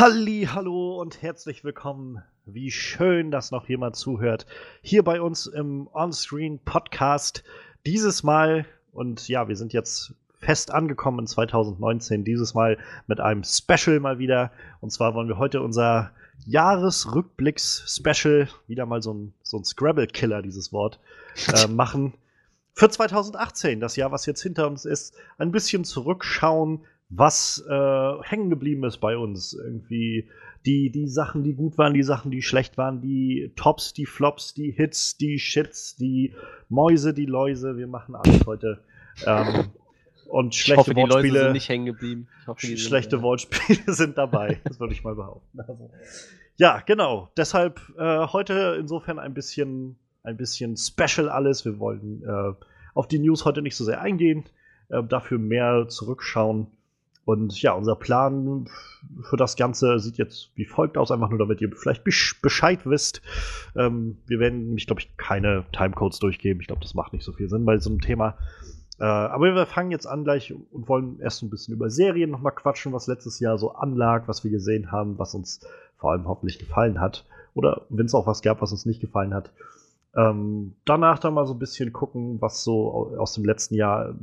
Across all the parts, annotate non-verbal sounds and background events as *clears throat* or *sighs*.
Halli, hallo und herzlich willkommen. Wie schön, dass noch jemand zuhört. Hier bei uns im Onscreen Podcast. Dieses Mal, und ja, wir sind jetzt fest angekommen in 2019, dieses Mal mit einem Special mal wieder. Und zwar wollen wir heute unser Jahresrückblicks-Special, wieder mal so ein, so ein Scrabble-Killer, dieses Wort, äh, *laughs* machen. Für 2018, das Jahr, was jetzt hinter uns ist, ein bisschen zurückschauen, was äh, hängen geblieben ist bei uns. Irgendwie die, die Sachen, die gut waren, die Sachen, die schlecht waren, die Tops, die Flops, die Hits, die Shits, die Mäuse, die Läuse. Wir machen alles heute. Ähm, und schlechte ich hoffe, Wortspiele. Die Läuse sind nicht hängen geblieben. Hoffe, schlechte sind, Wortspiele *laughs* sind dabei. Das würde ich mal behaupten. Also, ja, genau. Deshalb äh, heute insofern ein bisschen, ein bisschen special alles. Wir wollen äh, auf die News heute nicht so sehr eingehen, äh, dafür mehr zurückschauen. Und ja, unser Plan für das Ganze sieht jetzt wie folgt aus, einfach nur damit ihr vielleicht Bescheid wisst. Ähm, wir werden nämlich, glaube ich, keine Timecodes durchgeben. Ich glaube, das macht nicht so viel Sinn bei so einem Thema. Äh, aber wir fangen jetzt an gleich und wollen erst ein bisschen über Serien nochmal quatschen, was letztes Jahr so anlag, was wir gesehen haben, was uns vor allem hoffentlich gefallen hat. Oder wenn es auch was gab, was uns nicht gefallen hat. Ähm, danach dann mal so ein bisschen gucken, was so aus dem letzten Jahr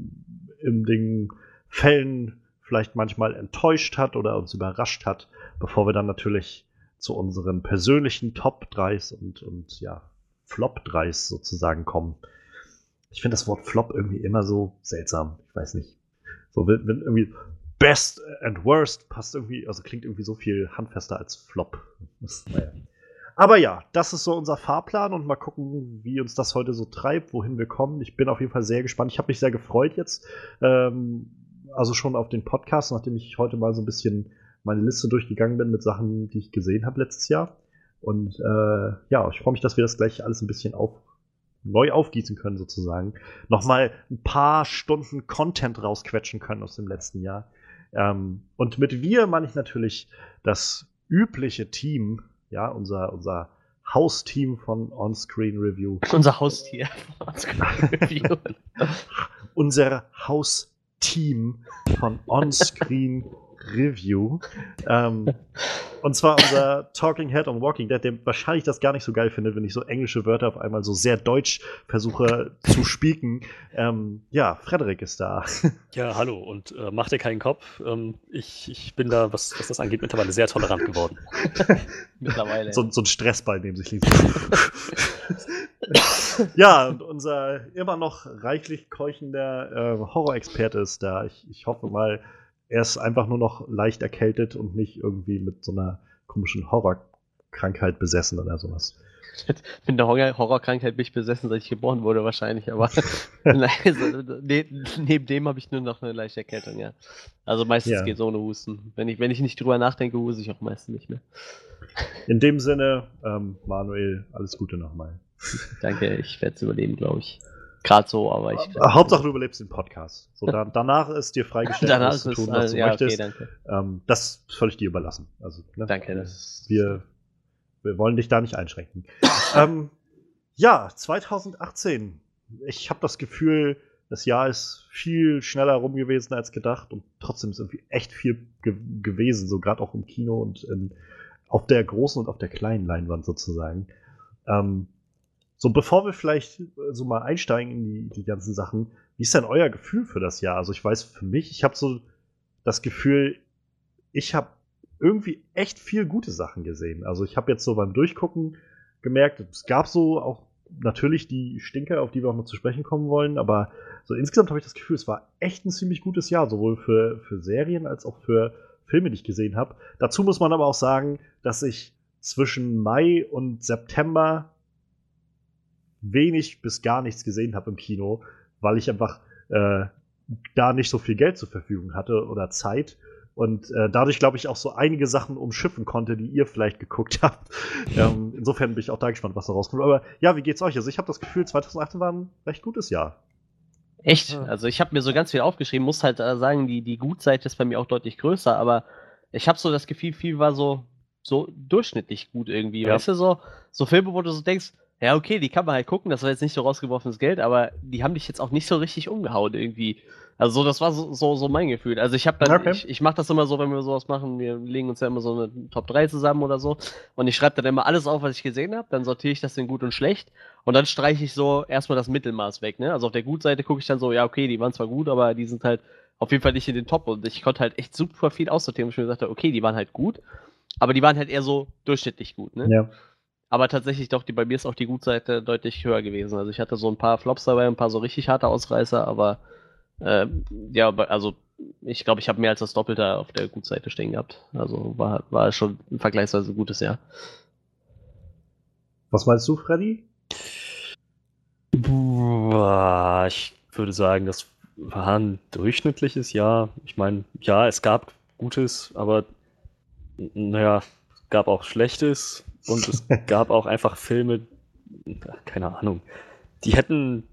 im Ding Fällen vielleicht manchmal enttäuscht hat oder uns überrascht hat, bevor wir dann natürlich zu unseren persönlichen Top 3s und, und ja, Flop 3s sozusagen kommen. Ich finde das Wort Flop irgendwie immer so seltsam. Ich weiß nicht. So, wenn, wenn irgendwie Best and Worst passt irgendwie, also klingt irgendwie so viel handfester als Flop. Naja. Aber ja, das ist so unser Fahrplan und mal gucken, wie uns das heute so treibt, wohin wir kommen. Ich bin auf jeden Fall sehr gespannt. Ich habe mich sehr gefreut jetzt. Ähm, also schon auf den Podcast, nachdem ich heute mal so ein bisschen meine Liste durchgegangen bin mit Sachen, die ich gesehen habe letztes Jahr. Und äh, ja, ich freue mich, dass wir das gleich alles ein bisschen auf, neu aufgießen können, sozusagen. Nochmal ein paar Stunden Content rausquetschen können aus dem letzten Jahr. Ähm, und mit wir meine ich natürlich das übliche Team, ja, unser, unser Hausteam von Onscreen Review. Unser Haustier von Onscreen *laughs* Review. unser Haus Team von Onscreen Review. Ähm, und zwar unser Talking Head on Walking Dead, der wahrscheinlich das gar nicht so geil findet, wenn ich so englische Wörter auf einmal so sehr deutsch versuche zu speaken. Ähm, ja, Frederik ist da. *laughs* Ja, hallo und äh, mach dir keinen Kopf. Ähm, ich, ich bin da, was, was das angeht, mittlerweile sehr tolerant geworden. *laughs* mittlerweile. So, so ein Stressball neben sich liegt. *laughs* ja, und unser immer noch reichlich keuchender äh, Horrorexperte ist da. Ich, ich hoffe mal, er ist einfach nur noch leicht erkältet und nicht irgendwie mit so einer komischen Horrorkrankheit besessen oder sowas. *laughs* Mit einer Horrorkrankheit bin ich besessen, seit ich geboren wurde, wahrscheinlich, aber *laughs* *laughs* also, ne, neben dem habe ich nur noch eine leichte Erkältung, ja. Also meistens ja. geht es ohne Husten. Wenn ich, wenn ich nicht drüber nachdenke, huste ich auch meistens nicht mehr. In dem Sinne, ähm, Manuel, alles Gute nochmal. Danke, ich werde es überleben, glaube ich. Gerade so, aber ich. Glaub, Hauptsache du überlebst den Podcast. So, da, danach ist dir freigestellt, was zu tun, was du ja, möchtest. Okay, ähm, das soll ich dir überlassen. Also, ne? Danke. Das wir, wir wollen dich da nicht einschränken. *laughs* ähm, ja, 2018. Ich habe das Gefühl, das Jahr ist viel schneller rum gewesen als gedacht und trotzdem ist irgendwie echt viel ge gewesen, so gerade auch im Kino und in, auf der großen und auf der kleinen Leinwand sozusagen. Ähm, so, bevor wir vielleicht äh, so mal einsteigen in die, die ganzen Sachen, wie ist denn euer Gefühl für das Jahr? Also ich weiß für mich, ich habe so das Gefühl, ich habe irgendwie echt viel gute Sachen gesehen. Also ich habe jetzt so beim Durchgucken gemerkt, es gab so auch natürlich die Stinker, auf die wir auch noch zu sprechen kommen wollen, aber so insgesamt habe ich das Gefühl, es war echt ein ziemlich gutes Jahr, sowohl für, für Serien als auch für Filme, die ich gesehen habe. Dazu muss man aber auch sagen, dass ich zwischen Mai und September wenig bis gar nichts gesehen habe im Kino, weil ich einfach äh, da nicht so viel Geld zur Verfügung hatte oder Zeit. Und äh, dadurch, glaube ich, auch so einige Sachen umschiffen konnte, die ihr vielleicht geguckt *laughs* habt. ähm, insofern bin ich auch da gespannt, was da rauskommt. Aber ja, wie geht's euch? Also ich habe das Gefühl, 2018 war ein recht gutes Jahr. Echt? Also ich habe mir so ganz viel aufgeschrieben, muss halt äh, sagen, die, die Gutseite ist bei mir auch deutlich größer, aber ich habe so das Gefühl, viel war so, so durchschnittlich gut irgendwie. Ja. Weißt du, so, so Filme, wo du so denkst, Ja, okay, die kann man halt gucken, das war jetzt nicht so rausgeworfenes Geld, aber die haben dich jetzt auch nicht so richtig umgehauen irgendwie. Also so, das war so, so, so mein Gefühl. Also ich habe dann, okay. ich, ich mache das immer so, wenn wir sowas machen, wir legen uns ja immer so eine Top 3 zusammen oder so und ich schreibe dann immer alles auf, was ich gesehen habe, dann sortiere ich das in gut und schlecht und dann streiche ich so erstmal das Mittelmaß weg, ne? Also auf der Gutseite gucke ich dann so, ja, okay, die waren zwar gut, aber die sind halt auf jeden Fall nicht in den Top und ich konnte halt echt super viel aussortieren, wo ich mir gesagt okay, die waren halt gut, aber die waren halt eher so durchschnittlich gut, ne? Ja. Aber tatsächlich doch, die, bei mir ist auch die Gutseite deutlich höher gewesen. Also ich hatte so ein paar Flops dabei, ein paar so richtig harte Ausreißer, aber äh, ja, also ich glaube, ich habe mehr als das Doppelte auf der Gutseite stehen gehabt. Also war, war schon ein vergleichsweise gutes Jahr. Was meinst du, Freddy? Ich würde sagen, das war ein durchschnittliches Jahr. Ich meine, ja, es gab Gutes, aber naja, es gab auch Schlechtes. Und es gab auch einfach Filme, keine Ahnung, die hätten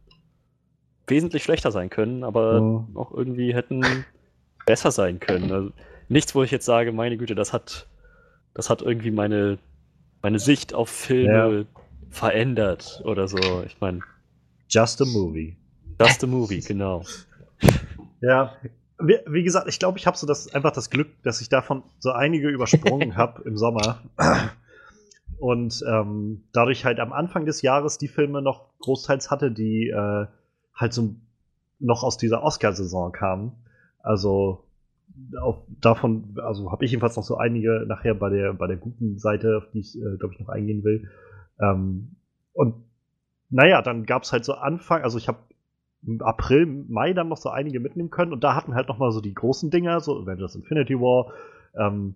wesentlich schlechter sein können, aber oh. auch irgendwie hätten besser sein können. Also nichts, wo ich jetzt sage, meine Güte, das hat, das hat irgendwie meine, meine Sicht auf Filme ja. verändert oder so. Ich meine. Just a movie. Just a movie, genau. Ja, wie, wie, gesagt, ich glaube, ich habe so das einfach das Glück, dass ich davon so einige übersprungen *laughs* habe im Sommer. Und ähm, dadurch halt am Anfang des Jahres die Filme noch großteils hatte, die äh, halt so noch aus dieser Oscar-Saison kamen. Also auf, davon, also habe ich jedenfalls noch so einige nachher bei der bei der guten Seite, auf die ich äh, glaube ich noch eingehen will. Ähm, und naja, dann gab es halt so Anfang, also ich habe im April, Mai dann noch so einige mitnehmen können und da hatten halt noch mal so die großen Dinger, so Avengers Infinity War, ähm,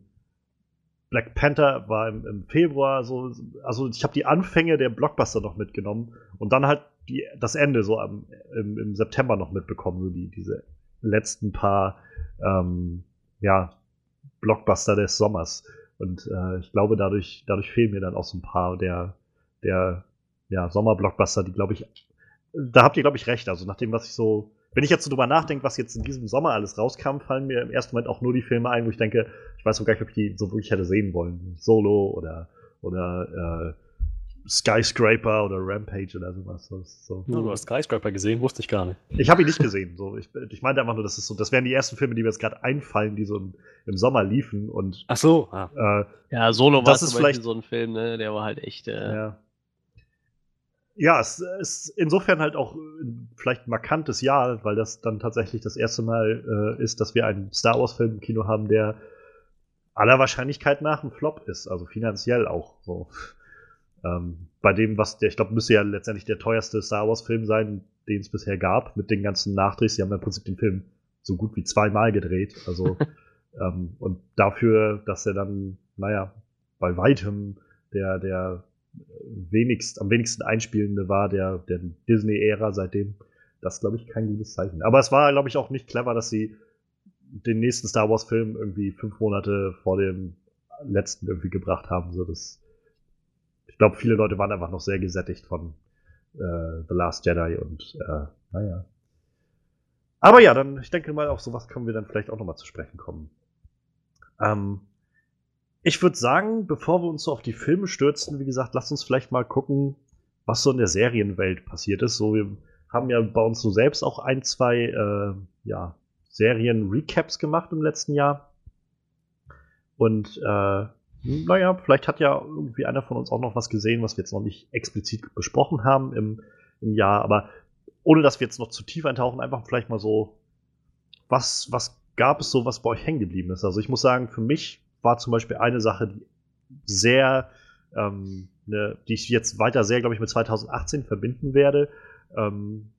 Black Panther war im, im Februar so, also ich habe die Anfänge der Blockbuster noch mitgenommen und dann halt die, das Ende so am, im, im September noch mitbekommen, so die, diese letzten paar ähm, ja, Blockbuster des Sommers. Und äh, ich glaube, dadurch, dadurch fehlen mir dann auch so ein paar der, der ja, Sommerblockbuster, die glaube ich, da habt ihr, glaube ich, recht. Also nach dem, was ich so wenn ich jetzt so drüber nachdenke, was jetzt in diesem Sommer alles rauskam, fallen mir im ersten Moment auch nur die Filme ein, wo ich denke, ich weiß noch gar nicht, ob ich die so wirklich hätte sehen wollen. Solo oder, oder äh, Skyscraper oder Rampage oder sowas. So, so. Ja, du hast Skyscraper gesehen, wusste ich gar nicht. Ich habe ihn nicht gesehen. So. Ich, ich meinte einfach nur, das ist so, das wären die ersten Filme, die mir jetzt gerade einfallen, die so im, im, Sommer liefen. Und, Ach so. Ah. Äh, ja, Solo war zum Beispiel so ein Film, ne? der war halt echt. Äh, ja ja, es ist insofern halt auch vielleicht ein markantes Jahr, weil das dann tatsächlich das erste Mal äh, ist, dass wir einen Star Wars-Film im Kino haben, der aller Wahrscheinlichkeit nach ein Flop ist, also finanziell auch so. Ähm, bei dem, was der, ich glaube, müsste ja letztendlich der teuerste Star Wars-Film sein, den es bisher gab, mit den ganzen Nachdrehs. Sie haben im Prinzip den Film so gut wie zweimal gedreht. Also, *laughs* ähm, und dafür, dass er dann, naja, bei weitem der, der wenigst, am wenigsten einspielende war der, der Disney-Ära seitdem. Das glaube ich, kein gutes Zeichen. Aber es war, glaube ich, auch nicht clever, dass sie den nächsten Star Wars-Film irgendwie fünf Monate vor dem letzten irgendwie gebracht haben. So, das, ich glaube, viele Leute waren einfach noch sehr gesättigt von äh, The Last Jedi und äh, naja. Aber ja, dann, ich denke mal, auf sowas können wir dann vielleicht auch nochmal zu sprechen kommen. Ähm, ich würde sagen, bevor wir uns so auf die Filme stürzen, wie gesagt, lass uns vielleicht mal gucken, was so in der Serienwelt passiert ist. So, wir haben ja bei uns so selbst auch ein, zwei äh, ja, Serien-Recaps gemacht im letzten Jahr. Und äh, naja, vielleicht hat ja irgendwie einer von uns auch noch was gesehen, was wir jetzt noch nicht explizit besprochen haben im, im Jahr. Aber ohne dass wir jetzt noch zu tief eintauchen, einfach vielleicht mal so, was, was gab es so, was bei euch hängen geblieben ist? Also ich muss sagen, für mich war zum Beispiel eine Sache, die sehr, ähm, ne, die ich jetzt weiter sehr, glaube ich, mit 2018 verbinden werde. Ähm,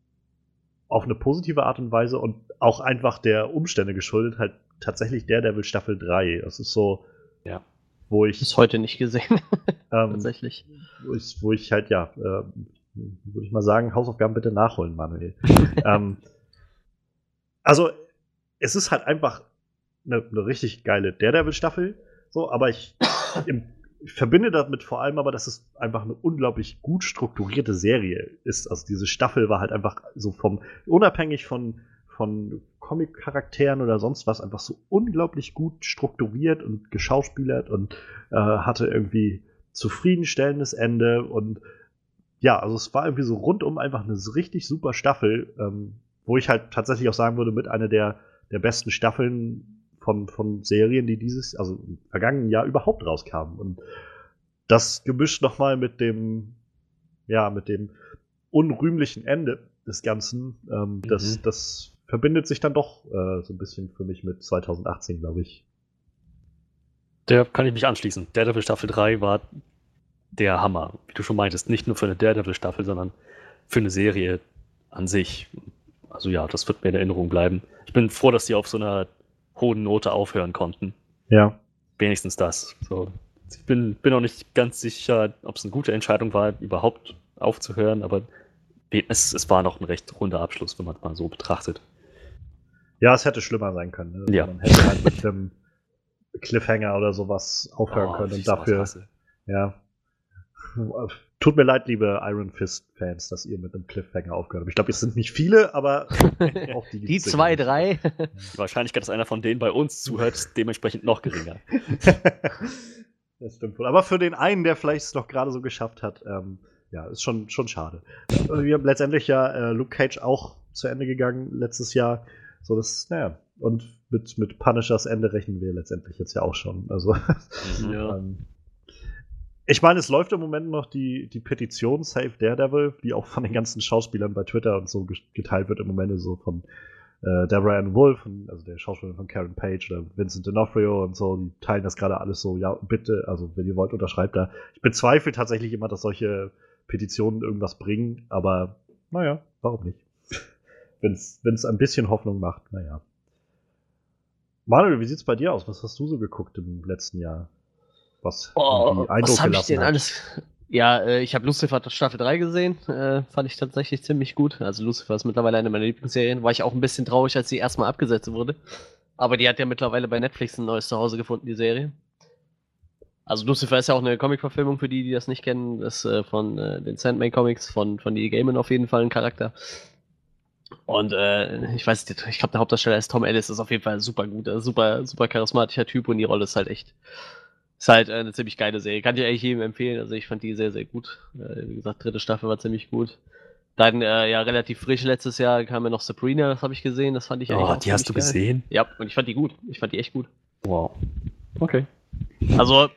auf eine positive Art und Weise und auch einfach der Umstände geschuldet, halt tatsächlich der Devil Staffel 3. Das ist so, ja. wo ich. Ist heute nicht gesehen. *laughs* ähm, tatsächlich. Wo ich, wo ich halt, ja, äh, würde ich mal sagen, Hausaufgaben bitte nachholen, Manuel. *laughs* ähm, also, es ist halt einfach eine, eine richtig geile Daredevil-Staffel. So, aber ich, *coughs* im, ich verbinde damit vor allem aber, dass es einfach eine unglaublich gut strukturierte Serie ist. Also diese Staffel war halt einfach so vom, unabhängig von, von Comic-Charakteren oder sonst was, einfach so unglaublich gut strukturiert und geschauspielert und äh, hatte irgendwie zufriedenstellendes Ende und ja, also es war irgendwie so rundum einfach eine richtig super Staffel, ähm, wo ich halt tatsächlich auch sagen würde, mit einer der, der besten Staffeln von, von Serien, die dieses, also im vergangenen Jahr überhaupt rauskamen. Und das gemischt nochmal mit dem, ja, mit dem unrühmlichen Ende des Ganzen, ähm, mhm. das, das verbindet sich dann doch äh, so ein bisschen für mich mit 2018, glaube ich. Der kann ich mich anschließen. Daredevil Staffel 3 war der Hammer, wie du schon meintest. Nicht nur für eine Daredevil-Staffel, sondern für eine Serie an sich. Also ja, das wird mir in Erinnerung bleiben. Ich bin froh, dass die auf so einer hohen Note aufhören konnten. Ja. Wenigstens das. So. Ich bin, bin auch nicht ganz sicher, ob es eine gute Entscheidung war, überhaupt aufzuhören, aber es, es war noch ein recht runder Abschluss, wenn man es mal so betrachtet. Ja, es hätte schlimmer sein können. Ne? Ja. Man hätte halt mit einem Cliffhanger oder sowas aufhören oh, können und dafür. Ja. Tut mir leid, liebe Iron Fist-Fans, dass ihr mit einem Cliffhanger aufgehört habt. Ich glaube, es sind nicht viele, aber *laughs* auch die. die zwei, drei. *laughs* Die Wahrscheinlichkeit, dass einer von denen bei uns zuhört, ist dementsprechend noch geringer. *laughs* das stimmt wohl. Aber für den einen, der vielleicht es noch gerade so geschafft hat, ähm, ja, ist schon, schon schade. Wir haben letztendlich ja äh, Luke Cage auch zu Ende gegangen letztes Jahr. So, das, naja, und mit, mit Punishers Ende rechnen wir letztendlich jetzt ja auch schon. Also, ja. ähm, ich meine, es läuft im Moment noch die, die Petition Save Daredevil, die auch von den ganzen Schauspielern bei Twitter und so geteilt wird im Moment, so von äh, Deborah Ann Wolf, also der Schauspieler von Karen Page oder Vincent D'Onofrio und so, die teilen das gerade alles so, ja, bitte, also wenn ihr wollt, unterschreibt da. Ich bezweifle tatsächlich immer, dass solche Petitionen irgendwas bringen, aber naja, warum nicht? *laughs* wenn es ein bisschen Hoffnung macht, naja. Manuel, wie sieht's bei dir aus? Was hast du so geguckt im letzten Jahr? Was, oh, was habe ich denn hat? alles? Ja, äh, ich habe Lucifer Staffel 3 gesehen. Äh, fand ich tatsächlich ziemlich gut. Also Lucifer ist mittlerweile eine meiner Lieblingsserien. War ich auch ein bisschen traurig, als sie erstmal abgesetzt wurde. Aber die hat ja mittlerweile bei Netflix ein neues Zuhause gefunden, die Serie. Also Lucifer ist ja auch eine Comic-Verfilmung für die, die das nicht kennen. Das ist äh, von äh, den Sandman Comics, von, von Neil Gaiman auf jeden Fall ein Charakter. Und äh, ich weiß nicht, ich glaube, der Hauptdarsteller ist Tom Ellis, ist auf jeden Fall super gut, super, super charismatischer Typ und die Rolle ist halt echt, ist halt äh, eine ziemlich geile Serie. Kann ich eigentlich jedem empfehlen. Also ich fand die sehr, sehr gut. Äh, wie gesagt, dritte Staffel war ziemlich gut. Dann äh, ja relativ frisch letztes Jahr kam ja noch Sabrina, das habe ich gesehen, das fand ich Oh, die hast du geil. gesehen? Ja, und ich fand die gut. Ich fand die echt gut. Wow. Okay. Also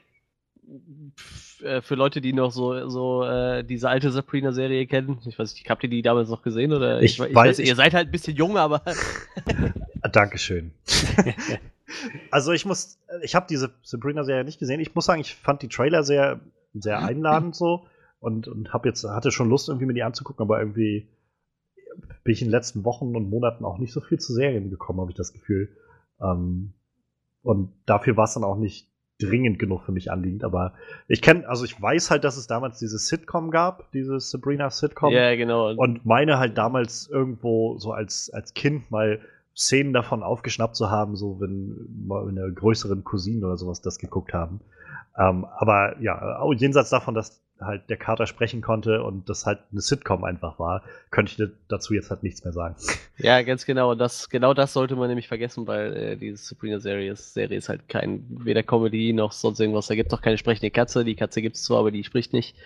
äh, für Leute, die noch so, so äh, diese alte Sabrina-Serie kennen. Ich weiß nicht, habt ihr die damals noch gesehen? Oder ich, ich, ich weiß, ihr seid halt ein bisschen jung, aber. *laughs* Dankeschön. *laughs* also ich muss, ich habe diese Sabrina-Serie nicht gesehen. Ich muss sagen, ich fand die Trailer sehr, sehr einladend so und, und habe jetzt, hatte schon Lust, irgendwie mir die anzugucken, aber irgendwie bin ich in den letzten Wochen und Monaten auch nicht so viel zu Serien gekommen, habe ich das Gefühl. Ähm, und dafür war es dann auch nicht dringend genug für mich anliegend, aber ich kenne, also ich weiß halt, dass es damals dieses Sitcom gab, dieses Sabrina Sitcom. Ja, genau. Und meine halt damals irgendwo so als, als Kind mal Szenen davon aufgeschnappt zu haben, so wenn meine größeren Cousinen oder sowas das geguckt haben. Ähm, aber ja, auch jenseits davon, dass halt der Kater sprechen konnte und das halt eine Sitcom einfach war, könnte ich dazu jetzt halt nichts mehr sagen. *laughs* Ja, ganz genau. Das, genau das sollte man nämlich vergessen, weil äh, diese Sabrina-Serie Serie ist halt kein, weder Comedy noch sonst irgendwas. Da gibt es auch keine sprechende Katze. Die Katze gibt es zwar, aber die spricht nicht.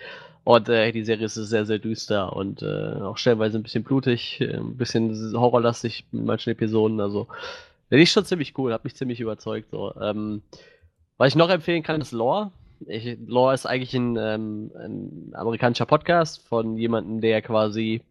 Und äh, die Serie ist sehr, sehr düster und äh, auch stellenweise ein bisschen blutig, äh, ein bisschen horrorlastig mit manchen Episoden. Also, die ist schon ziemlich cool, hat mich ziemlich überzeugt. So. Ähm, was ich noch empfehlen kann, ist Lore. Ich, Lore ist eigentlich ein, ähm, ein amerikanischer Podcast von jemandem, der quasi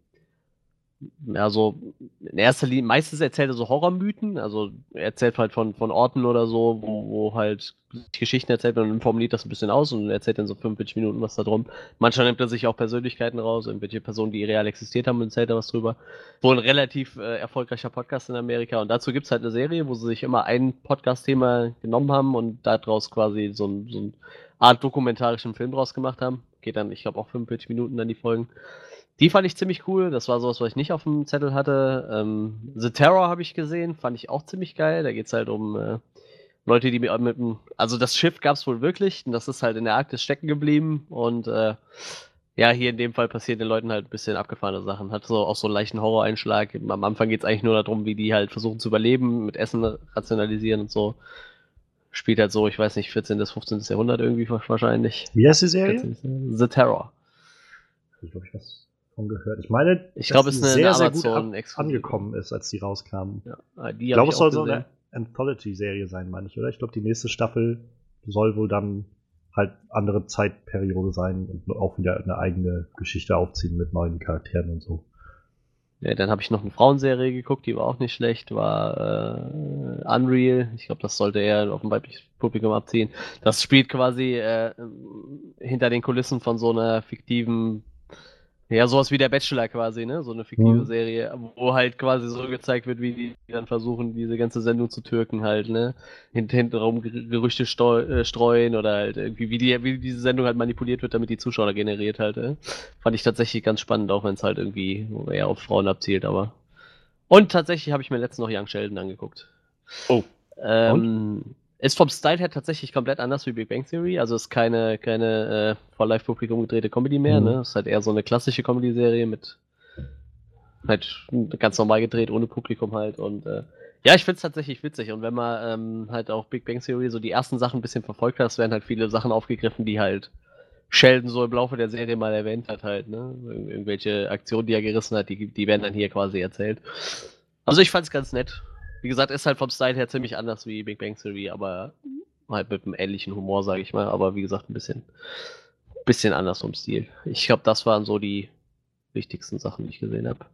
also in erster Linie, meistens erzählt er so Horrormythen, also er erzählt halt von, von Orten oder so, wo, wo halt Geschichten erzählt wird und formuliert das ein bisschen aus und erzählt dann so 45 Minuten was da drum. Manchmal nimmt er sich auch Persönlichkeiten raus, irgendwelche Personen, die real existiert haben und erzählt da was drüber. Wohl ein relativ äh, erfolgreicher Podcast in Amerika und dazu gibt es halt eine Serie, wo sie sich immer ein Podcast-Thema genommen haben und daraus quasi so ein, so ein Art dokumentarischen Film draus gemacht haben. Geht dann, ich glaube, auch 45 Minuten dann die Folgen. Die fand ich ziemlich cool. Das war sowas, was ich nicht auf dem Zettel hatte. Ähm, The Terror habe ich gesehen, fand ich auch ziemlich geil. Da geht es halt um äh, Leute, die mit, mit dem. Also das Schiff gab es wohl wirklich. Und das ist halt in der Arktis stecken geblieben. Und äh, ja, hier in dem Fall passieren den Leuten halt ein bisschen abgefahrene Sachen. Hat so auch so einen leichten Horror-Einschlag. Am Anfang geht es eigentlich nur darum, wie die halt versuchen zu überleben, mit Essen rationalisieren und so. Spielt halt so, ich weiß nicht, 14. bis 15. Jahrhundert irgendwie wahrscheinlich. Wie heißt die Serie? The Terror. nicht, ob ich was von gehört. Ich meine, ich glaube, es ist eine sehr, sehr gut an, angekommen ist, als die rauskamen. Ja, ah, die ich glaube, es soll so eine Anthology-Serie sein, meine ich, oder? Ich glaube, die nächste Staffel soll wohl dann halt andere Zeitperiode sein und auch wieder eine eigene Geschichte aufziehen mit neuen Charakteren und so. Ja, dann habe ich noch eine Frauenserie geguckt, die war auch nicht schlecht, war äh, Unreal. Ich glaube, das sollte eher auf ein weibliches Publikum abziehen. Das spielt quasi äh, hinter den Kulissen von so einer fiktiven, ja, sowas wie der Bachelor quasi, ne? So eine fiktive Mhm. Serie, wo halt quasi so gezeigt wird, wie die dann versuchen, diese ganze Sendung zu türken halt, ne? Hint hintenrum Ger- Gerüchte äh, streuen oder halt irgendwie, wie, die, wie diese Sendung halt manipuliert wird, damit die Zuschauer generiert halt. Äh? Fand ich tatsächlich ganz spannend, auch wenn es halt irgendwie eher auf Frauen abzielt, aber. Und tatsächlich habe ich mir letztens noch Young Sheldon angeguckt. Oh. Ähm, ist vom Style her tatsächlich komplett anders wie Big Bang Theory. Also ist keine, keine äh, vor Live-Publikum gedrehte Comedy mehr, Mhm. ne? Ist halt eher so eine klassische Comedy-Serie mit halt ganz normal gedreht, ohne Publikum halt. Und äh, ja, ich find's tatsächlich witzig. Und wenn man ähm, halt auch Big Bang Theory so die ersten Sachen ein bisschen verfolgt hat, es werden halt viele Sachen aufgegriffen, die halt Sheldon so im Laufe der Serie mal erwähnt hat halt, ne? Ir irgendwelche Aktionen, die er gerissen hat, die, die werden dann hier quasi erzählt. Also ich fand's ganz nett. Wie gesagt, ist halt vom Style her ziemlich anders wie Big Bang Theory, aber halt mit einem ähnlichen Humor, sage ich mal. Aber wie gesagt, ein bisschen, bisschen anders vom Stil. Ich glaube, das waren so die wichtigsten Sachen, die ich gesehen habe.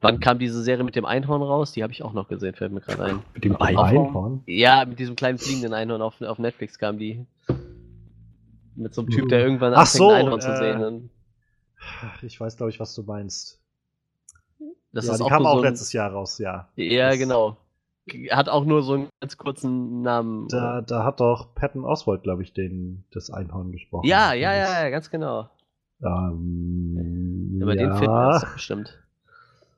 Wann kam diese Serie mit dem Einhorn raus? Die habe ich auch noch gesehen, fällt mir gerade ein. Mit dem Auf- Einhorn? Ja, mit diesem kleinen fliegenden Einhorn auf, auf Netflix kam die. Mit so einem Typ, der irgendwann Ach anfängt, so, ein Einhorn zu äh, sehen. Und Ach, Ich weiß, glaube ich, was du meinst. Das ja, ist die auch kam auch so letztes Jahr raus, ja. Ja, Das- genau. Hat auch nur so einen ganz kurzen Namen. Da, da hat doch Patton Oswald, glaube ich, den, das Einhorn gesprochen. ja, ja, ja, ja, ganz genau. Ähm, Über den finden wir es doch bestimmt.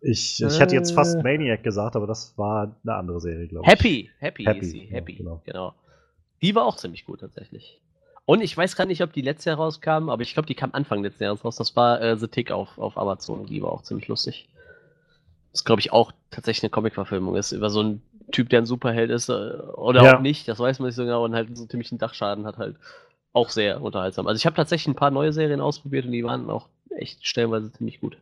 Ich, ich hätte jetzt fast Äh. Maniac gesagt, aber das war eine andere Serie, glaube ich. Happy, Happy, Happy, hieß sie, ja, Happy, genau. genau. Die war auch ziemlich gut tatsächlich. Und ich weiß gar nicht, ob die letztes Jahr rauskam, aber ich glaube, die kam Anfang letzten Jahres raus. Das war äh, The Tick auf, auf Amazon. Die war auch ziemlich lustig. Das glaube ich auch tatsächlich eine Comic-Verfilmung ist über so einen Typ, der ein Superheld ist äh, oder Ja. auch nicht. Das weiß man nicht so genau und halt so einen ziemlichen Dachschaden hat halt auch sehr unterhaltsam. Also ich habe tatsächlich ein paar neue Serien ausprobiert und die waren auch echt stellenweise ziemlich gut.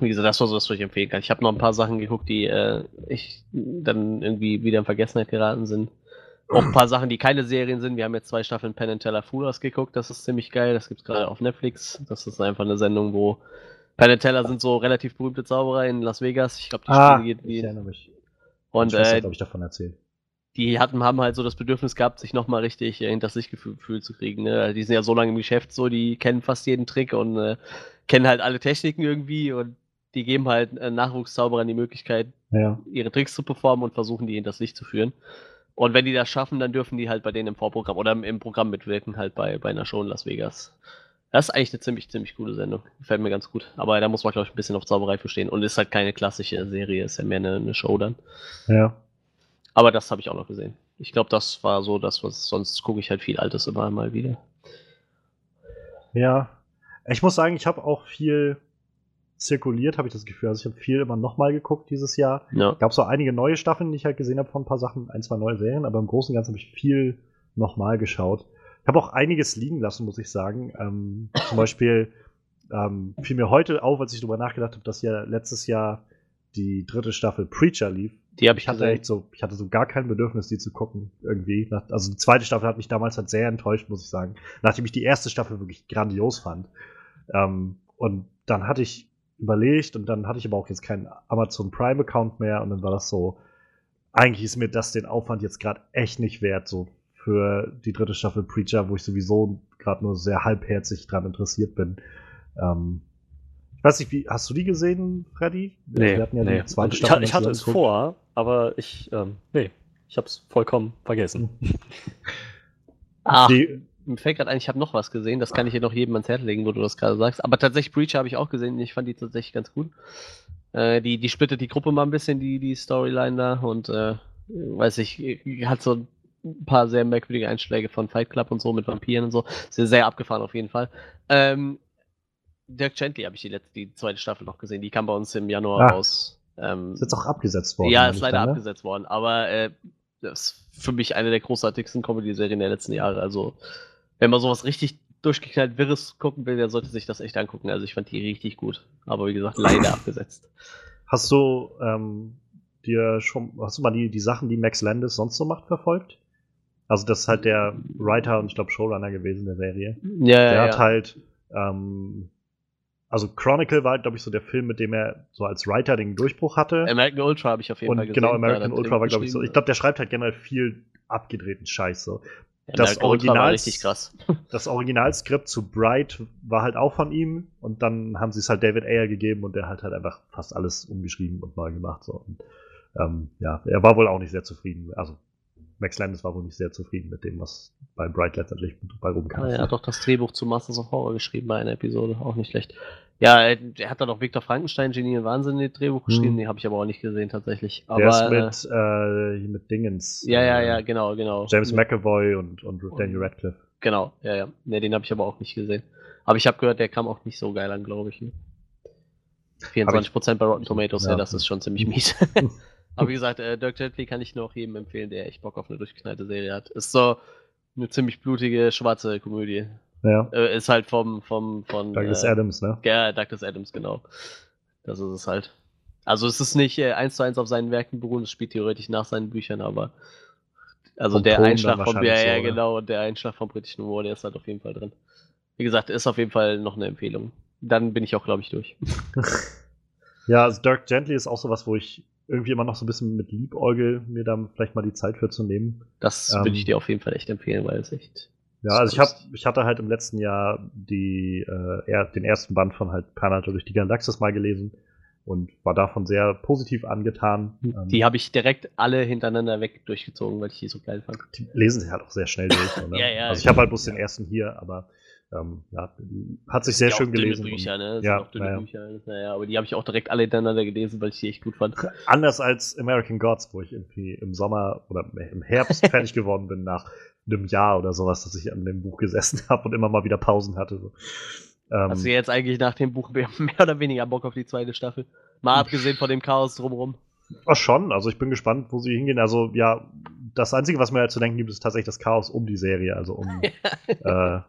Wie gesagt, das war so, was ich empfehlen kann. Ich habe noch ein paar Sachen geguckt, die äh, ich dann irgendwie wieder in Vergessenheit geraten sind. Auch ein paar Sachen, die keine Serien sind. Wir haben jetzt zwei Staffeln Penn and Teller Fool ausgeguckt. Das ist ziemlich geil. Das gibt's gerade auf Netflix. Das ist einfach eine Sendung, wo Teller sind so relativ berühmte Zauberer in Las Vegas. Ich glaube, die Ah, spielen ich die, erinnere mich. und Meine Schwester äh, ich, davon erzählt. die hatten, haben halt so das Bedürfnis gehabt, sich nochmal richtig äh, hinter sich Gefühl, Gefühl zu kriegen. Ne? Also Die sind ja so lange im Geschäft, so die kennen fast jeden Trick und äh, kennen halt alle Techniken irgendwie und die geben halt äh, Nachwuchszauberern die Möglichkeit, Ja. ihre Tricks zu performen und versuchen, die hinters Licht zu führen. Und wenn die das schaffen, dann dürfen die halt bei denen im Vorprogramm oder im, im Programm mitwirken, halt bei, bei einer Show in Las Vegas. Das ist eigentlich eine ziemlich, ziemlich coole Sendung. Gefällt mir ganz gut. Aber da muss man, glaube ich, ein bisschen auf Zauberei verstehen. Und ist halt keine klassische Serie, ist ja mehr eine, eine Show dann. Ja. Aber das habe ich auch noch gesehen. Ich glaube, das war so das, was sonst gucke ich halt viel Altes immer mal wieder. Ja. Ich muss sagen, ich habe auch viel zirkuliert, habe ich das Gefühl. Also ich habe viel immer nochmal geguckt dieses Jahr. Ja. gab so einige neue Staffeln, die ich halt gesehen habe von ein paar Sachen, ein, zwei neue Serien, aber im Großen und Ganzen habe ich viel nochmal geschaut. Ich habe auch einiges liegen lassen, muss ich sagen. Ähm, zum Beispiel ähm, fiel mir heute auf, als ich darüber nachgedacht habe, dass ja letztes Jahr die dritte Staffel Preacher lief. Die habe ich Ich hatte echt so, ich hatte so gar kein Bedürfnis, die zu gucken, irgendwie. Also die zweite Staffel hat mich damals halt sehr enttäuscht, muss ich sagen. Nachdem ich die erste Staffel wirklich grandios fand. Ähm, und dann hatte ich überlegt und dann hatte ich aber auch jetzt keinen Amazon Prime Account mehr und dann war das so, eigentlich ist mir das den Aufwand jetzt gerade echt nicht wert, so für die dritte Staffel Preacher, wo ich sowieso gerade nur sehr halbherzig dran interessiert bin. Ähm, ich weiß nicht, wie, hast du die gesehen, Freddy? Nee, Wir hatten ja nee. die zweite Und ich, Staffel. ich hatte es vor, aber ich, ähm, nee, ich habe es vollkommen vergessen. *laughs* Ach, Die, mir fällt gerade ein, ich habe noch was gesehen. Das kann ich hier noch jedem ans Herz legen, wo du das gerade sagst. Aber tatsächlich, Preacher habe ich auch gesehen. Ich fand die tatsächlich ganz gut. Äh, die, die splittet die Gruppe mal ein bisschen, die, die Storyline da. Und, äh, weiß ich, hat so ein paar sehr merkwürdige Einschläge von Fight Club und so mit Vampiren und so. Sehr, sehr abgefahren auf jeden Fall. Ähm, Dirk Gently habe ich die, letzte, die zweite Staffel noch gesehen. Die kam bei uns im Januar Ah. raus. Ähm, ist jetzt auch abgesetzt worden. ja, ist leider dann, ne? abgesetzt worden, aber äh, das ist für mich eine der großartigsten Comedy-Serien der letzten Jahre. Also, wenn man sowas richtig durchgeknallt Wirres gucken will, der sollte sich das echt angucken. Also ich fand die richtig gut. Aber wie gesagt, leider abgesetzt. Hast du ähm, dir schon, hast du mal die, die Sachen, die Max Landis sonst so macht, verfolgt? Also das ist halt der Writer und ich glaube Showrunner gewesen der Serie. Ja, der ja, hat ja. halt, ähm, also Chronicle war, glaube ich, so der Film, mit dem er so als Writer den Durchbruch hatte. American Ultra habe ich auf jeden Fall und gesehen. genau, American er Ultra war, glaube ich, so. Ich glaube, der schreibt halt generell viel abgedrehten Scheiß. So. Das Original- richtig krass. *laughs* Das Originalskript zu Bright war halt auch von ihm und dann haben sie es halt David Ayer gegeben und der hat halt einfach fast alles umgeschrieben und neu gemacht. So. Und, ähm, ja, er war wohl auch nicht sehr zufrieden. Also Max Landis war wohl nicht sehr zufrieden mit dem, was bei Bright letztendlich bei rumkam. Ah, er hat doch das Drehbuch zu Masters of Horror geschrieben bei einer Episode, auch nicht schlecht. Ja, er, er hat dann auch Victor Frankenstein, Genie und Wahnsinn, das Drehbuch geschrieben, Hm. den habe ich aber auch nicht gesehen tatsächlich. Aber, Der ist mit, äh, mit Dingens. äh, ja, ja, äh, ja, genau, genau. James McAvoy und, und Daniel Radcliffe. Genau, ja, ja. Ne, den habe ich aber auch nicht gesehen. Aber ich habe gehört, der kam auch nicht so geil an, glaube ich. Ne? 24% bei Rotten Tomatoes, ja. Ja. das ist schon ziemlich *laughs* mies. *laughs* aber wie gesagt, äh, Dirk Gently kann ich nur auch jedem empfehlen, der echt Bock auf eine durchgeknallte Serie hat. Ist so eine ziemlich blutige, schwarze Komödie. Ja, Äh, ist halt vom, vom, von. Douglas äh, Adams, ne? Ja, Douglas Adams, genau. Das ist es halt. Also es ist nicht äh, eins zu eins auf seinen Werken beruhen, es spielt theoretisch nach seinen Büchern, aber also Vom der Ton Einschlag vom ja, ja, oder? genau, der Einschlag vom britischen Humor, der ist halt auf jeden Fall drin. Wie gesagt, ist auf jeden Fall noch eine Empfehlung. Dann bin ich auch, glaube ich, durch. *laughs* Ja, also Dirk Gently ist auch sowas, wo ich irgendwie immer noch so ein bisschen mit Liebäugel mir da vielleicht mal die Zeit für zu nehmen. Das Ähm. würde ich dir auf jeden Fall echt empfehlen, weil es echt. Ja, also ich, hab, ich hatte halt im letzten Jahr die, äh, er, den ersten Band von halt Panato durch die Galaxis mal gelesen und war davon sehr positiv angetan. Ähm, Die habe ich direkt alle hintereinander weg durchgezogen, weil ich die so geil fand. die lesen sich halt auch sehr schnell durch. ne? *laughs* Ja, ja, also ich habe halt bloß ja. den ersten hier, aber ähm, ja, hat sich sehr Ja, schön gelesen. Bücher, ne? Ja, auch dünne naja. Bücher. Naja, aber die habe ich auch direkt alle hintereinander gelesen, weil ich die echt gut fand. Anders als American Gods, wo ich irgendwie im Sommer oder im Herbst *laughs* fertig geworden bin nach einem Jahr oder sowas, dass ich an dem Buch gesessen habe und immer mal wieder Pausen hatte. So. Ähm, Hast du jetzt eigentlich nach dem Buch *laughs* mehr mehr oder weniger Bock auf die zweite Staffel? Mal abgesehen von dem Chaos drumherum. Ach schon, also ich bin gespannt, wo sie hingehen. Also ja, das Einzige, was mir halt zu denken gibt, ist tatsächlich das Chaos um die Serie, also um *laughs* äh,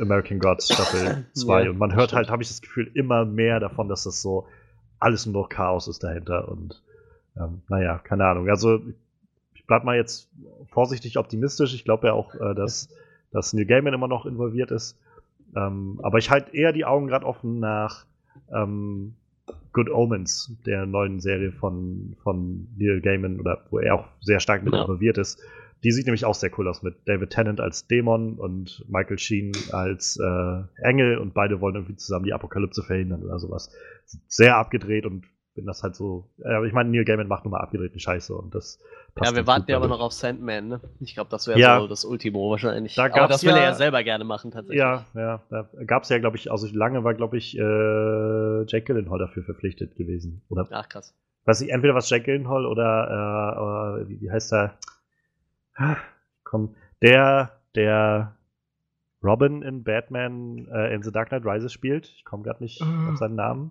American Gods Staffel 2. *coughs* Ja, und man hört halt, habe ich das Gefühl, immer mehr davon, dass das so alles nur noch Chaos ist dahinter. Und ähm, naja, keine Ahnung. Also ich bleib mal jetzt vorsichtig optimistisch. Ich glaube ja auch, äh, dass, dass Neil Gaiman immer noch involviert ist. Ähm, aber ich halte eher die Augen gerade offen nach ähm, Good Omens, der neuen Serie von, von Neil Gaiman, oder wo er auch sehr stark mit involviert ist. Die sieht nämlich auch sehr cool aus mit David Tennant als Dämon und Michael Sheen als äh, Engel und beide wollen irgendwie zusammen die Apokalypse verhindern oder sowas. Sehr abgedreht und bin das halt so. Äh, ich meine, Neil Gaiman macht nur mal abgedrehten Scheiße und das passt Ja, wir warten ja aber noch auf Sandman, ne? Ich glaube, das wäre Ja. so das Ultimo wahrscheinlich. Da aber das will er ja- ja selber gerne machen, tatsächlich. Ja, ja, da gab es ja, glaube ich, also lange war, glaube ich, äh, Jake Gyllenhaal dafür verpflichtet gewesen. Oder Ach, krass. weiß ich, entweder was Jack Gyllenhaal oder, äh, äh, wie, wie heißt der? Ah, Komm, der, der Robin in Batman äh, in The Dark Knight Rises spielt. Ich komme gerade nicht Mhm. auf seinen Namen.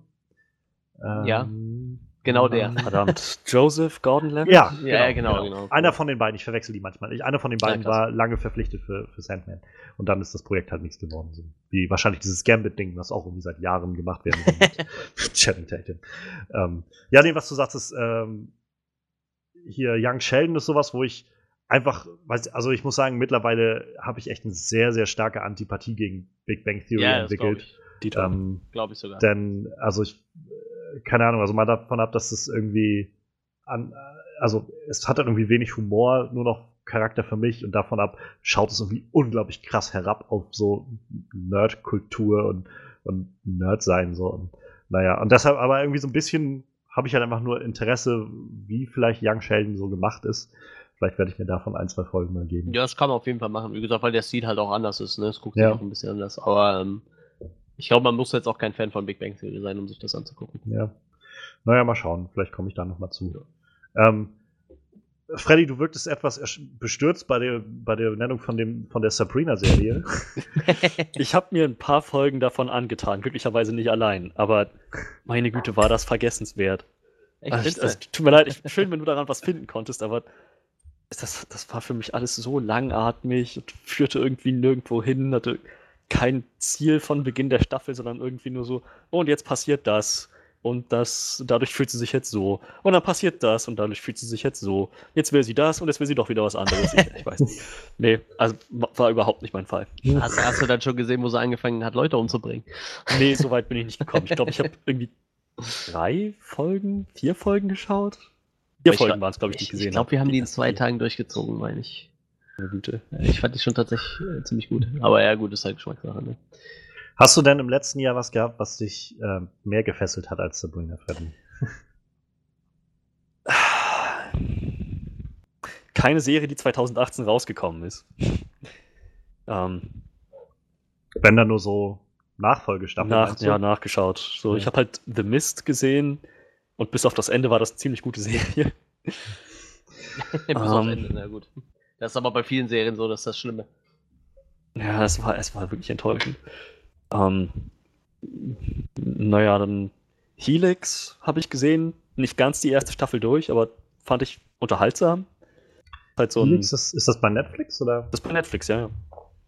Ja, Ähm, genau der. Verdammt. Joseph Gordon-Levitt? Ja, Ja, genau, genau. Einer von den beiden, ich verwechsel die manchmal. Ich, einer von den beiden Ja, war lange verpflichtet für, für Sandman. Und dann ist das Projekt halt nichts geworden. So wie wahrscheinlich dieses Gambit-Ding, was auch irgendwie seit Jahren gemacht werden soll mit *laughs* Channing Tatum. Ähm, ja, nee, was du sagst, ist ähm, hier Young Sheldon ist sowas, wo ich einfach, also ich muss sagen, mittlerweile habe ich echt eine sehr, sehr starke Antipathie gegen Big Bang Theory Ja, das glaube entwickelt. ich. Ähm, Glaube ich sogar. denn, also ich, äh, keine Ahnung, also mal davon ab, dass es irgendwie an, also es hat irgendwie wenig Humor, nur noch Charakter für mich und davon ab schaut es irgendwie unglaublich krass herab auf so Nerd-Kultur und, und Nerd-Sein so. Und, naja, und deshalb aber irgendwie so ein bisschen habe ich halt einfach nur Interesse, wie vielleicht Young Sheldon so gemacht ist. Vielleicht werde ich mir davon ein, zwei Folgen mal geben. Ja, das kann man auf jeden Fall machen. Wie gesagt, weil der Stil halt auch anders ist, ne? Es guckt Ja. sich auch ein bisschen anders. Aber ähm, ich glaube, man muss jetzt auch kein Fan von Big Bang Theory sein, um sich das anzugucken. Ja. Naja, mal schauen. Vielleicht komme ich da noch mal zu. Ähm, Freddy, du wirktest etwas bestürzt bei der, bei der Nennung von, dem, von der Sabrina-Serie. *laughs* Ich habe mir ein paar Folgen davon angetan, glücklicherweise nicht allein, aber meine Güte, war das vergessenswert. Echt, Also, also, tut mir leid, ich, schön, wenn du daran was finden konntest, aber das, das war für mich alles so langatmig und führte irgendwie nirgendwo hin, hatte kein Ziel von Beginn der Staffel, sondern irgendwie nur so, oh, und jetzt passiert das. Und das, dadurch fühlt sie sich jetzt so. Und dann passiert das und dadurch fühlt sie sich jetzt so. Jetzt will sie das und jetzt will sie doch wieder was anderes. Ich, ich weiß nicht. *laughs* Nee, also war überhaupt nicht mein Fall. Hast, hast, du dann schon gesehen, wo sie angefangen hat, Leute umzubringen? Nee, so weit bin ich nicht gekommen. Ich glaube, ich habe *laughs* irgendwie drei Folgen, vier Folgen geschaut. Vier ich Folgen waren es, glaube ich, die ich gesehen Ich glaube, wir haben die in zwei Tagen durchgezogen, meine ich. Güte. Ich fand die schon tatsächlich äh, ziemlich gut. Aber ja, gut, ist halt Geschmackssache. Ne? Hast du denn im letzten Jahr was gehabt, was dich äh, mehr gefesselt hat als Sabrina Freddy? *sighs* Keine Serie, die 2018 rausgekommen ist. *laughs* ähm, Wenn da nur so Nachfolgestaffeln. Nach, ja, nachgeschaut. So, ja. Ich habe halt The Mist gesehen und bis auf das Ende war das eine ziemlich gute Serie. *laughs* bis um, auf ähm. Ende, na gut. Das ist aber bei vielen Serien so, dass das Schlimme. Ja, es war, es war wirklich enttäuschend. Ähm, naja, dann Helix habe ich gesehen. Nicht ganz die erste Staffel durch, aber fand ich unterhaltsam. Halt so Helix, ist, ist das bei Netflix oder? Das ist bei Netflix, ja, ja.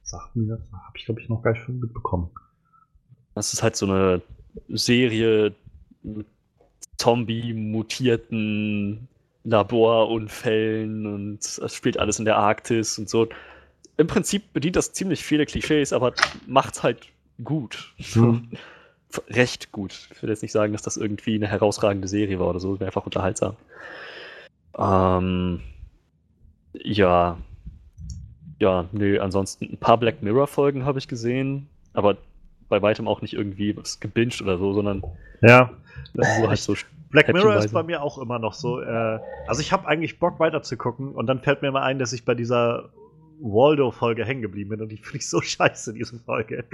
Sagt mir, habe ich glaube ich noch gar nicht mitbekommen. Das ist halt so eine Serie mit Zombie-mutierten Laborunfällen und es spielt alles in der Arktis und so. Im Prinzip bedient das ziemlich viele Klischees, aber macht's halt gut. Hm. *laughs* Recht gut. Ich will jetzt nicht sagen, dass das irgendwie eine herausragende Serie war oder so, wäre einfach unterhaltsam. Ähm, ja. Ja, nö, ansonsten ein paar Black Mirror-Folgen habe ich gesehen, aber bei weitem auch nicht irgendwie was gebinged oder so, sondern ja. Nur halt so Black Mirror ist bei mir auch immer noch so. Äh, also ich habe eigentlich Bock weiter zu gucken und dann fällt mir mal ein, dass ich bei dieser Waldo-Folge hängen geblieben bin und die finde ich so *laughs* scheiße, diese Folge.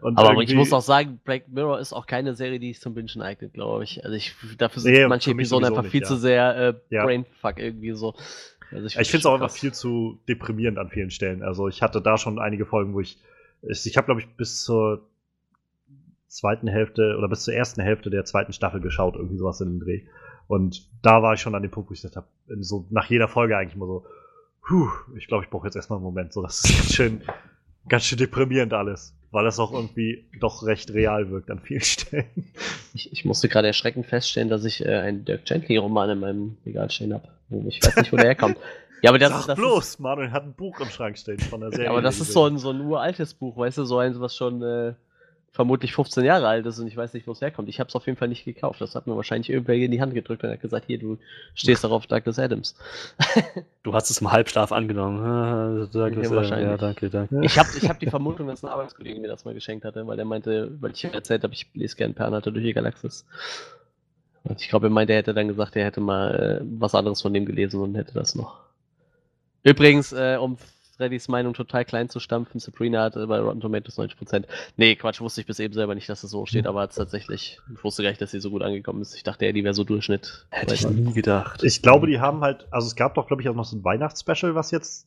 Und aber ich muss auch sagen, Black Mirror ist auch keine Serie, die sich zum Bingen eignet, glaube ich. Also ich dafür sind nee, manche Episoden einfach nicht, viel ja. zu sehr äh, ja. Brainfuck irgendwie so. Also ich, ich finde es auch einfach viel zu deprimierend an vielen Stellen. Also ich hatte da schon einige Folgen, wo ich ich, ich habe glaube ich bis zur zweiten Hälfte oder bis zur ersten Hälfte der zweiten Staffel geschaut, irgendwie sowas in dem Dreh. Und da war ich schon an dem Punkt, wo ich gesagt habe, so nach jeder Folge eigentlich immer so, puh, ich glaube, ich brauche jetzt erstmal einen Moment. So, das ist ganz schön, ganz schön deprimierend alles, weil das auch irgendwie doch recht real wirkt an vielen *laughs* Stellen. Ich, ich musste gerade erschreckend feststellen, dass ich äh, einen Dirk Gently-Roman in meinem Regal stehen habe. Ich weiß nicht, wo der herkommt. Ja, aber das, Sag das bloß, ist, Manuel hat ein Buch im Schrank stehen von der Serie. Aber das ist so ein, so ein uraltes Buch, weißt du, so eins, was schon äh, vermutlich 15 Jahre alt ist und ich weiß nicht, wo es herkommt. Ich habe es auf jeden Fall nicht gekauft. Das hat mir wahrscheinlich irgendwer in die Hand gedrückt und hat gesagt, hier, du stehst darauf Douglas Adams. *laughs* du hast es im Halbschlaf angenommen. Ah, Douglas ja, wahrscheinlich. Ja, danke, danke. Ich habe ich hab die Vermutung, dass ein Arbeitskollege mir das mal geschenkt hatte, weil er meinte, weil ich erzählt habe, ich lese gerne Pernater durch die Galaxis. Und ich glaube, er meinte, er hätte dann gesagt, er hätte mal äh, was anderes von dem gelesen und hätte das noch. Übrigens, äh, um Freddys Meinung total klein zu stampfen. Sabrina hat bei Rotten Tomatoes 90%. Nee, Quatsch, wusste ich bis eben selber nicht, dass das so steht, hm. aber tatsächlich, ich wusste gar nicht, dass sie so gut angekommen ist. Ich dachte, ja, die wäre so Durchschnitt. Hätte ich nie gedacht. Ich glaube, die haben halt, also es gab doch, glaube ich, auch noch so ein Weihnachtsspecial, was jetzt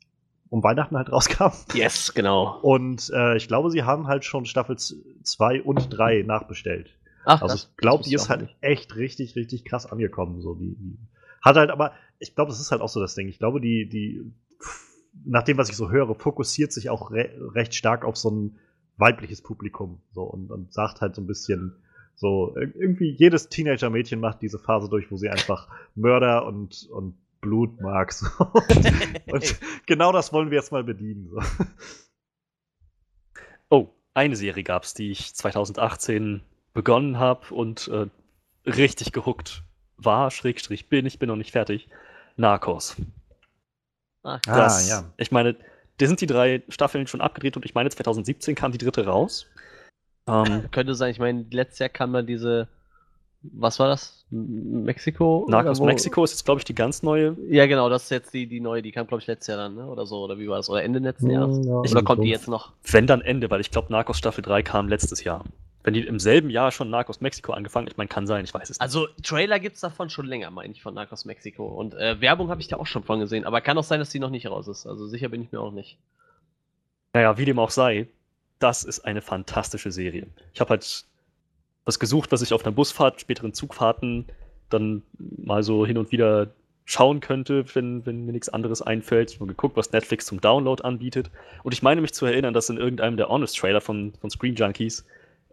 um Weihnachten halt *laughs* rauskam. Yes, genau. Und äh, ich glaube, sie haben halt schon Staffel 2 und 3 nachbestellt. Ach, also ich glaube, die ist halt nicht. echt richtig, richtig krass angekommen. So, die, die hat halt, aber ich glaube, das ist halt auch so das Ding. Ich glaube, die, die nach dem, was ich so höre, fokussiert sich auch re recht stark auf so ein weibliches Publikum so und, und sagt halt so ein bisschen so irgendwie jedes Teenager-Mädchen macht diese Phase durch, wo sie einfach Mörder und und Blut mag. So. Und, *laughs* und, genau das wollen wir jetzt mal bedienen. So. Oh, eine Serie gab es, die ich 2018 begonnen habe und äh, richtig gehuckt war, Schrägstrich bin, ich bin noch nicht fertig. Narcos. Ah, das, ah, ja. Ich meine, da sind die drei Staffeln schon abgedreht und ich meine, 2017 kam die dritte raus. Ähm, *laughs* Könnte sein, ich meine, letztes Jahr kam dann diese, was war das? Mexiko? Narcos Mexiko ist jetzt, glaube ich, die ganz neue. Ja, genau, das ist jetzt die, die neue, die kam, glaube ich, letztes Jahr dann, ne? oder so, oder wie war das? Oder Ende letzten Jahres? Ja, oder kommt die jetzt noch? Wenn dann Ende, weil ich glaube, Narcos Staffel 3 kam letztes Jahr. Wenn die im selben Jahr schon Narcos Mexiko angefangen, ich meine, kann sein, ich weiß es nicht. Also Trailer gibt es davon schon länger, meine ich, von Narcos Mexiko. Und äh, Werbung habe ich da auch schon von gesehen, aber kann auch sein, dass die noch nicht raus ist. Also sicher bin ich mir auch nicht. Naja, wie dem auch sei, das ist eine fantastische Serie. Ich habe halt was gesucht, was ich auf einer Busfahrt, späteren Zugfahrten dann mal so hin und wieder schauen könnte, wenn, wenn mir nichts anderes einfällt. Ich habe geguckt, was Netflix zum Download anbietet. Und ich meine mich zu erinnern, dass in irgendeinem der Honest-Trailer von, von Screen Junkies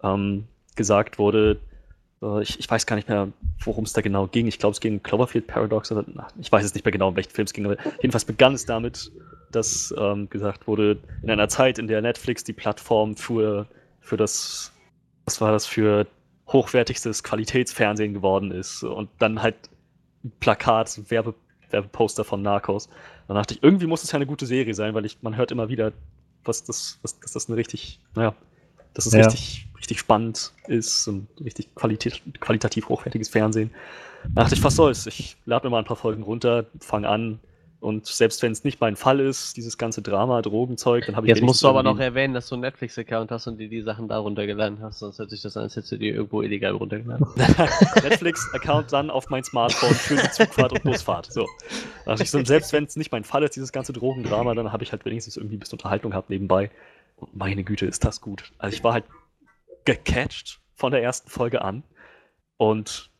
ähm, gesagt wurde, äh, ich, ich, weiß gar nicht mehr, worum es da genau ging. Ich glaube, es ging Cloverfield Paradox oder ach, ich weiß jetzt nicht mehr genau, um welchen Film es ging, aber jedenfalls begann es damit, dass ähm, gesagt wurde, in einer Zeit, in der Netflix die Plattform für, für das, was war das, für hochwertigstes Qualitätsfernsehen geworden ist und dann halt Plakat, Werbe, Werbeposter von Narcos. Dann dachte ich, irgendwie muss es ja eine gute Serie sein, weil ich, man hört immer wieder, was das, was, dass das eine richtig, naja, dass es ja. richtig, richtig spannend ist und richtig qualit qualitativ hochwertiges Fernsehen. Da dachte ich, was soll's? Ich lade mir mal ein paar Folgen runter, fange an, und selbst wenn es nicht mein Fall ist, dieses ganze Drama, Drogenzeug, dann habe ich. Jetzt musst du aber noch erwähnen, dass du einen Netflix-Account hast und dir die Sachen da runtergeladen hast, sonst hört sich das an, als hättest du die irgendwo illegal runtergeladen. *laughs* Netflix-Account dann auf mein Smartphone für die Zugfahrt und Busfahrt. So. Also ich so, selbst wenn es nicht mein Fall ist, dieses ganze Drogendrama, dann habe ich halt wenigstens irgendwie ein bisschen Unterhaltung gehabt nebenbei. Und meine Güte, ist das gut. Also ich war halt gecatcht von der ersten Folge an und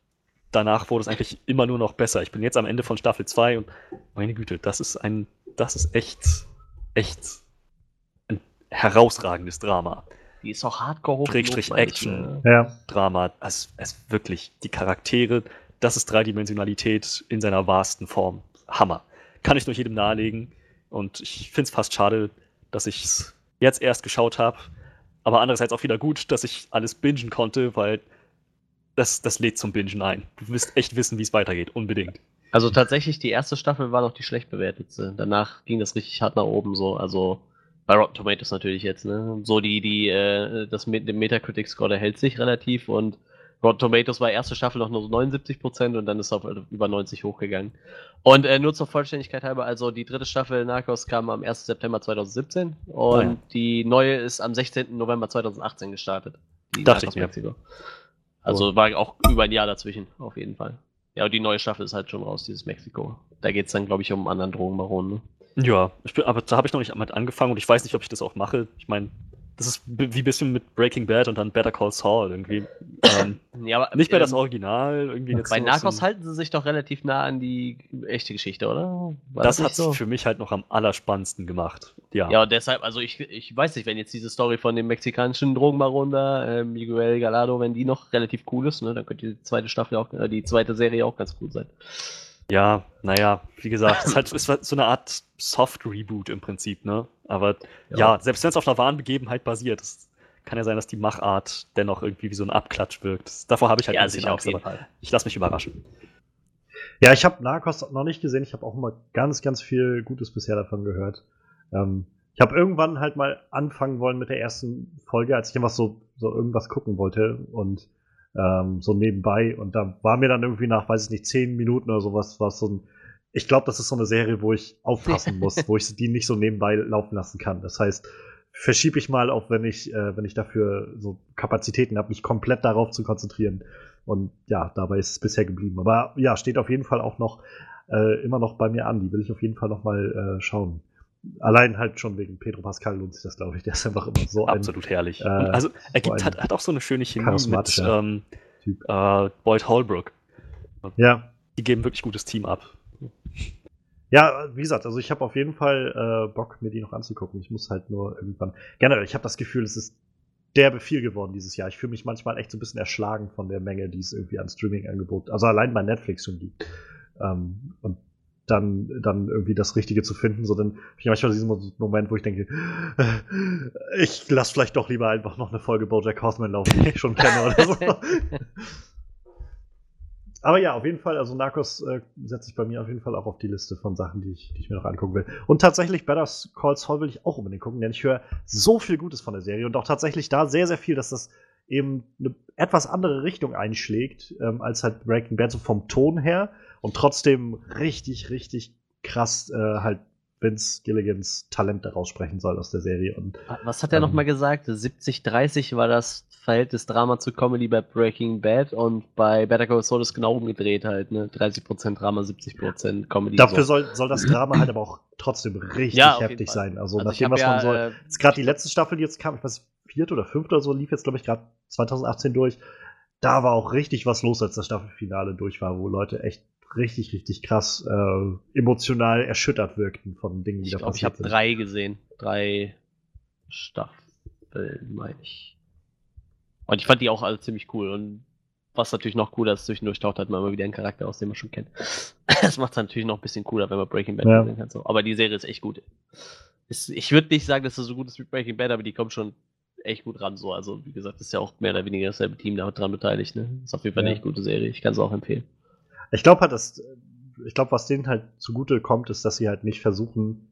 danach wurde es eigentlich immer nur noch besser. Ich bin jetzt am Ende von Staffel 2 und meine Güte, das ist ein, das ist echt, echt ein herausragendes Drama. Die ist auch hardcore Schrägstrich Action, ja. Drama. Es, es wirklich, die Charaktere, das ist Dreidimensionalität in seiner wahrsten Form. Hammer. Kann ich nur jedem nahelegen. Und ich finde es fast schade, dass ich es jetzt erst geschaut habe. Aber andererseits auch wieder gut, dass ich alles bingen konnte, weil das, das lädt zum Bingen ein. Du wirst echt wissen, wie es weitergeht, unbedingt. Also tatsächlich, die erste Staffel war noch die schlecht bewertetste. Danach ging das richtig hart nach oben so. Also bei Rotten Tomatoes natürlich jetzt, ne? So die, die, äh, das Metacritic-Score, der hält sich relativ und Rotten Tomatoes war erste Staffel noch nur so 79% und dann ist es auf über 90 hochgegangen. Und äh, nur zur Vollständigkeit halber, also die dritte Staffel Narcos kam am 1. September 2017 und oh ja. die neue ist am 16. November 2018 gestartet. Die Dachte Narcos ich mir. Also war auch über ein Jahr dazwischen, auf jeden Fall. Ja, und die neue Staffel ist halt schon raus, dieses Mexiko. Da geht es dann, glaube ich, um einen anderen Drogenbaron. Ne? Ja, bin, aber da habe ich noch nicht mit angefangen und ich weiß nicht, ob ich das auch mache. Ich meine, das ist wie ein bisschen mit Breaking Bad und dann Better Call Saul irgendwie. Ähm, *laughs* ja, aber, nicht mehr das ähm, Original. Irgendwie bei Narcos halten sie sich doch relativ nah an die echte Geschichte, oder? War das, das hat so? für mich halt noch am allerspannendsten gemacht. Ja, ja deshalb, also ich, ich weiß nicht, wenn jetzt diese Story von dem mexikanischen Drogenbaron da, äh, Miguel Galado, wenn die noch relativ cool ist, ne, dann könnte die zweite Staffel auch, äh, die zweite Serie auch ganz cool sein. Ja, naja, wie gesagt, es ist halt halt so eine Art Soft-Reboot im Prinzip, ne? Aber ja, ja selbst wenn es auf einer wahren Begebenheit basiert, es kann ja sein, dass die Machart dennoch irgendwie wie so ein Abklatsch wirkt. Davor habe ich halt ja, ein bisschen Angst, Fall. ich lasse mich überraschen. Ja, ich habe Narcos noch nicht gesehen. Ich habe auch immer ganz, ganz viel Gutes bisher davon gehört. Ähm, ich habe irgendwann halt mal anfangen wollen mit der ersten Folge, als ich einfach so, so irgendwas gucken wollte und ähm, so nebenbei. Und da war mir dann irgendwie nach, weiß ich nicht, zehn Minuten oder sowas, was so ein ich glaube, das ist so eine Serie, wo ich aufpassen *laughs* muss, wo ich die nicht so nebenbei laufen lassen kann. Das heißt, verschiebe ich mal, auch wenn ich, äh, wenn ich dafür so Kapazitäten habe, mich komplett darauf zu konzentrieren. Und ja, dabei ist es bisher geblieben. Aber ja, steht auf jeden Fall auch noch äh, immer noch bei mir an. Die will ich auf jeden Fall noch mal äh, schauen. Allein halt schon wegen Pedro Pascal lohnt sich das, glaube ich. Der ist einfach immer so Absolut ein, herrlich. Äh, also er gibt, so hat, hat auch so eine schöne Chemie mit ähm, äh, Boyd Holbrook. Ja. Die geben wirklich gutes Team ab. Ja, wie gesagt, also ich habe auf jeden Fall äh, Bock, mir die noch anzugucken. Ich muss halt nur irgendwann. Generell, ich habe das Gefühl, es ist derbe viel geworden dieses Jahr. Ich fühle mich manchmal echt so ein bisschen erschlagen von der Menge, die es irgendwie an Streaming-Angebot, also allein bei Netflix schon gibt. Ähm, und dann, dann irgendwie das Richtige zu finden, so dann habe ich manchmal diesen Moment, wo ich denke, ich lasse vielleicht doch lieber einfach noch eine Folge Bojack Horseman laufen, die ich schon kenne oder so. *laughs* Aber ja, auf jeden Fall, also Narcos äh, setze ich bei mir auf jeden Fall auch auf die Liste von Sachen, die ich, die ich mir noch angucken will. Und tatsächlich Better Call Saul will ich auch unbedingt gucken, denn ich höre so viel Gutes von der Serie und auch tatsächlich da sehr, sehr viel, dass das eben eine etwas andere Richtung einschlägt, ähm, als halt Breaking Bad, so vom Ton her und trotzdem richtig, richtig krass äh, halt Vince Gilligans Talent daraus sprechen soll aus der Serie. Und, Was hat er ähm, nochmal gesagt? 70-30 war das Verhältnis Drama zu Comedy bei Breaking Bad und bei Better Call Saul ist genau umgedreht halt, ne? 30% Drama, 70% Comedy. Dafür so. soll, soll das Drama halt aber auch trotzdem richtig ja, heftig sein. Also, also nachdem was ja, man so. Äh, jetzt gerade die letzte Staffel, die jetzt kam, ich weiß, vierte oder fünfte oder so, lief jetzt, glaube ich, gerade 2018 durch. Da war auch richtig was los, als das Staffelfinale durch war, wo Leute echt richtig, richtig krass äh, emotional erschüttert wirkten von Dingen, die ich da glaub, passiert Ich habe drei gesehen. Drei Staffeln, meine ich. Und ich fand die auch alle ziemlich cool. Und was natürlich noch cooler ist, zwischendurch taucht halt mal immer wieder ein Charakter aus, den man schon kennt. *laughs* das macht es natürlich noch ein bisschen cooler, wenn man Breaking Bad ja. sehen kann. So. Aber die Serie ist echt gut. Ist, ich würde nicht sagen, dass es so gut ist wie Breaking Bad, aber die kommt schon echt gut ran. So. Also, wie gesagt, ist ja auch mehr oder weniger dasselbe Team da dran beteiligt. Ne? Ist auf jeden Fall ja. eine echt gute Serie. Ich kann es auch empfehlen. Ich glaube halt, dass, ich glaube, was denen halt zugute kommt, ist, dass sie halt nicht versuchen,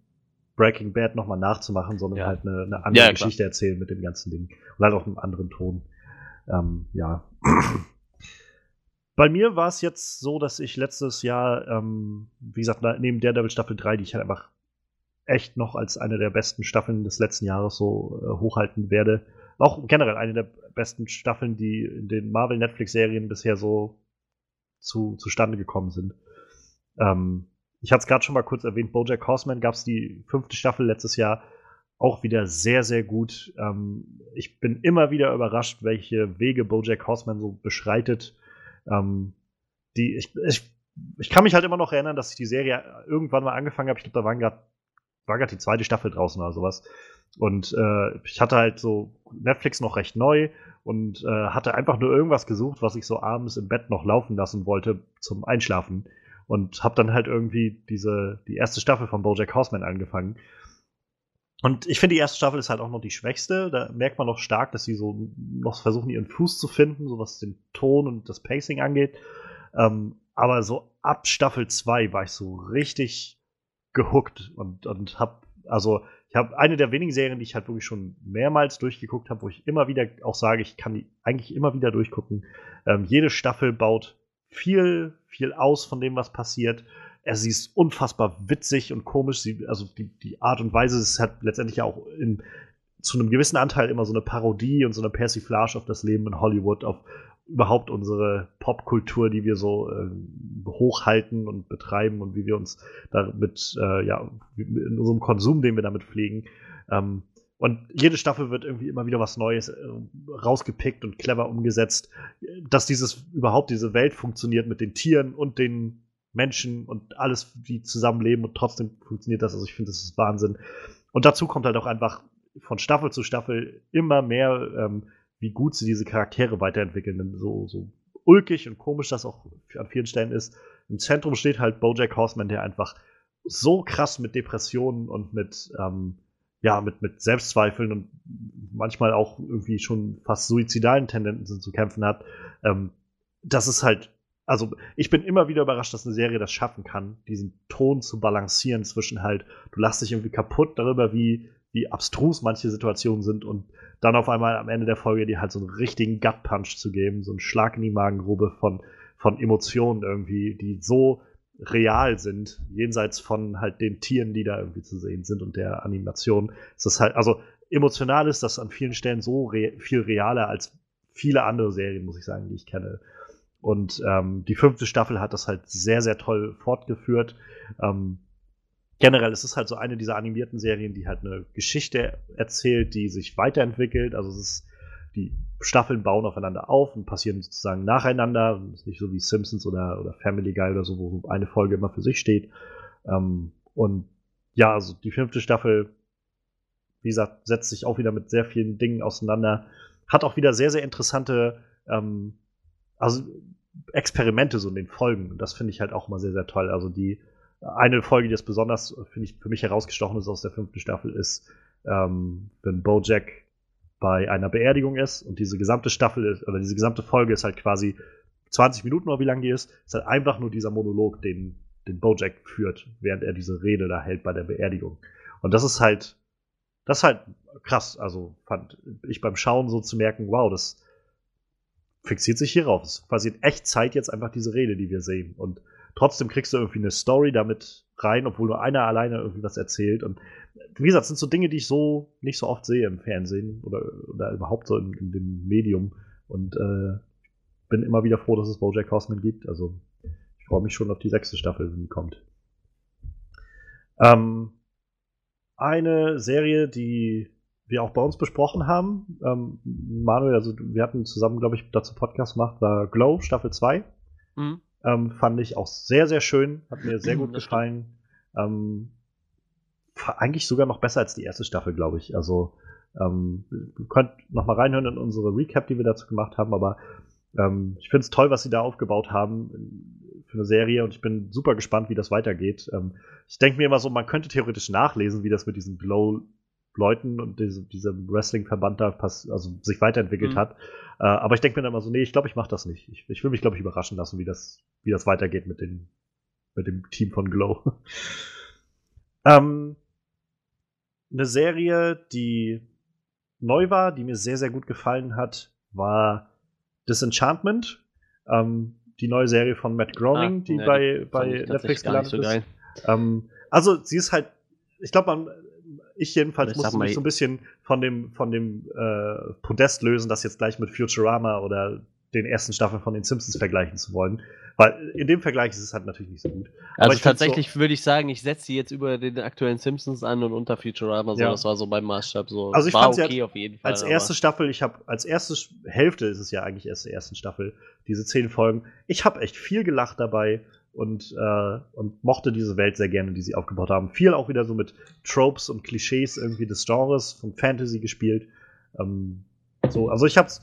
Breaking Bad nochmal nachzumachen, sondern ja. halt eine, eine andere ja, Geschichte erzählen mit dem ganzen Ding. Und halt auch einen anderen Ton. Ähm, ja. Bei mir war es jetzt so, dass ich letztes Jahr, ähm, wie gesagt, neben der Devil Staffel 3, die ich halt einfach echt noch als eine der besten Staffeln des letzten Jahres so äh, hochhalten werde. Auch generell eine der besten Staffeln, die in den Marvel-Netflix-Serien bisher so zu, zustande gekommen sind. Ähm, ich hatte es gerade schon mal kurz erwähnt, Bojack Horseman gab es die fünfte Staffel letztes Jahr auch wieder sehr, sehr gut. Ähm, ich bin immer wieder überrascht, welche Wege Bojack Horseman so beschreitet. Ähm, die, ich, ich, ich kann mich halt immer noch erinnern, dass ich die Serie irgendwann mal angefangen habe. Ich glaube, da waren grad, war gerade die zweite Staffel draußen oder sowas. Und äh, ich hatte halt so Netflix noch recht neu und äh, hatte einfach nur irgendwas gesucht, was ich so abends im Bett noch laufen lassen wollte zum Einschlafen. Und habe dann halt irgendwie diese, die erste Staffel von Bojack Horseman angefangen. Und ich finde, die erste Staffel ist halt auch noch die schwächste. Da merkt man noch stark, dass sie so noch versuchen, ihren Fuß zu finden, so was den Ton und das Pacing angeht. Ähm, aber so ab Staffel 2 war ich so richtig gehuckt und, und hab, also ich habe eine der wenigen Serien, die ich halt wirklich schon mehrmals durchgeguckt habe, wo ich immer wieder auch sage, ich kann die eigentlich immer wieder durchgucken. Ähm, jede Staffel baut viel, viel aus von dem, was passiert. Er sie ist unfassbar witzig und komisch. Sie, also die, die Art und Weise ist halt letztendlich auch in, zu einem gewissen Anteil immer so eine Parodie und so eine Persiflage auf das Leben in Hollywood, auf überhaupt unsere Popkultur, die wir so äh, hochhalten und betreiben und wie wir uns damit, äh, ja, in unserem Konsum, den wir damit pflegen. Ähm, und jede Staffel wird irgendwie immer wieder was Neues äh, rausgepickt und clever umgesetzt, dass dieses überhaupt diese Welt funktioniert mit den Tieren und den Menschen und alles, die zusammenleben und trotzdem funktioniert das. Also ich finde, das ist Wahnsinn. Und dazu kommt halt auch einfach von Staffel zu Staffel immer mehr ähm, wie gut sie diese Charaktere weiterentwickeln. Denn so, so ulkig und komisch das auch an vielen Stellen ist. Im Zentrum steht halt Bojack Horseman, der einfach so krass mit Depressionen und mit, ähm, ja, mit, mit Selbstzweifeln und manchmal auch irgendwie schon fast suizidalen Tendenzen zu kämpfen hat. Ähm, das ist halt, also ich bin immer wieder überrascht, dass eine Serie das schaffen kann, diesen Ton zu balancieren zwischen halt, du lachst dich irgendwie kaputt darüber, wie, wie abstrus manche Situationen sind und dann auf einmal am Ende der Folge dir halt so einen richtigen Gut-Punch zu geben, so einen Schlag in die Magengrube von, von Emotionen irgendwie, die so real sind, jenseits von halt den Tieren, die da irgendwie zu sehen sind und der Animation. Es ist halt, also emotional ist das an vielen Stellen so re viel realer als viele andere Serien, muss ich sagen, die ich kenne. Und ähm, die fünfte Staffel hat das halt sehr, sehr toll fortgeführt. Ähm, generell ist es halt so eine dieser animierten Serien, die halt eine Geschichte erzählt, die sich weiterentwickelt. Also es ist, die Staffeln bauen aufeinander auf und passieren sozusagen nacheinander. Es ist nicht so wie Simpsons oder, oder Family Guy oder so, wo eine Folge immer für sich steht. Ähm, und ja, also die fünfte Staffel, wie gesagt, setzt sich auch wieder mit sehr vielen Dingen auseinander. Hat auch wieder sehr, sehr interessante, ähm, also Experimente so in den Folgen. Und das finde ich halt auch immer sehr, sehr toll. Also die eine Folge, die das besonders finde ich, für mich herausgestochen ist aus der fünften Staffel, ist, ähm, wenn Bojack bei einer Beerdigung ist und diese gesamte Staffel ist, oder diese gesamte Folge ist halt quasi 20 Minuten oder wie lang die ist, ist halt einfach nur dieser Monolog, den, den Bojack führt, während er diese Rede da hält bei der Beerdigung. Und das ist halt, das ist halt krass. Also fand ich beim Schauen so zu merken, wow, das fixiert sich hierauf. Es ist quasi in Echtzeit jetzt einfach diese Rede, die wir sehen. Und Trotzdem kriegst du irgendwie eine Story damit rein, obwohl nur einer alleine irgendwie was erzählt. Und wie gesagt, das sind so Dinge, die ich so nicht so oft sehe im Fernsehen oder, oder überhaupt so in, in dem Medium. Und äh, bin immer wieder froh, dass es Bojack Horseman gibt. Also ich freue mich schon auf die sechste Staffel, wenn die kommt. Ähm, eine Serie, die wir auch bei uns besprochen haben, ähm, Manuel, also wir hatten zusammen, glaube ich, dazu Podcast gemacht, war Glow, Staffel 2. Mhm. Ähm, fand ich auch sehr, sehr schön. Hat mir sehr gut gefallen. Ähm, eigentlich sogar noch besser als die erste Staffel, glaube ich. Also, ähm, ihr könnt noch mal reinhören in unsere Recap, die wir dazu gemacht haben, aber ähm, ich finde es toll, was sie da aufgebaut haben für eine Serie und ich bin super gespannt, wie das weitergeht. Ähm, ich denke mir immer so, man könnte theoretisch nachlesen, wie das mit diesen Glow-Leuten und diese, diesem Wrestling-Verband da pass also sich weiterentwickelt mhm. hat. Äh, aber ich denke mir dann immer so, nee, ich glaube, ich mache das nicht. Ich, ich will mich, glaube ich, überraschen lassen, wie das, wie das weitergeht mit, den, mit dem Team von Glow. *laughs* ähm, eine Serie, die neu war, die mir sehr, sehr gut gefallen hat, war Disenchantment. Ähm, die neue Serie von Matt Groening, ah, die ne, bei, bei Netflix gelandet so ist. Ähm, also, sie ist halt, ich glaube, ich jedenfalls muss mich so ein bisschen von dem, von dem äh, Podest lösen, das jetzt gleich mit Futurama oder den ersten Staffeln von den Simpsons vergleichen zu wollen. Weil in dem Vergleich ist es halt natürlich nicht so gut. Also tatsächlich so, würde ich sagen, ich setze sie jetzt über den aktuellen Simpsons an und unter Futurama. So, ja. Das war so beim Maßstab so. Also ich fand okay auf jeden Fall. Als erste Staffel, ich habe als erste Hälfte ist es ja eigentlich erst der ersten Staffel, diese zehn Folgen. Ich habe echt viel gelacht dabei und, äh, und mochte diese Welt sehr gerne, die sie aufgebaut haben. Viel auch wieder so mit Tropes und Klischees irgendwie des Genres von Fantasy gespielt. Ähm, so, also ich hab's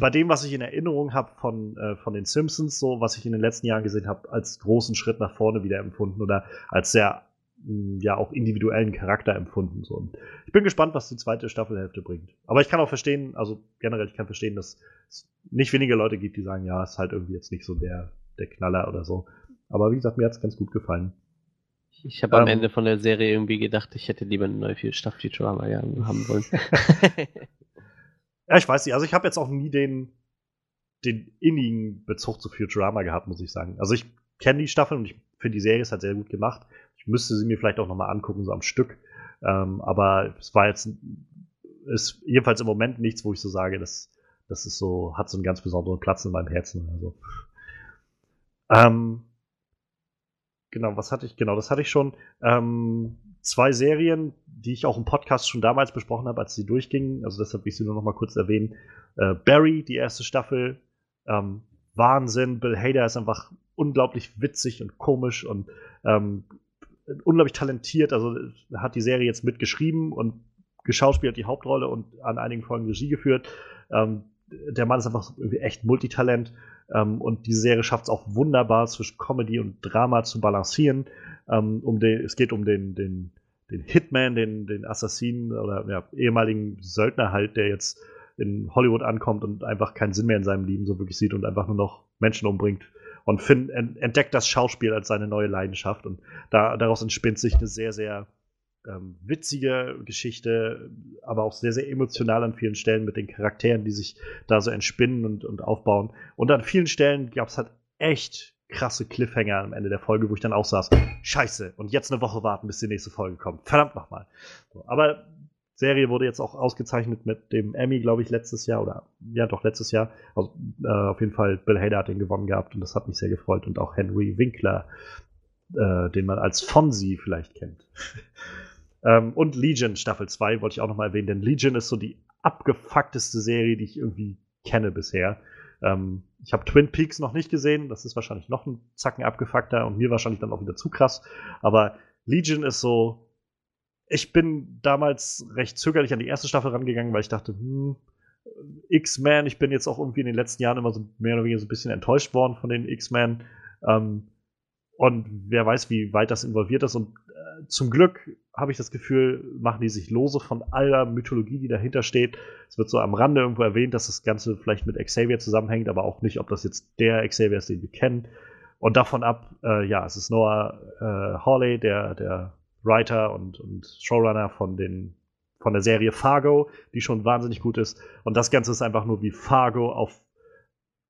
bei dem, was ich in Erinnerung habe von, äh, von den Simpsons, so was ich in den letzten Jahren gesehen habe, als großen Schritt nach vorne wieder empfunden oder als sehr mh, ja auch individuellen Charakter empfunden. So. Und ich bin gespannt, was die zweite Staffelhälfte bringt. Aber ich kann auch verstehen, also generell, ich kann verstehen, dass es nicht wenige Leute gibt, die sagen, ja, ist halt irgendwie jetzt nicht so der, der Knaller oder so. Aber wie gesagt, mir hat es ganz gut gefallen. Ich habe ähm, am Ende von der Serie irgendwie gedacht, ich hätte lieber eine neue Staffel Futurama haben wollen. *laughs* Ja, ich weiß nicht. Also ich habe jetzt auch nie den, den innigen Bezug zu Futurama gehabt, muss ich sagen. Also ich kenne die Staffel und ich finde die Serie ist halt sehr gut gemacht. Ich müsste sie mir vielleicht auch nochmal angucken, so am Stück. Ähm, aber es war jetzt, ist jedenfalls im Moment nichts, wo ich so sage, das, das ist so, hat so einen ganz besonderen Platz in meinem Herzen. Also. Ähm, genau, was hatte ich? Genau, das hatte ich schon. Ähm, zwei Serien, die ich auch im Podcast schon damals besprochen habe, als sie durchgingen. Also deshalb will ich sie nur noch mal kurz erwähnen. Äh, Barry, die erste Staffel, ähm, Wahnsinn. Bill Hader ist einfach unglaublich witzig und komisch und ähm, unglaublich talentiert. Also hat die Serie jetzt mitgeschrieben und geschauspielt die Hauptrolle und an einigen Folgen Regie geführt. Ähm, der Mann ist einfach irgendwie echt Multitalent ähm, und diese Serie schafft es auch wunderbar zwischen Comedy und Drama zu balancieren. Ähm, um den, es geht um den, den, den Hitman, den, den Assassinen oder ja, ehemaligen Söldner halt, der jetzt in Hollywood ankommt und einfach keinen Sinn mehr in seinem Leben so wirklich sieht und einfach nur noch Menschen umbringt. Und Finn entdeckt das Schauspiel als seine neue Leidenschaft. Und da, daraus entspinnt sich eine sehr, sehr ähm, witzige Geschichte, aber auch sehr, sehr emotional an vielen Stellen mit den Charakteren, die sich da so entspinnen und, und aufbauen. Und an vielen Stellen gab es halt echt krasse Cliffhanger am Ende der Folge, wo ich dann auch saß, scheiße, und jetzt eine Woche warten, bis die nächste Folge kommt. Verdammt nochmal. So, aber Serie wurde jetzt auch ausgezeichnet mit dem Emmy, glaube ich, letztes Jahr oder ja doch letztes Jahr. Also, äh, auf jeden Fall Bill Hader hat den gewonnen gehabt und das hat mich sehr gefreut und auch Henry Winkler, äh, den man als Fonzie vielleicht kennt. Ähm, und Legion Staffel 2 wollte ich auch noch mal erwähnen, denn Legion ist so die abgefuckteste Serie, die ich irgendwie kenne bisher. Ähm, ich habe Twin Peaks noch nicht gesehen. Das ist wahrscheinlich noch ein Zacken abgefuckter und mir wahrscheinlich dann auch wieder zu krass. Aber Legion ist so. Ich bin damals recht zögerlich an die erste Staffel rangegangen, weil ich dachte, hm, X-Men, ich bin jetzt auch irgendwie in den letzten Jahren immer so mehr oder weniger so ein bisschen enttäuscht worden von den X-Men. Ähm, und wer weiß, wie weit das involviert ist. Und äh, zum Glück habe ich das Gefühl, machen die sich lose von aller Mythologie, die dahinter steht. Es wird so am Rande irgendwo erwähnt, dass das Ganze vielleicht mit Xavier zusammenhängt, aber auch nicht, ob das jetzt der Xavier ist, den wir kennen. Und davon ab, äh, ja, es ist Noah äh, Hawley, der, der Writer und, und Showrunner von, den, von der Serie Fargo, die schon wahnsinnig gut ist. Und das Ganze ist einfach nur wie Fargo auf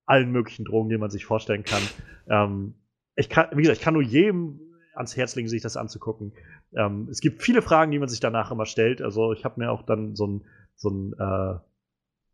allen möglichen Drogen, die man sich vorstellen kann. Ähm, ich kann, wie gesagt, ich kann nur jedem ans Herz legen, sich das anzugucken. Ähm, es gibt viele Fragen, die man sich danach immer stellt. Also ich habe mir auch dann so ein, so ein, äh,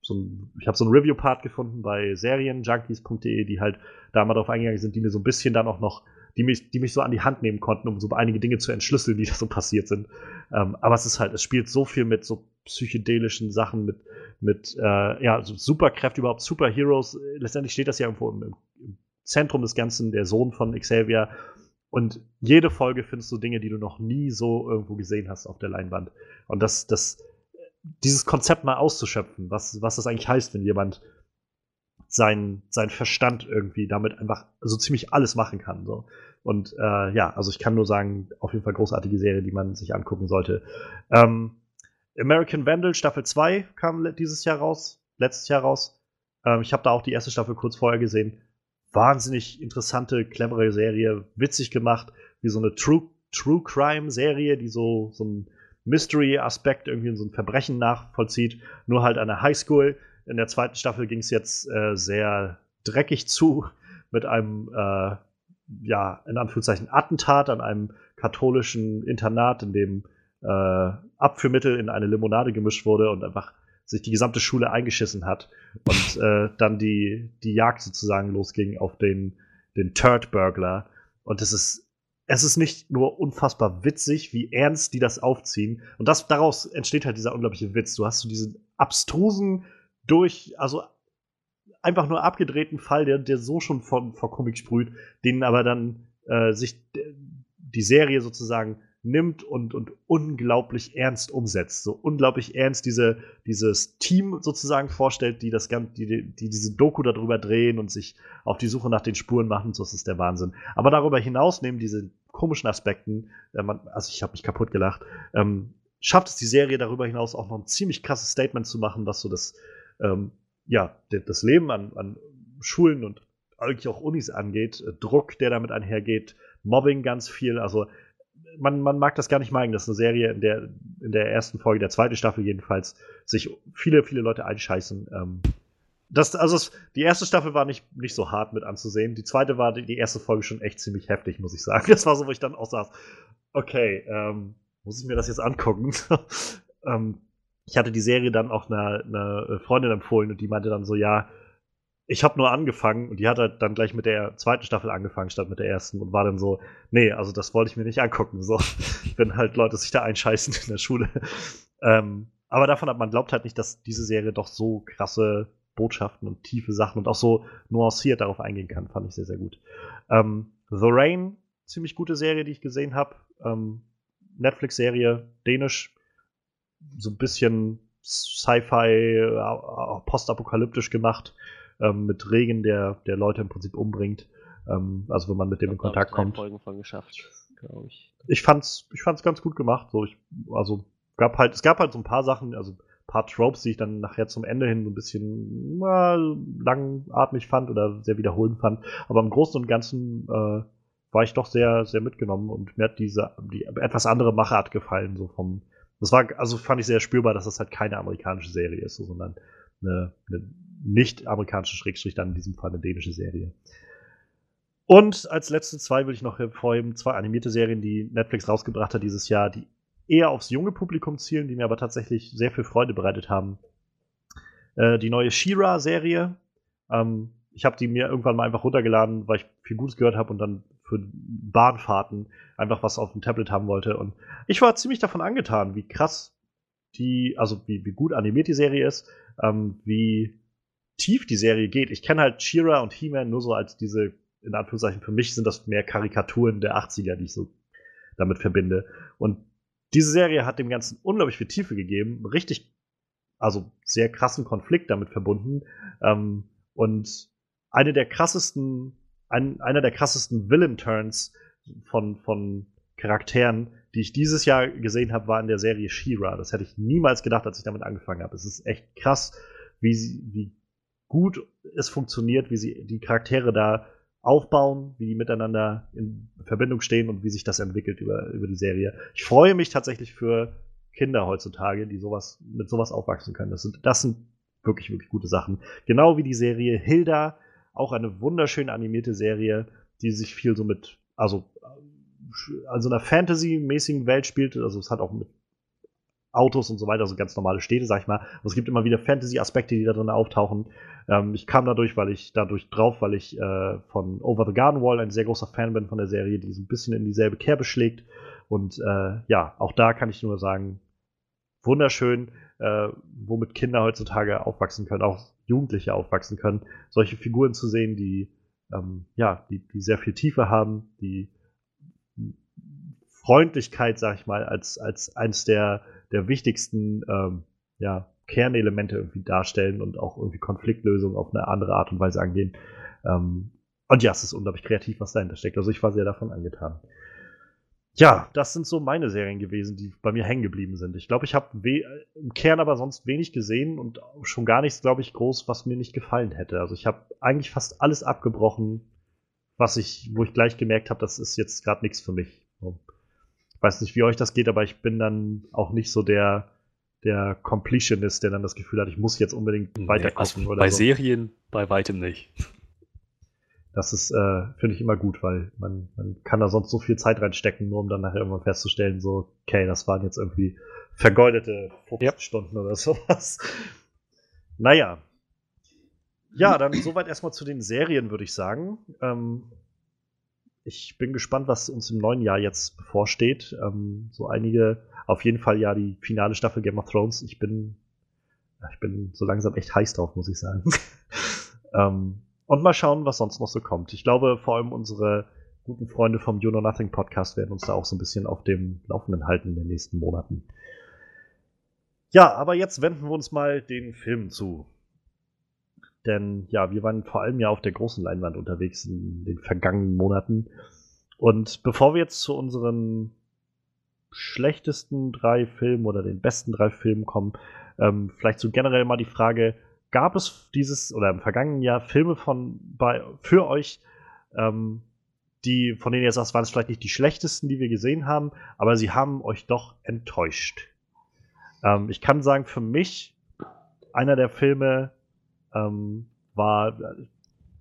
so ein ich habe so ein Review-Part gefunden bei serienjunkies.de, die halt da mal drauf eingegangen sind, die mir so ein bisschen dann auch noch, die mich, die mich so an die Hand nehmen konnten, um so einige Dinge zu entschlüsseln, die da so passiert sind. Ähm, aber es ist halt, es spielt so viel mit so psychedelischen Sachen, mit, mit äh, ja, so Superkräfte überhaupt, Superheroes. Letztendlich steht das ja irgendwo im, im Zentrum des Ganzen, der Sohn von Xavier. Und jede Folge findest du Dinge, die du noch nie so irgendwo gesehen hast auf der Leinwand. Und das, das, dieses Konzept mal auszuschöpfen, was, was das eigentlich heißt, wenn jemand sein, sein Verstand irgendwie damit einfach so ziemlich alles machen kann. So. Und äh, ja, also ich kann nur sagen, auf jeden Fall großartige Serie, die man sich angucken sollte. Ähm, American Vandal Staffel 2 kam dieses Jahr raus, letztes Jahr raus. Ähm, ich habe da auch die erste Staffel kurz vorher gesehen. Wahnsinnig interessante, clevere Serie, witzig gemacht, wie so eine True, True Crime Serie, die so, so ein Mystery-Aspekt irgendwie in so ein Verbrechen nachvollzieht, nur halt an der Highschool. In der zweiten Staffel ging es jetzt äh, sehr dreckig zu mit einem, äh, ja, in Anführungszeichen Attentat an einem katholischen Internat, in dem äh, Abführmittel in eine Limonade gemischt wurde und einfach sich die gesamte Schule eingeschissen hat und äh, dann die, die Jagd sozusagen losging auf den, den Turd-Burglar. Und es ist, es ist nicht nur unfassbar witzig, wie ernst die das aufziehen. Und das, daraus entsteht halt dieser unglaubliche Witz. Du hast so diesen abstrusen, durch, also einfach nur abgedrehten Fall, der, der so schon vor, vor Comic sprüht, den aber dann äh, sich die Serie sozusagen nimmt und, und unglaublich ernst umsetzt. So unglaublich ernst diese, dieses Team sozusagen vorstellt, die das Ganze, die, die diese Doku darüber drehen und sich auf die Suche nach den Spuren machen. So ist der Wahnsinn. Aber darüber hinaus nehmen diese komischen Aspekten, äh, man, also ich habe mich kaputt gelacht, ähm, schafft es die Serie darüber hinaus auch noch ein ziemlich krasses Statement zu machen, was so das, ähm, ja, das Leben an, an Schulen und eigentlich auch Unis angeht, Druck, der damit einhergeht, Mobbing ganz viel. Also man, man mag das gar nicht meinen, dass eine Serie in der, in der ersten Folge, der zweiten Staffel jedenfalls, sich viele, viele Leute einscheißen. Ähm, das, also es, die erste Staffel war nicht, nicht so hart mit anzusehen. Die zweite war die, die erste Folge schon echt ziemlich heftig, muss ich sagen. *laughs* Das war so, wo ich dann auch saß, okay, ähm, muss ich mir das jetzt angucken? *laughs* ähm, ich hatte die Serie dann auch einer, einer Freundin empfohlen und die meinte dann so, ja, ich habe nur angefangen und die hat halt dann gleich mit der zweiten Staffel angefangen statt mit der ersten und war dann so, nee, also das wollte ich mir nicht angucken. So, wenn halt Leute sich da einscheißen in der Schule. Ähm, aber davon hat man glaubt halt nicht, dass diese Serie doch so krasse Botschaften und tiefe Sachen und auch so nuanciert darauf eingehen kann. Fand ich sehr, sehr gut. Ähm, The Rain, ziemlich gute Serie, die ich gesehen habe. Ähm, Netflix-Serie, dänisch, so ein bisschen Sci-Fi, äh, postapokalyptisch gemacht ähm, mit Regen, der, der Leute im Prinzip umbringt. Ähm, also wenn man mit dem in Kontakt kommt. Folgen von geschafft, glaube ich. Ich fand's, ich fand's ganz gut gemacht. So, ich, also gab halt, es gab halt so ein paar Sachen, also ein paar Tropes, die ich dann nachher zum Ende hin so ein bisschen na, langatmig fand oder sehr wiederholend fand. Aber im Großen und Ganzen äh, war ich doch sehr, sehr mitgenommen und mir hat diese die etwas andere Machart gefallen, so vom. Das war, also fand ich sehr spürbar, dass das halt keine amerikanische Serie ist, sondern eine, eine nicht amerikanische Schrägstrich, dann in diesem Fall eine dänische Serie. Und als letzte zwei will ich noch hervorheben, zwei animierte Serien, die Netflix rausgebracht hat dieses Jahr, die eher aufs junge Publikum zielen, die mir aber tatsächlich sehr viel Freude bereitet haben. Äh, die neue She-Ra-Serie. Ähm, ich habe die mir irgendwann mal einfach runtergeladen, weil ich viel Gutes gehört habe und dann für Bahnfahrten einfach was auf dem Tablet haben wollte. Und ich war ziemlich davon angetan, wie krass die, also wie, wie gut animiert die Serie ist, ähm, wie tief die Serie geht. Ich kenne halt Shira und He-Man nur so als diese, in Anführungszeichen, für mich sind das mehr Karikaturen der 80er, die ich so damit verbinde. Und diese Serie hat dem Ganzen unglaublich viel Tiefe gegeben, richtig, also sehr krassen Konflikt damit verbunden. Ähm, und eine der krassesten, ein, einer der krassesten Villain-Turns von, von Charakteren, die ich dieses Jahr gesehen habe, war in der Serie She-Ra. Das hätte ich niemals gedacht, als ich damit angefangen habe. Es ist echt krass, wie, wie gut es funktioniert, wie sie die Charaktere da aufbauen, wie die miteinander in Verbindung stehen und wie sich das entwickelt über, über die Serie. Ich freue mich tatsächlich für Kinder heutzutage, die sowas mit sowas aufwachsen können. Das sind, das sind wirklich, wirklich gute Sachen. Genau wie die Serie Hilda, auch eine wunderschön animierte Serie, die sich viel so mit, also also einer Fantasy-mäßigen Welt spielt. Also es hat auch mit Autos und so weiter, also ganz normale Städte, sag ich mal. Aber es gibt immer wieder Fantasy-Aspekte, die da drin auftauchen. Ähm, ich kam dadurch, weil ich dadurch drauf, weil ich äh, von Over the Garden Wall ein sehr großer Fan bin von der Serie, die so ein bisschen in dieselbe Kerbe schlägt. Und äh, ja, auch da kann ich nur sagen, wunderschön, äh, womit Kinder heutzutage aufwachsen können, auch Jugendliche aufwachsen können, solche Figuren zu sehen, die ähm, ja, die, die sehr viel Tiefe haben, die Freundlichkeit, sag ich mal, als, als eines der, der wichtigsten ähm, ja, Kernelemente irgendwie darstellen und auch irgendwie Konfliktlösungen auf eine andere Art und Weise angehen. Ähm, und ja, es ist unglaublich kreativ, was dahinter steckt. Also ich war sehr davon angetan. Ja, das sind so meine Serien gewesen, die bei mir hängen geblieben sind. Ich glaube, ich habe im Kern aber sonst wenig gesehen und schon gar nichts, glaube ich, groß, was mir nicht gefallen hätte. Also ich habe eigentlich fast alles abgebrochen, was ich, wo ich gleich gemerkt habe, das ist jetzt gerade nichts für mich. Ich weiß nicht, wie euch das geht, aber ich bin dann auch nicht so der, der Completionist, der dann das Gefühl hat, ich muss jetzt unbedingt weiter gucken. also bei so. Serien bei weitem nicht. Das ist, äh, finde ich immer gut, weil man, man kann da sonst so viel Zeit reinstecken, nur um dann nachher irgendwann festzustellen, so, okay, das waren jetzt irgendwie vergeudete 50 yep. Stunden oder *laughs* sowas. Naja. Ja, dann soweit erstmal zu den Serien, würde ich sagen. Ähm, ich bin gespannt, was uns im neuen Jahr jetzt bevorsteht. Ähm, so einige, auf jeden Fall ja die finale Staffel Game of Thrones. Ich bin, ich bin so langsam echt heiß drauf, muss ich sagen. *laughs* ähm, und mal schauen, was sonst noch so kommt. Ich glaube, vor allem unsere guten Freunde vom You Know Nothing Podcast werden uns da auch so ein bisschen auf dem Laufenden halten in den nächsten Monaten. Ja, aber jetzt wenden wir uns mal den Filmen zu. Denn ja, wir waren vor allem ja auf der großen Leinwand unterwegs in den vergangenen Monaten. Und bevor wir jetzt zu unseren schlechtesten drei Filmen oder den besten drei Filmen kommen, ähm, vielleicht so generell mal die Frage, gab es dieses oder im vergangenen Jahr Filme von bei für euch, ähm, die, von denen ihr sagt, waren es vielleicht nicht die schlechtesten, die wir gesehen haben, aber sie haben euch doch enttäuscht. Ähm, ich kann sagen, für mich, einer der Filme ähm, war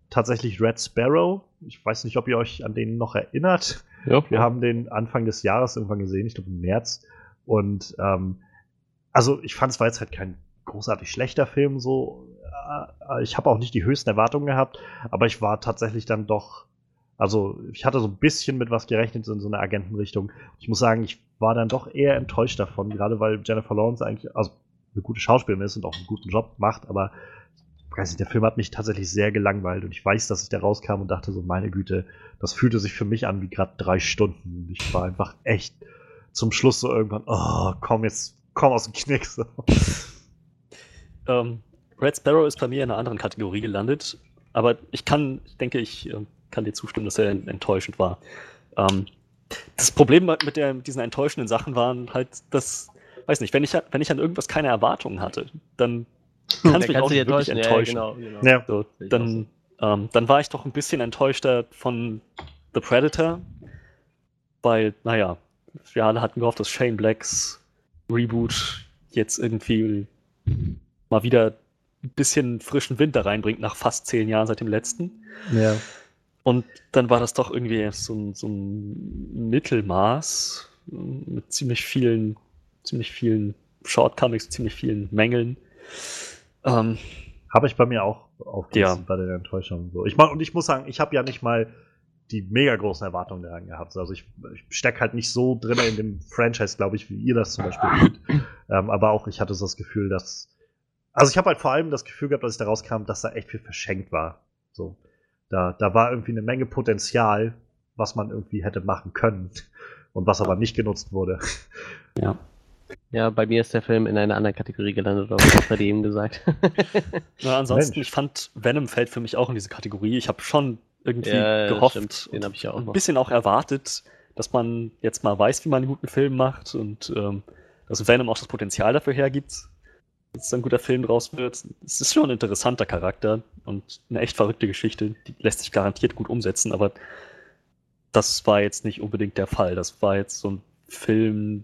tatsächlich Red Sparrow. Ich weiß nicht, ob ihr euch an den noch erinnert. Ja, wir haben den Anfang des Jahres irgendwann gesehen, ich glaube im März. Und ähm, also ich fand es war jetzt halt kein großartig schlechter Film so. Äh, ich habe auch nicht die höchsten Erwartungen gehabt, aber ich war tatsächlich dann doch, also ich hatte so ein bisschen mit was gerechnet in so einer Agentenrichtung. Ich muss sagen, ich war dann doch eher enttäuscht davon, gerade weil Jennifer Lawrence eigentlich, also eine gute Schauspielerin ist und auch einen guten Job macht, aber weiß nicht, der Film hat mich tatsächlich sehr gelangweilt und ich weiß, dass ich da rauskam und dachte so, meine Güte, das fühlte sich für mich an wie gerade drei Stunden. Ich war einfach echt zum Schluss so irgendwann, oh, komm jetzt, komm aus dem Knick. So. Ähm, Red Sparrow ist bei mir in einer anderen Kategorie gelandet, aber ich kann, ich denke, ich äh, kann dir zustimmen, dass er enttäuschend war. Ähm, das Problem mit, der, mit diesen enttäuschenden Sachen waren halt, dass, weiß nicht, wenn ich, wenn ich an irgendwas keine Erwartungen hatte, dann kann es mich auch nicht wirklich enttäuschen. Ja, genau, genau. Ja. So, dann, ähm, dann war ich doch ein bisschen enttäuschter von The Predator, weil, naja, wir alle hatten gehofft, dass Shane Blacks Reboot jetzt irgendwie mal wieder ein bisschen frischen Winter reinbringt nach fast zehn Jahren seit dem letzten. Ja. Und dann war das doch irgendwie so ein, so ein Mittelmaß mit ziemlich vielen, ziemlich vielen Shortcomings, ziemlich vielen Mängeln. Ähm, habe ich bei mir auch aufgelistet ja. bei der Enttäuschung. So. Ich mein, und ich muss sagen, ich habe ja nicht mal die mega großen Erwartungen daran gehabt. Also ich, ich stecke halt nicht so drin in dem Franchise, glaube ich, wie ihr das zum Beispiel tut. ähm, aber auch ich hatte so das Gefühl, dass also ich habe halt vor allem das Gefühl gehabt, dass ich da rauskam, dass da echt viel verschenkt war. So. Da, da war irgendwie eine Menge Potenzial, was man irgendwie hätte machen können und was aber nicht genutzt wurde. Ja. Ja, bei mir ist der Film in einer anderen Kategorie gelandet, aber das hat eben gesagt. *laughs* Na, ansonsten, Mensch. ich fand, Venom fällt für mich auch in diese Kategorie. Ich habe schon irgendwie ja, gehofft, den habe ich ja auch ein bisschen auch erwartet, dass man jetzt mal weiß, wie man einen guten Film macht und ähm, dass Venom auch das Potenzial dafür hergibt dass ein guter Film draus wird. Es ist schon ein interessanter Charakter und eine echt verrückte Geschichte. Die lässt sich garantiert gut umsetzen, aber das war jetzt nicht unbedingt der Fall. Das war jetzt so ein Film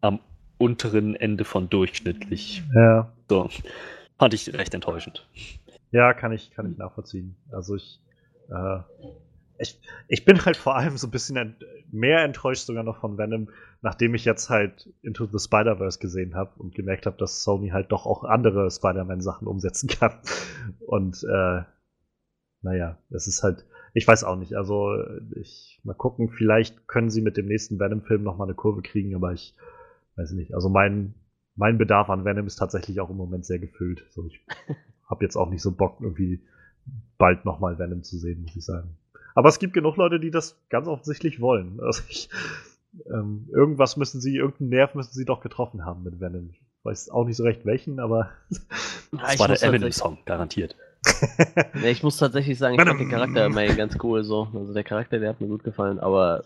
am unteren Ende von durchschnittlich. Ja. So. Fand ich recht enttäuschend. Ja, kann ich, kann ich nachvollziehen. Also ich, äh, ich, ich bin halt vor allem so ein bisschen ent mehr enttäuscht sogar noch von Venom, nachdem ich jetzt halt Into the Spider-Verse gesehen habe und gemerkt habe, dass Sony halt doch auch andere Spider-Man-Sachen umsetzen *laughs* kann. Und äh, naja, es ist halt, ich weiß auch nicht. Also ich mal gucken, vielleicht können sie mit dem nächsten Venom-Film noch mal eine Kurve kriegen, aber ich weiß nicht. Also mein mein Bedarf an Venom ist tatsächlich auch im Moment sehr gefüllt. So, ich *laughs* habe jetzt auch nicht so Bock irgendwie bald nochmal Venom zu sehen, muss ich sagen. Aber es gibt genug Leute, die das ganz offensichtlich wollen. *laughs* Also ich, ähm, irgendwas müssen sie, irgendeinen Nerv müssen sie doch getroffen haben mit Venom. Ich weiß auch nicht so recht welchen, aber. *laughs* das ja, war der Eminem-Song, garantiert. *laughs* ich muss tatsächlich sagen, ich fand den Charakter immer ganz cool so. Also der Charakter, der hat mir gut gefallen, aber.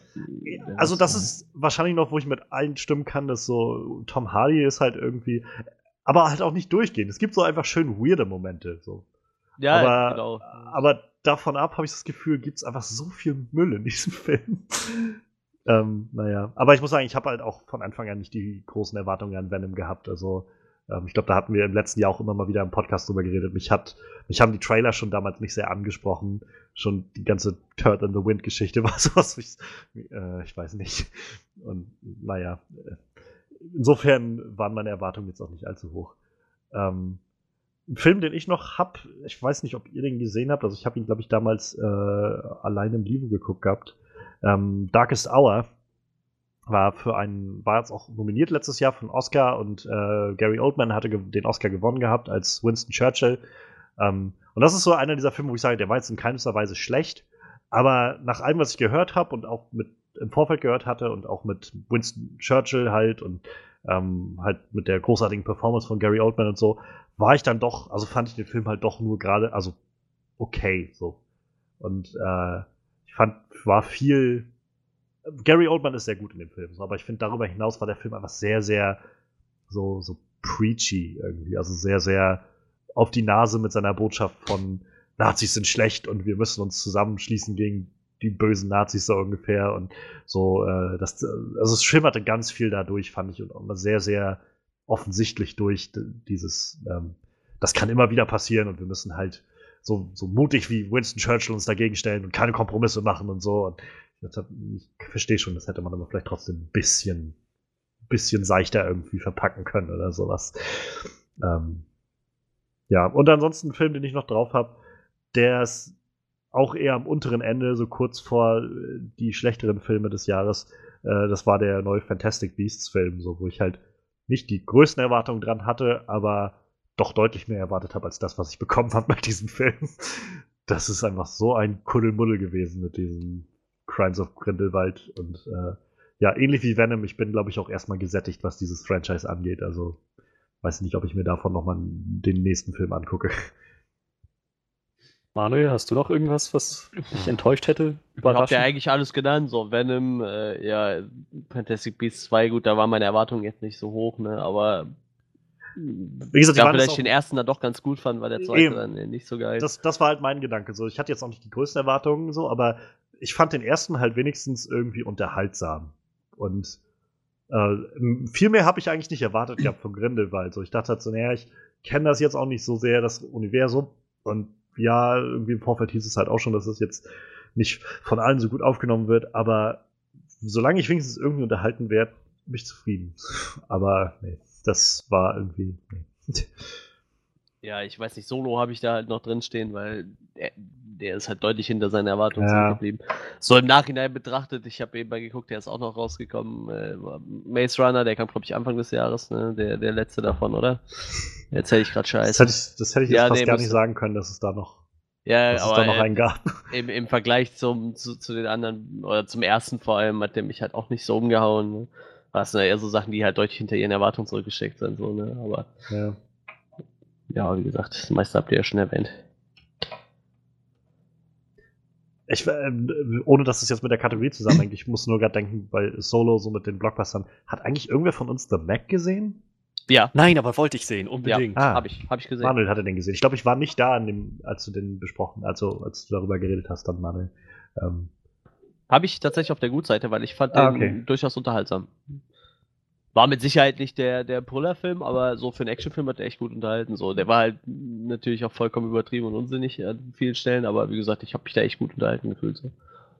Also das ist wahrscheinlich noch, wo ich mit allen stimmen kann, dass so Tom Hardy ist halt irgendwie. Aber halt auch nicht durchgehend. Es gibt so einfach schön weirde Momente. So. Ja, aber, genau. Aber davon ab habe ich das Gefühl, gibt es einfach so viel Müll in diesem *laughs* Film. ähm, naja, aber ich muss sagen, ich habe halt auch von Anfang an nicht die großen Erwartungen an Venom gehabt. Also ähm, ich glaube, da hatten wir im letzten Jahr auch immer mal wieder im Podcast drüber geredet. Mich hat, mich haben die Trailer schon damals nicht sehr angesprochen. Schon die ganze Turd in the Wind Geschichte *laughs* war sowas, ich, äh, ich weiß nicht. Und naja, äh, insofern waren meine Erwartungen jetzt auch nicht allzu hoch. Ähm, ein Film, den ich noch hab, ich weiß nicht, ob ihr den gesehen habt, also ich habe ihn, glaube ich, damals äh, allein im Live geguckt gehabt. Ähm, Darkest Hour war für einen, war jetzt auch nominiert letztes Jahr von Oscar und äh, Gary Oldman hatte den Oscar gewonnen gehabt als Winston Churchill. Ähm, und das ist so einer dieser Filme, wo ich sage, der war jetzt in keinster Weise schlecht, aber nach allem, was ich gehört habe und auch mit im Vorfeld gehört hatte und auch mit Winston Churchill halt und ähm, halt mit der großartigen Performance von Gary Oldman und so, war ich dann doch, also fand ich den Film halt doch nur gerade, also okay, so. Und äh, ich fand, war viel. Gary Oldman ist sehr gut in dem Film, aber ich finde, darüber hinaus war der Film einfach sehr, sehr so, so preachy irgendwie. Also sehr, sehr auf die Nase mit seiner Botschaft von Nazis sind schlecht und wir müssen uns zusammenschließen gegen die bösen Nazis so ungefähr und so, äh, das, also es schimmerte ganz viel dadurch, fand ich, und sehr, sehr offensichtlich durch dieses, ähm, das kann immer wieder passieren und wir müssen halt so, so mutig wie Winston Churchill uns dagegen stellen und keine Kompromisse machen und so. Und ich verstehe schon, das hätte man aber vielleicht trotzdem ein bisschen, bisschen seichter irgendwie verpacken können oder sowas. Ähm, ja, und ansonsten ein Film, den ich noch drauf habe, der ist auch eher am unteren Ende, so kurz vor äh, die schlechteren Filme des Jahres. Äh, das war der neue Fantastic Beasts Film, so wo ich halt nicht die größten Erwartungen dran hatte, aber doch deutlich mehr erwartet habe als das, was ich bekommen habe bei diesem *laughs* Film. Das ist einfach so ein Kuddelmuddel gewesen mit diesem Crimes of Grindelwald und äh, ja, ähnlich wie Venom, ich bin, glaube ich, auch erstmal gesättigt, was dieses Franchise angeht. Also weiß nicht, ob ich mir davon nochmal den nächsten Film angucke. Manuel, hast du noch irgendwas, was dich enttäuscht hätte? Ich hab ja eigentlich alles genannt, so Venom, äh, ja, Fantastic Beasts 2, gut, da waren meine Erwartungen jetzt nicht so hoch, ne, aber wie gesagt, ich vielleicht den ersten dann doch ganz gut fand, weil der zweite eben. dann nicht so geil. Das, das war halt mein Gedanke. So, ich hatte jetzt auch nicht die größten Erwartungen, so, aber ich fand den ersten halt wenigstens irgendwie unterhaltsam. Und äh, viel mehr habe ich eigentlich nicht erwartet gehabt von Grindelwald. So, ich dachte halt so, naja, ich kenne das jetzt auch nicht so sehr, das Universum. Und ja, irgendwie im Vorfeld hieß es halt auch schon, dass es jetzt nicht von allen so gut aufgenommen wird, aber solange ich wenigstens irgendwie unterhalten werde, bin ich zufrieden. Aber nee, das war irgendwie. Nee. Ja, ich weiß nicht, Solo habe ich da halt noch drin stehen, weil der, ist halt deutlich hinter seinen Erwartungen ja. geblieben. So im Nachhinein betrachtet, ich habe eben mal geguckt, der ist auch noch rausgekommen. Äh, Maze Runner, der kam, glaube ich, Anfang des Jahres, ne? der, der letzte davon, oder? Jetzt hätte ich gerade Scheiße. Das hätte ich, das hätte ich jetzt ja, fast nee, gar nicht sagen können, dass es da noch, ja, dass aber, es da noch einen gab. Im, Im Vergleich zum, zu, zu den anderen, oder zum ersten vor allem, hat der mich halt auch nicht so umgehauen. Ne? Das sind ja eher so Sachen, die halt deutlich hinter ihren Erwartungen zurückgesteckt sind. So, ne? Aber ja. ja, wie gesagt, das meiste habt ihr ja schon erwähnt. Ich, äh, ohne dass es jetzt mit der Kategorie zusammenhängt, ich muss nur gerade denken, bei Solo, so mit den Blockbustern, hat eigentlich irgendwer von uns The Mac gesehen? Ja. Nein, aber wollte ich sehen, unbedingt. Ja, ah, habe ich, hab ich gesehen. Manuel hatte den gesehen. Ich glaube, ich war nicht da, dem, als du den besprochen, also als du darüber geredet hast, dann Manuel. Ähm, habe ich tatsächlich auf der Gutseite, weil ich fand ah, okay. den durchaus unterhaltsam. War mit Sicherheit nicht der, der Brüller-Film, aber so für einen Actionfilm hat er echt gut unterhalten. So, der war halt natürlich auch vollkommen übertrieben und unsinnig an vielen Stellen, aber wie gesagt, ich habe mich da echt gut unterhalten gefühlt. So.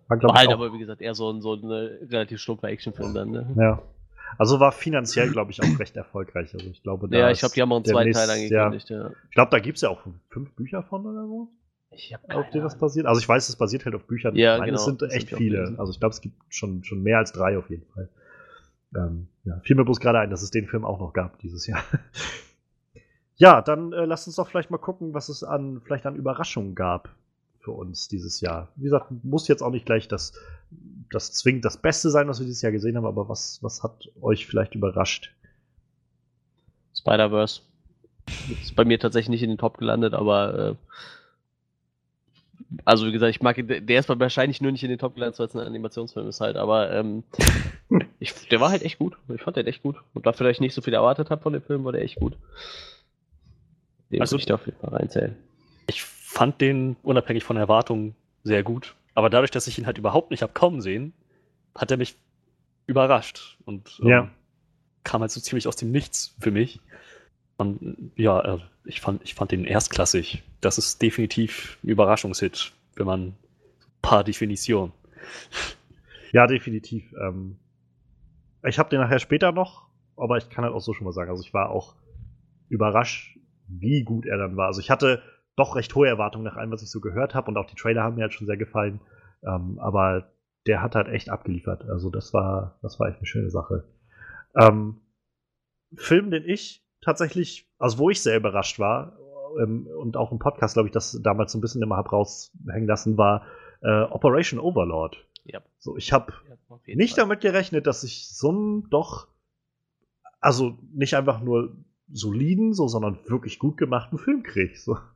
War, war halt aber, wie gesagt, eher so ein, so ein relativ stumpfer Actionfilm dann. Ne? Ja. Also war finanziell, glaube ich, auch recht erfolgreich. Also ich glaube, da Ja, ich die haben auch einen zweiten Teil angekündigt, ja. ja. Ich glaube, da gibt es ja auch fünf Bücher von oder so. Ich hab auf denen das basiert. Also ich weiß, es basiert halt auf Büchern. Ja, Nein, genau. Es sind echt viele. Also ich glaube, es gibt schon, schon mehr als drei auf jeden Fall. Ähm, ja, fiel mir bloß gerade ein, dass es den Film auch noch gab dieses Jahr. *laughs* Ja, dann äh, lasst uns doch vielleicht mal gucken, was es an vielleicht an Überraschungen gab für uns dieses Jahr. Wie gesagt, muss jetzt auch nicht gleich das, das zwingend das Beste sein, was wir dieses Jahr gesehen haben, aber was, was hat euch vielleicht überrascht? Spider-Verse. Ist bei mir tatsächlich nicht in den Top gelandet, aber äh, also wie gesagt, ich mag der ist wahrscheinlich nur nicht in den Top gelandet, weil es ein Animationsfilm ist halt, aber ähm, *laughs* ich, der war halt echt gut. Ich fand den echt gut. Und dafür, dass ich nicht so viel erwartet habe von dem Film, war der echt gut. Den also, ich da auf jeden Fall reinzählen. Ich fand den unabhängig von Erwartungen sehr gut. Aber dadurch, dass ich ihn halt überhaupt nicht habe kommen sehen, hat er mich überrascht und ähm, ja. kam halt so ziemlich aus dem Nichts für mich. Und ja, äh, ich fand, ich fand den erstklassig. Das ist definitiv ein Überraschungshit, wenn man paar Definition. Ja, definitiv. Ähm, ich habe den nachher später noch, aber ich kann halt auch so schon mal sagen. Also ich war auch überrascht, wie gut er dann war. Also ich hatte doch recht hohe Erwartungen nach allem, was ich so gehört habe und auch die Trailer haben mir halt schon sehr gefallen. Ähm, aber der hat halt echt abgeliefert. Also das war, das war echt eine schöne Sache. Ähm, Film, den ich tatsächlich, also wo ich sehr überrascht war ähm, und auch im Podcast, glaube ich, das damals so ein bisschen immer hab raushängen lassen, war äh, Operation Overlord. Ja. So, ich habe ja, nicht Fall. damit gerechnet, dass ich so einen doch, also nicht einfach nur soliden, so, sondern wirklich gut gemachten Film kriege. So. *laughs*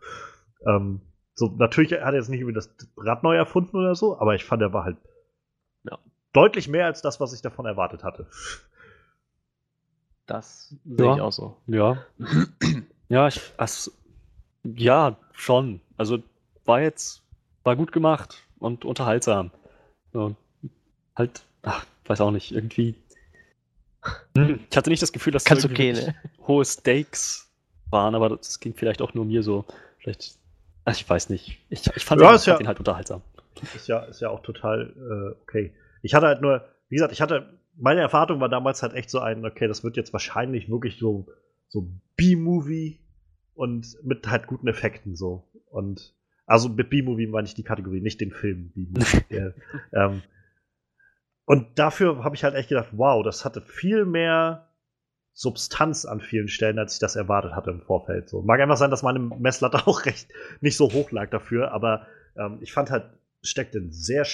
Ähm, so, natürlich hat er jetzt nicht irgendwie das Rad neu erfunden oder so, aber ich fand, er war halt ja. deutlich mehr als das, was ich davon erwartet hatte. Das sehe ja. ich auch so. Ja. ja, ich, also, ja, schon. Also war jetzt, war gut gemacht und unterhaltsam. So, halt, ach, weiß auch nicht, irgendwie. Hm, ich hatte nicht das Gefühl, dass Ganz okay, ne? hohe Stakes waren, aber das ging vielleicht auch nur mir so. Vielleicht, ach, ich weiß nicht. Ich, ich fand, ja, den, ja, den halt unterhaltsam. Ist ja, ist ja auch total äh, okay. Ich hatte halt nur, wie gesagt, ich hatte meine Erwartung war damals halt echt so ein, okay, das wird jetzt wahrscheinlich wirklich so, so B-Movie und mit halt guten Effekten so. Und also mit B-Movie meine ich die Kategorie, nicht den Film B-Movie. *laughs* ähm, und dafür habe ich halt echt gedacht, wow, das hatte viel mehr Substanz an vielen Stellen, als ich das erwartet hatte im Vorfeld. So. Mag einfach sein, dass meine Messlatte *laughs* auch recht nicht so hoch lag dafür, aber ähm, ich fand halt, steckt ein sehr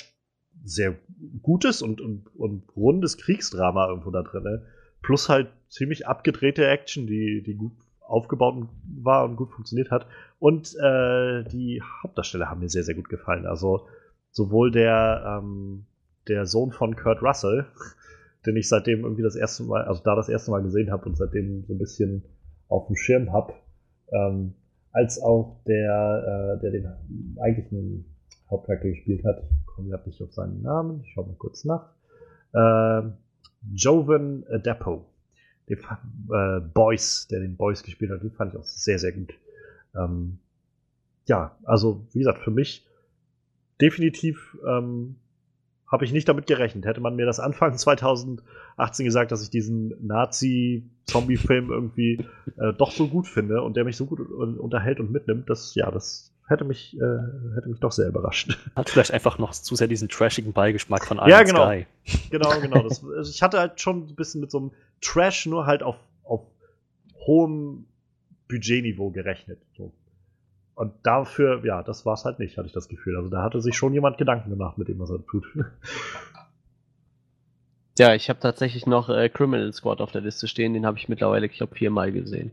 sehr gutes und, und, und rundes Kriegsdrama irgendwo da drin. Ne? Plus halt ziemlich abgedrehte Action, die, die gut aufgebaut war und gut funktioniert hat. Und äh, die Hauptdarsteller haben mir sehr, sehr gut gefallen. Also sowohl der, ähm, der Sohn von Kurt Russell, *laughs* den ich seitdem irgendwie das erste Mal, also da das erste Mal gesehen habe und seitdem so ein bisschen auf dem Schirm habe, ähm, als auch der, äh, der den eigentlichen Hauptcharakter gespielt hat, komme gerade nicht auf seinen Namen, ich schaue mal kurz nach. Äh, Jovan Adepo, den äh, Boys, der den Boys gespielt hat, den fand ich auch sehr, sehr gut. Ähm, ja, also wie gesagt, für mich definitiv ähm, habe ich nicht damit gerechnet. Hätte man mir das Anfang *laughs* 2018 gesagt, dass ich diesen Nazi-Zombie-Film irgendwie äh, doch so gut finde und der mich so gut unterhält und mitnimmt, das ja, das hätte mich, äh, hätte mich doch sehr überrascht. *laughs* Hat vielleicht einfach noch zu sehr diesen trashigen Beigeschmack von Iron ja, genau. Sky. *laughs* Genau, genau. *laughs* Das, also ich hatte halt schon ein bisschen mit so einem Trash nur halt auf, auf hohem Budgetniveau gerechnet. So. Und dafür, ja, das war es halt nicht, hatte ich das Gefühl. Also da hatte sich schon jemand Gedanken gemacht mit dem, was er tut. Ja, ich habe tatsächlich noch äh, Criminal Squad auf der Liste stehen. Den habe ich mittlerweile, ich glaube, viermal gesehen.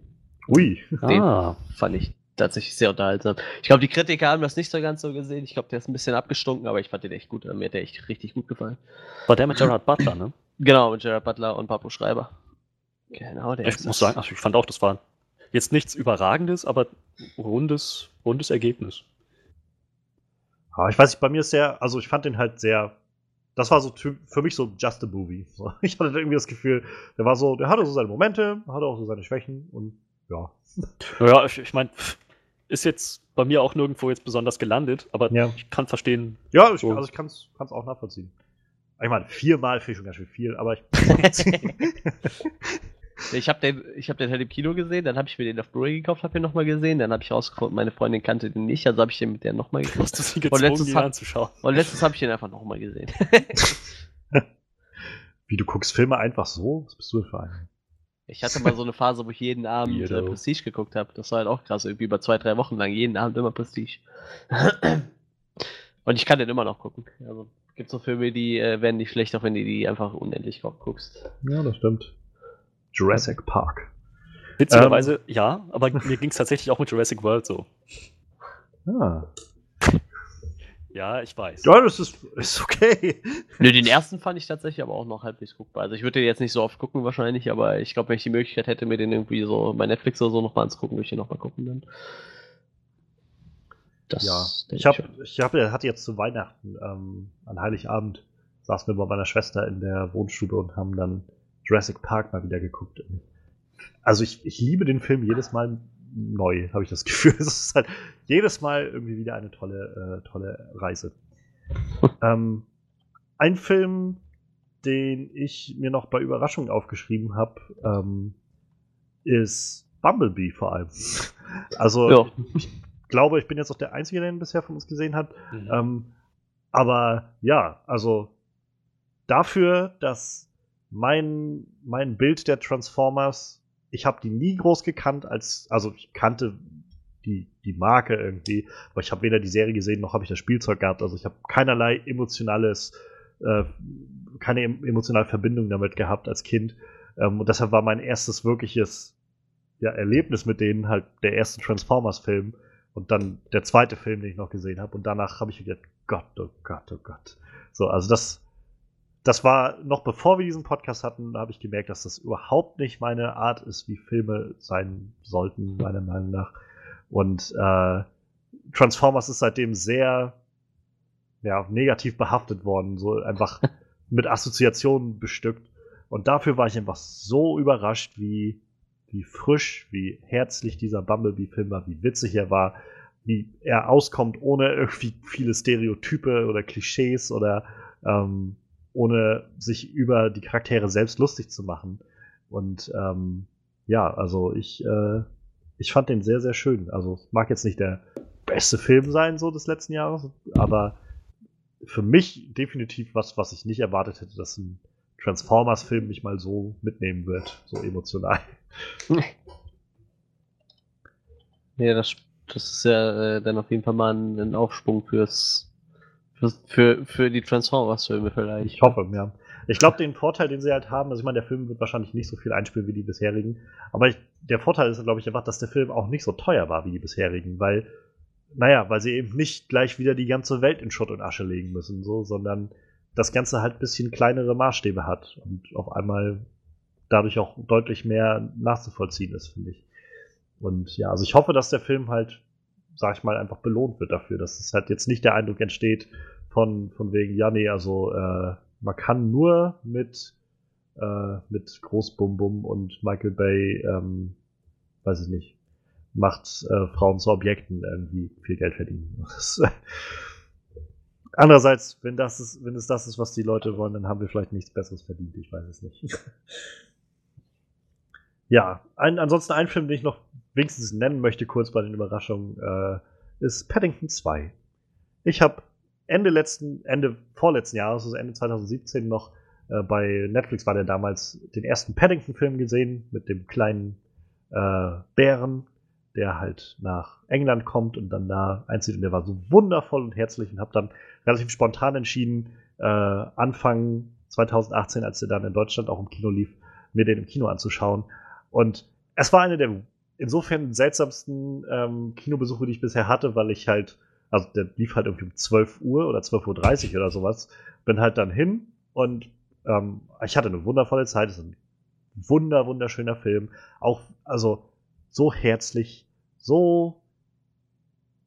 Ui. Den ah. fand ich tatsächlich sehr unterhaltsam. Ich glaube, die Kritiker haben das nicht so ganz so gesehen. Ich glaube, der ist ein bisschen abgestunken, aber ich fand den echt gut. Mir hat der echt richtig gut gefallen. War der mit Gerard Butler, ne? Genau, mit Gerard Butler und Pablo Schreiber. Genau, der Ich muss sagen, also ich fand auch, das war jetzt nichts Überragendes, aber rundes, rundes Ergebnis. Ja, ich weiß nicht, bei mir ist der, also ich fand den halt sehr, das war so für mich so just a movie. *laughs* Ich hatte irgendwie das Gefühl, der war so, der hatte so seine Momente, hatte auch so seine Schwächen und ja. Ja, ich, ich meine, ist jetzt bei mir auch nirgendwo jetzt besonders gelandet, aber ja. ich kann verstehen. Ja, ich, so. also ich kann es auch nachvollziehen. Ich meine, viermal finde ich schon ganz schön viel, aber ich. *laughs* ich habe den, ich hab den halt im Kino gesehen, dann habe ich mir den auf Blu-ray gekauft, habe ihn nochmal gesehen, dann habe ich rausgefunden, meine Freundin kannte den nicht, also habe ich den mit der nochmal gekauft. Hast du sie gezwungen, und letztes, anzuschauen. Und letztes habe ich den einfach nochmal gesehen. *laughs* Wie, du guckst Filme einfach so? Was bist du denn für ein? Ich hatte mal so eine Phase, wo ich jeden Abend äh, Prestige geguckt habe. Das war halt auch krass, irgendwie über zwei, drei Wochen lang, jeden Abend immer Prestige. Und ich kann den immer noch gucken. Also gibt so Filme, die äh, werden nicht schlecht, auch wenn du die einfach unendlich guckst. Ja, das stimmt. Jurassic Park. Witzigerweise, ähm, ja, aber mir ging es tatsächlich auch mit Jurassic World so. Ah. Ja, ich weiß. Ja, das ist, ist okay. *laughs* Nö, den ersten fand ich tatsächlich aber auch noch halbwegs guckbar. Also ich würde den jetzt nicht so oft gucken wahrscheinlich, aber ich glaube, wenn ich die Möglichkeit hätte, mir den irgendwie so bei Netflix oder so nochmal anzugucken, würde ich den nochmal gucken dann. Das ja, ich habe, ich hab, hatte jetzt zu Weihnachten ähm, an Heiligabend saßen wir bei meiner Schwester in der Wohnstube und haben dann Jurassic Park mal wieder geguckt. Also ich, ich liebe den Film jedes Mal neu, habe ich das *laughs* Gefühl. Es ist halt jedes Mal irgendwie wieder eine tolle, äh, tolle Reise. *laughs* ähm, ein Film, den ich mir noch bei Überraschung aufgeschrieben habe, ähm, ist Bumblebee vor allem. *laughs* Also ja. ich glaube, ich bin jetzt auch der Einzige, der ihn bisher von uns gesehen hat. Mhm. Ähm, aber ja, also dafür, dass mein, mein Bild der Transformers ich habe die nie groß gekannt, als, also ich kannte die, die Marke irgendwie, aber ich habe weder die Serie gesehen, noch habe ich das Spielzeug gehabt. Also ich habe keinerlei emotionales, äh, keine emotionale Verbindung damit gehabt als Kind. Ähm, und deshalb war mein erstes wirkliches ja, Erlebnis mit denen halt der erste Transformers-Film und dann der zweite Film, den ich noch gesehen habe. Und danach habe ich gedacht, Gott, oh Gott, oh Gott. So, also das, das war noch bevor wir diesen Podcast hatten, habe ich gemerkt, dass das überhaupt nicht meine Art ist, wie Filme sein sollten, meiner Meinung nach. Und äh, Transformers ist seitdem sehr ja, negativ behaftet worden, so einfach *laughs* mit Assoziationen bestückt. Und dafür war ich einfach so überrascht, wie, wie frisch, wie herzlich dieser Bumblebee-Film war, wie witzig er war, wie er auskommt, ohne irgendwie viele Stereotype oder Klischees oder ähm, ohne sich über die Charaktere selbst lustig zu machen. Und ähm, ja, also ich, äh, ich fand den sehr, sehr schön. Also mag jetzt nicht der beste Film sein, so des letzten Jahres, aber für mich definitiv was, was ich nicht erwartet hätte, dass ein Transformers-Film mich mal so mitnehmen wird, so emotional. *laughs* Ja, das, das ist ja äh, dann auf jeden Fall mal ein, ein Aufschwung fürs für, für die Transformers-Filme vielleicht. Ich hoffe, ja. Ich glaube, den Vorteil, den sie halt haben, also ich meine, der Film wird wahrscheinlich nicht so viel einspielen wie die bisherigen, aber ich, der Vorteil ist, glaube ich, einfach, dass der Film auch nicht so teuer war wie die bisherigen, weil, naja, weil sie eben nicht gleich wieder die ganze Welt in Schutt und Asche legen müssen, so, sondern das Ganze halt ein bisschen kleinere Maßstäbe hat und auf einmal dadurch auch deutlich mehr nachzuvollziehen ist, finde ich. Und ja, also ich hoffe, dass der Film halt sag ich mal, einfach belohnt wird dafür, dass es halt jetzt nicht der Eindruck entsteht von, von wegen, ja, nee, also äh, man kann nur mit, äh, mit Großbum-Bum und Michael Bay, ähm, weiß ich nicht, macht äh, Frauen zu Objekten irgendwie viel Geld verdienen. *laughs* Andererseits, wenn das ist, wenn es das ist, was die Leute wollen, dann haben wir vielleicht nichts Besseres verdient. Ich weiß es nicht. *laughs* ja, ein, ansonsten ein Film, den ich noch wenigstens nennen möchte, kurz bei den Überraschungen, äh, ist Paddington 2. Ich habe Ende letzten, Ende vorletzten Jahres, also Ende 2017 noch äh, bei Netflix war der damals den ersten Paddington-Film gesehen mit dem kleinen äh, Bären, der halt nach England kommt und dann da einzieht und der war so wundervoll und herzlich und habe dann relativ spontan entschieden, äh, Anfang 2018, als der dann in Deutschland auch im Kino lief, mir den im Kino anzuschauen. Und es war eine der insofern seltsamsten ähm, Kinobesuche, die ich bisher hatte, weil ich halt, also der lief halt irgendwie um 12 Uhr oder 12.30 Uhr oder sowas. Bin halt dann hin und ähm, ich hatte eine wundervolle Zeit. Es ist ein wunder, wunderschöner Film. Auch, also so herzlich, so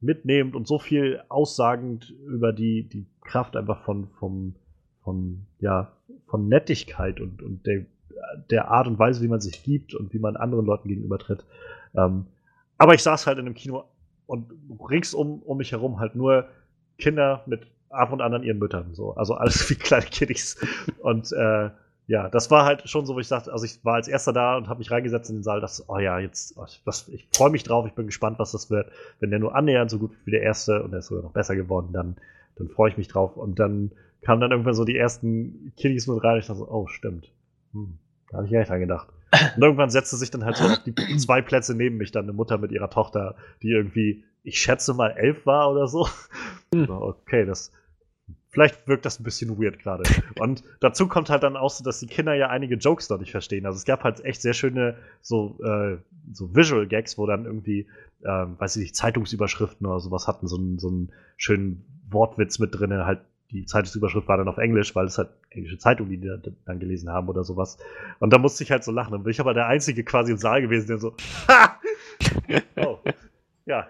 mitnehmend und so viel aussagend über die, die Kraft einfach von, vom, von, ja, von Nettigkeit und, und der, der Art und Weise, wie man sich gibt und wie man anderen Leuten gegenübertritt. Ähm, aber ich saß halt in einem Kino und ringsum um mich herum halt nur Kinder mit ab und an an ihren Müttern. So. Also alles *laughs* wie kleine Kiddies. Und äh, ja, das war halt schon so, wo ich sagte, also ich war als erster da und habe mich reingesetzt in den Saal, dachte, oh ja, jetzt, oh, das, ich freue mich drauf, ich bin gespannt, was das wird. Wenn der nur annähernd so gut wie der erste und der ist sogar noch besser geworden, dann, dann freue ich mich drauf. Und dann kamen dann irgendwann so die ersten Kiddies mit rein und ich dachte so, oh, stimmt. Hm, da habe ich gar dran gedacht. Und irgendwann setzte sich dann halt so auf die zwei Plätze neben mich dann eine Mutter mit ihrer Tochter, die irgendwie, ich schätze mal, elf war oder so. Hm. Okay, das. Vielleicht wirkt das ein bisschen weird gerade. Und dazu kommt halt dann auch so, dass die Kinder ja einige Jokes noch nicht verstehen. Also es gab halt echt sehr schöne so, äh, so Visual Gags, wo dann irgendwie, ähm, weiß ich nicht, Zeitungsüberschriften oder sowas hatten, so einen, so einen schönen Wortwitz mit drin, halt die Zeitungsüberschrift war dann auf Englisch, weil es halt englische Zeitung, die die dann gelesen haben oder sowas. Und da musste ich halt so lachen. Bin ich aber der Einzige quasi im Saal gewesen, der so, *laughs* ha! oh. Ja.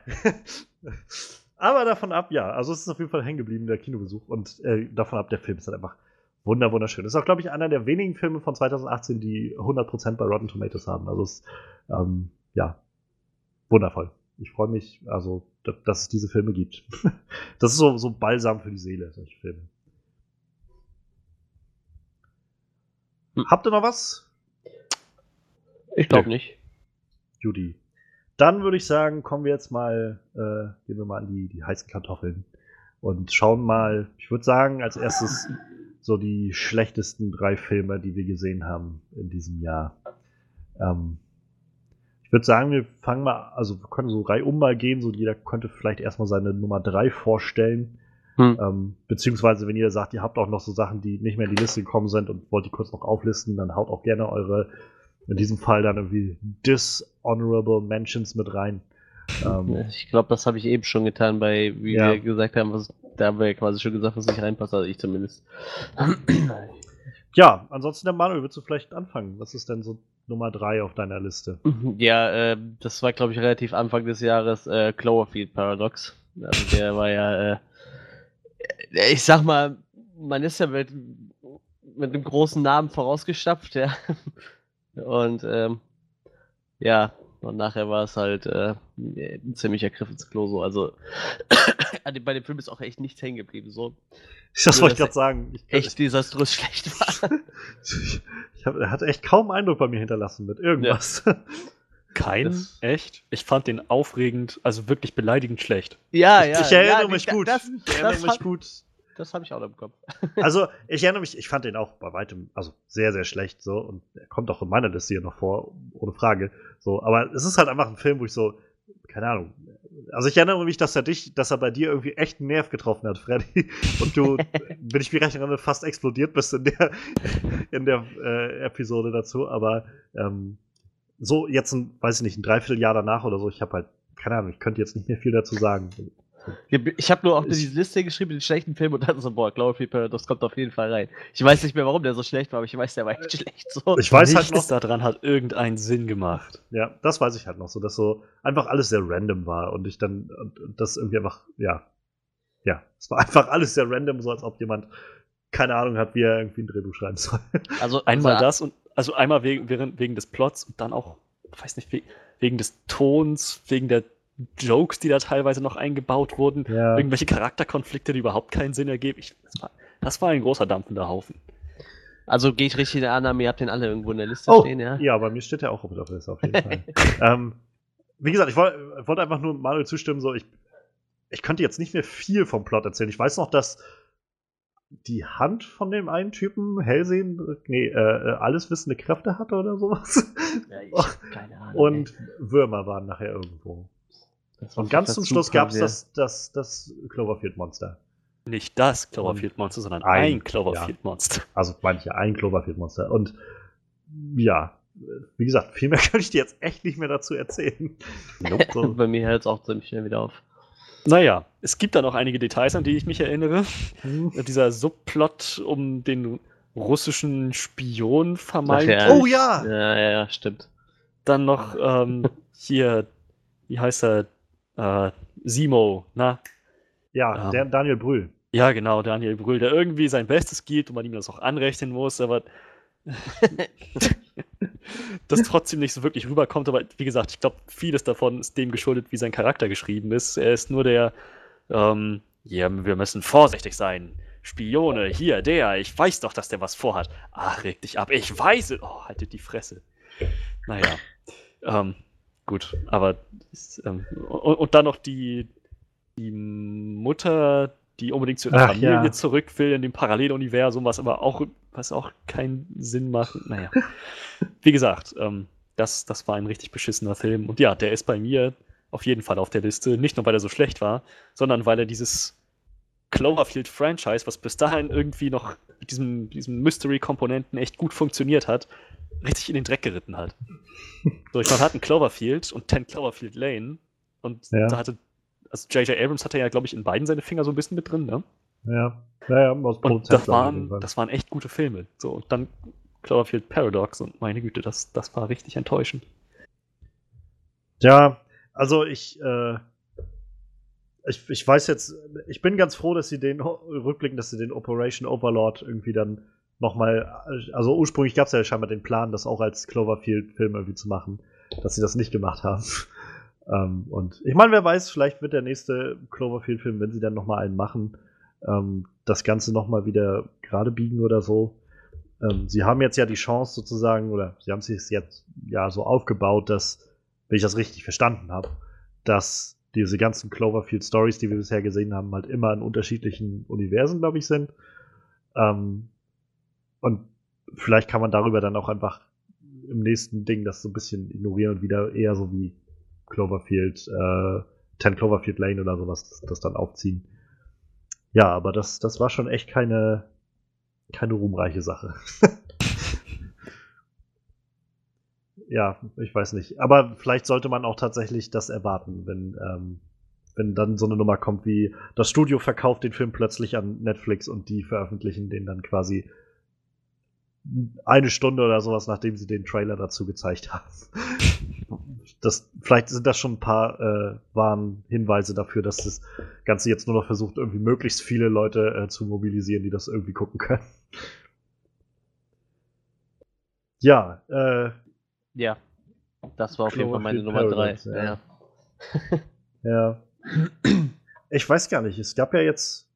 *laughs* aber davon ab, ja. Also es ist auf jeden Fall hängen geblieben, der Kinobesuch. Und äh, davon ab, der Film ist halt einfach wunder wunderschön. Ist auch, glaube ich, einer der wenigen Filme von 2018, die 100% bei Rotten Tomatoes haben. Also es ist, ähm, ja, wundervoll. Ich freue mich, also dass es diese Filme gibt. *laughs* Das ist so, so Balsam für die Seele, solche Filme. Hm. Habt ihr noch was? Ich glaube nicht. Judy. Dann würde ich sagen, kommen wir jetzt mal, äh, gehen wir mal an die, die heißen Kartoffeln und schauen mal, ich würde sagen, als erstes so die schlechtesten drei Filme, die wir gesehen haben in diesem Jahr. Ähm, würde sagen, wir fangen mal, also wir können so reihum mal gehen, so jeder könnte vielleicht erstmal seine Nummer 3 vorstellen. Hm. Ähm, beziehungsweise, wenn ihr sagt, ihr habt auch noch so Sachen, die nicht mehr in die Liste gekommen sind und wollt die kurz noch auflisten, dann haut auch gerne eure, in diesem Fall dann irgendwie Dishonorable Mentions mit rein. Ähm, ich glaube, das habe ich eben schon getan, bei, wie ja. wir gesagt haben, was, da haben wir ja quasi schon gesagt, was nicht reinpasst, also ich zumindest. Ja, ansonsten der Manuel, willst du vielleicht anfangen? Was ist denn so Nummer 3 auf deiner Liste? Ja, äh, das war, glaube ich, relativ Anfang des Jahres äh, Cloverfield Paradox. Also der war ja, äh, ich sag mal, man ist ja mit, mit einem großen Namen vorausgestapft, ja. Und ähm, ja, und nachher war es halt äh, ein ziemlicher Griff ins Klo so. Also *coughs* bei dem Film ist auch echt nichts hängen geblieben. So. Das wollte ich gerade sagen. Ich, echt desaströs *laughs* schlecht war. ich, *laughs* ich hab, er hat echt kaum Eindruck bei mir hinterlassen mit irgendwas. Ja. *laughs* Kein? Das, echt? Ich fand den aufregend, also wirklich beleidigend schlecht. Ja, ja. Ich, ich erinnere ja, mich gut. Das, ich erinnere mich gut. Das habe ich auch im Kopf. *laughs* also, ich erinnere mich, ich fand den auch bei weitem, also sehr, sehr schlecht so. Und er kommt auch in meiner Liste hier noch vor, ohne Frage. So, aber es ist halt einfach ein Film, wo ich so, keine Ahnung. Also ich erinnere mich, dass er dich, dass er bei dir irgendwie echt einen Nerv getroffen hat, Freddy. *laughs* Und du, *laughs* bin ich mich recht erinnere, fast explodiert bist in der, in der äh, Episode dazu. Aber ähm, so jetzt ein, weiß ich nicht, ein Dreivierteljahr danach oder so, ich habe halt, keine Ahnung, ich könnte jetzt nicht mehr viel dazu sagen. Ich habe nur auf diese Liste geschrieben, den schlechten Film und dann so, boah, Cloverfield Paradox kommt auf jeden Fall rein. Ich weiß nicht mehr, warum der so schlecht war, aber ich weiß, der war echt schlecht. So. Ich weiß halt noch, daran hat irgendeinen Sinn gemacht. Ja, das weiß ich halt noch so, dass so einfach alles sehr random war und ich dann und, und das irgendwie einfach, ja, ja, es war *laughs* einfach alles sehr random, so als ob jemand keine Ahnung hat, wie er irgendwie ein Drehbuch schreiben soll. *laughs* Also einmal das und also einmal wegen, wegen des Plots und dann auch, weiß nicht, wegen des Tons, wegen der Jokes, die da teilweise noch eingebaut wurden, ja. irgendwelche Charakterkonflikte, die überhaupt keinen Sinn ergeben. Ich, das, war, das, war, ein großer dampfender Haufen. Also gehe ich richtig in der Annahme, ihr habt den alle irgendwo in der Liste oh, stehen, ja? Ja, bei mir steht der auch auf der Liste auf jeden Fall. *laughs* ähm, wie gesagt, ich wollte wollt einfach nur Manuel zustimmen, so ich, ich könnte jetzt nicht mehr viel vom Plot erzählen. Ich weiß noch, dass die Hand von dem einen Typen Hellsehen, nee, äh, äh alles wissende Kräfte hatte oder sowas. Ja, ich hab keine Ahnung. Und ey. Würmer waren nachher irgendwo. Und ganz zum Schluss gab es das, das, das Cloverfield-Monster. Nicht das Cloverfield-Monster, sondern ein, ein Cloverfield-Monster. Ja. Also manche, ein Cloverfield-Monster. Und ja, wie gesagt, viel mehr *laughs* kann ich dir jetzt echt nicht mehr dazu erzählen. Nope. So. *laughs* Bei mir hört es auch ziemlich schnell wieder auf. Naja, es gibt da noch einige Details, an die ich mich erinnere. Hm. Dieser Subplot um den russischen Spion vermeintlich. Ja, oh ja! Ja, ja, ja, stimmt. Dann noch ähm, *laughs* hier, wie heißt er? Äh, Simo, na? Ja, ähm, der Daniel Brühl. Ja, genau, Daniel Brühl, der irgendwie sein Bestes gibt und man ihm das auch anrechnen muss, aber *laughs* das trotzdem nicht so wirklich rüberkommt. Aber wie gesagt, ich glaube, vieles davon ist dem geschuldet, wie sein Charakter geschrieben ist. Er ist nur der, ähm, ja, wir müssen vorsichtig sein. Spione, hier, der, ich weiß doch, dass der was vorhat. Ach, reg dich ab, ich weiß es. Oh, haltet die Fresse. Naja, ähm, gut, aber ähm, und, und, dann noch die, die Mutter, die unbedingt zu ihrer Ach, Familie ja. zurück will in dem Paralleluniversum, was aber auch was auch keinen Sinn macht. Naja. Wie gesagt, ähm, das, das war ein richtig beschissener Film. Und ja, der ist bei mir auf jeden Fall auf der Liste. Nicht nur, weil er so schlecht war, sondern weil er dieses Cloverfield-Franchise, was bis dahin irgendwie noch mit diesem, diesem Mystery-Komponenten echt gut funktioniert hat, richtig in den Dreck geritten hat. so, ich meine, hatten Cloverfield und 10 Cloverfield Lane und ja. da hatte, also J.J. Abrams hatte ja, glaube ich, in beiden seine Finger so ein bisschen mit drin, ne? Ja, naja, aus und das waren, das waren echt gute Filme. So, und dann Cloverfield Paradox und meine Güte, das, das war richtig enttäuschend. Ja, also ich, äh, ich, ich weiß jetzt, ich bin ganz froh, dass sie den rückblicken, dass sie den Operation Overlord irgendwie dann nochmal, also ursprünglich gab es ja scheinbar den Plan, das auch als Cloverfield-Film irgendwie zu machen, dass sie das nicht gemacht haben. *laughs* ähm, und ich meine, wer weiß, vielleicht wird der nächste Cloverfield-Film, wenn sie dann nochmal einen machen, ähm, das Ganze nochmal wieder gerade biegen oder so. Ähm, sie haben jetzt ja die Chance sozusagen, oder sie haben sich jetzt ja so aufgebaut, dass, wenn ich das richtig verstanden habe, dass diese ganzen Cloverfield Stories, die wir bisher gesehen haben, halt immer in unterschiedlichen Universen, glaube ich, sind. Ähm, und vielleicht kann man darüber dann auch einfach im nächsten Ding das so ein bisschen ignorieren und wieder eher so wie Cloverfield, äh, 10 Cloverfield Lane oder sowas, das, das dann aufziehen. Ja, aber das, das war schon echt keine, keine ruhmreiche Sache. *laughs* ja, ich weiß nicht. Aber vielleicht sollte man auch tatsächlich das erwarten, wenn, ähm, wenn dann so eine Nummer kommt wie das Studio verkauft den Film plötzlich an Netflix und die veröffentlichen den dann quasi eine Stunde oder sowas, nachdem sie den Trailer dazu gezeigt haben. Das, vielleicht sind das schon ein paar äh, Warnhinweise dafür, dass das Ganze jetzt nur noch versucht, irgendwie möglichst viele Leute äh, zu mobilisieren, die das irgendwie gucken können. Ja, äh, ja, das war auf jeden Fall meine Nummer drei. Ja. Ja. *laughs* ja. Ich weiß gar nicht, es gab ja jetzt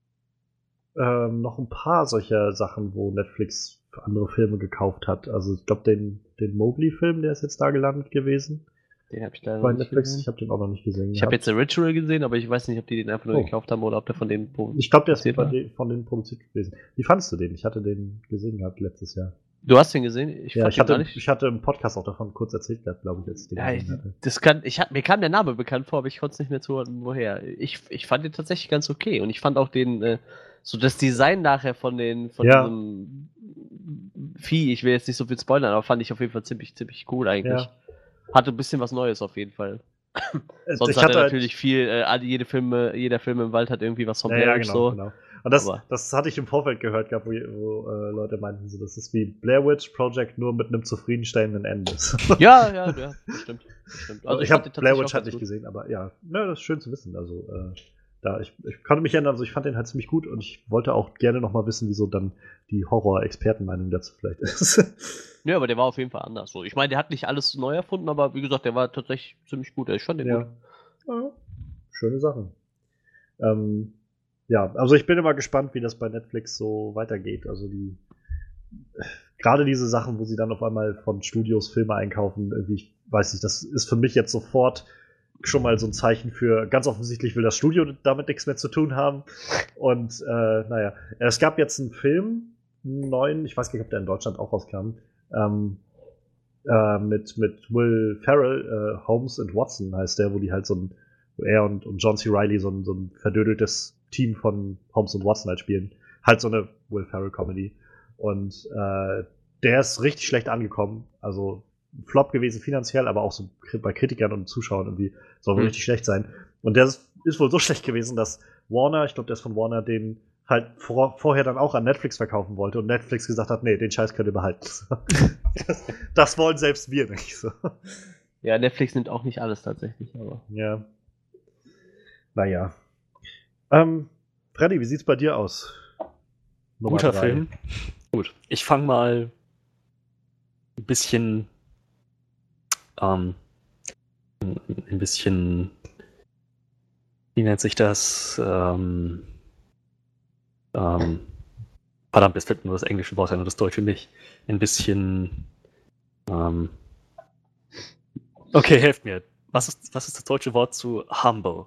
ähm, noch ein paar solcher Sachen, wo Netflix andere Filme gekauft hat. Also ich glaube, den, den Mowgli-Film, der ist jetzt da gelandet gewesen. Den habe ich leider Bei Netflix, gesehen. ich habe den auch noch nicht gesehen. Ich habe jetzt The Ritual gesehen, aber ich weiß nicht, ob die den einfach nur oh. gekauft haben oder ob der von denen Ich glaube, der ist von, den, von denen produziert gewesen. Wie fandest du den? Ich hatte den gesehen gehabt letztes Jahr. Du hast den gesehen? Ich, ja, ich, hatte, ich hatte im Podcast auch davon kurz erzählt glaube ich, ich den ja, ich. Das kann, ich, mir kam der Name bekannt vor, aber ich konnte es nicht mehr zuordnen, woher. Ich, ich fand den tatsächlich ganz okay und ich fand auch den, äh, so das Design nachher von den, von ja. diesem Vieh, ich will jetzt nicht so viel spoilern, aber fand ich auf jeden Fall ziemlich, ziemlich cool eigentlich. Ja. Hatte ein bisschen was Neues auf jeden Fall. Sonst ich hat er halt natürlich viel, äh, jede Filme, jeder Film im Wald hat irgendwie was vom ja, ja, genau, so. Genau. Und das, das hatte ich im Vorfeld gehört gehabt, wo, wo äh, Leute meinten, so, das ist wie Blair Witch Project nur mit einem zufriedenstellenden Ende. *laughs* ja, ja, ja, stimmt. Stimmt. Also, ich, ich habe Blair Witch halt nicht gesehen, aber ja, ne, das ist schön zu wissen. Also äh, da, ich, ich konnte mich erinnern, also ich fand den halt ziemlich gut und ich wollte auch gerne nochmal wissen, wieso dann die Horror-Expertenmeinung dazu vielleicht ist. *laughs* ja, aber der war auf jeden Fall anders. So. Ich meine, der hat nicht alles neu erfunden, aber wie gesagt, der war tatsächlich ziemlich gut. Ich fand den ja. gut. Ja, schöne Sachen. Ähm, ja, also ich bin immer gespannt, wie das bei Netflix so weitergeht. Also die gerade diese Sachen, wo sie dann auf einmal von Studios Filme einkaufen, irgendwie, ich weiß nicht, das ist für mich jetzt sofort schon mal so ein Zeichen für, ganz offensichtlich will das Studio damit nichts mehr zu tun haben. Und äh, naja, es gab jetzt einen Film, einen neuen, ich weiß gar nicht, ob der in Deutschland auch rauskam, ähm, äh, mit, mit Will Ferrell, äh, Holmes and Watson heißt der, wo die halt so ein, wo er und, und John C. Reilly so ein, so ein verdödeltes Team von Holmes und Watson halt spielen. Halt so eine Will Ferrell Comedy. Und äh, der ist richtig schlecht angekommen. Also Flop gewesen finanziell, aber auch so bei Kritikern und Zuschauern irgendwie soll wohl mhm. richtig schlecht sein. Und der ist, ist, wohl so *laughs* schlecht gewesen, dass Warner, ich glaube, der ist von Warner, den halt vor, vorher dann auch an Netflix verkaufen wollte und Netflix gesagt hat, nee, den Scheiß könnt ihr behalten. *laughs* das, das, wollen selbst wir nicht so. Ja, Netflix nimmt auch nicht alles tatsächlich, aber. Ja. Naja. Ähm, Freddy, wie sieht's bei dir aus? Nummer Guter drei. Film. Gut. Ich fange mal ein bisschen ähm, ein bisschen, wie nennt sich das? Ähm, ähm, verdammt, es fällt nur das englische Wort ein und das deutsche nicht. Ein bisschen. Ähm, okay, helft mir. Was ist, was ist das deutsche Wort zu humble?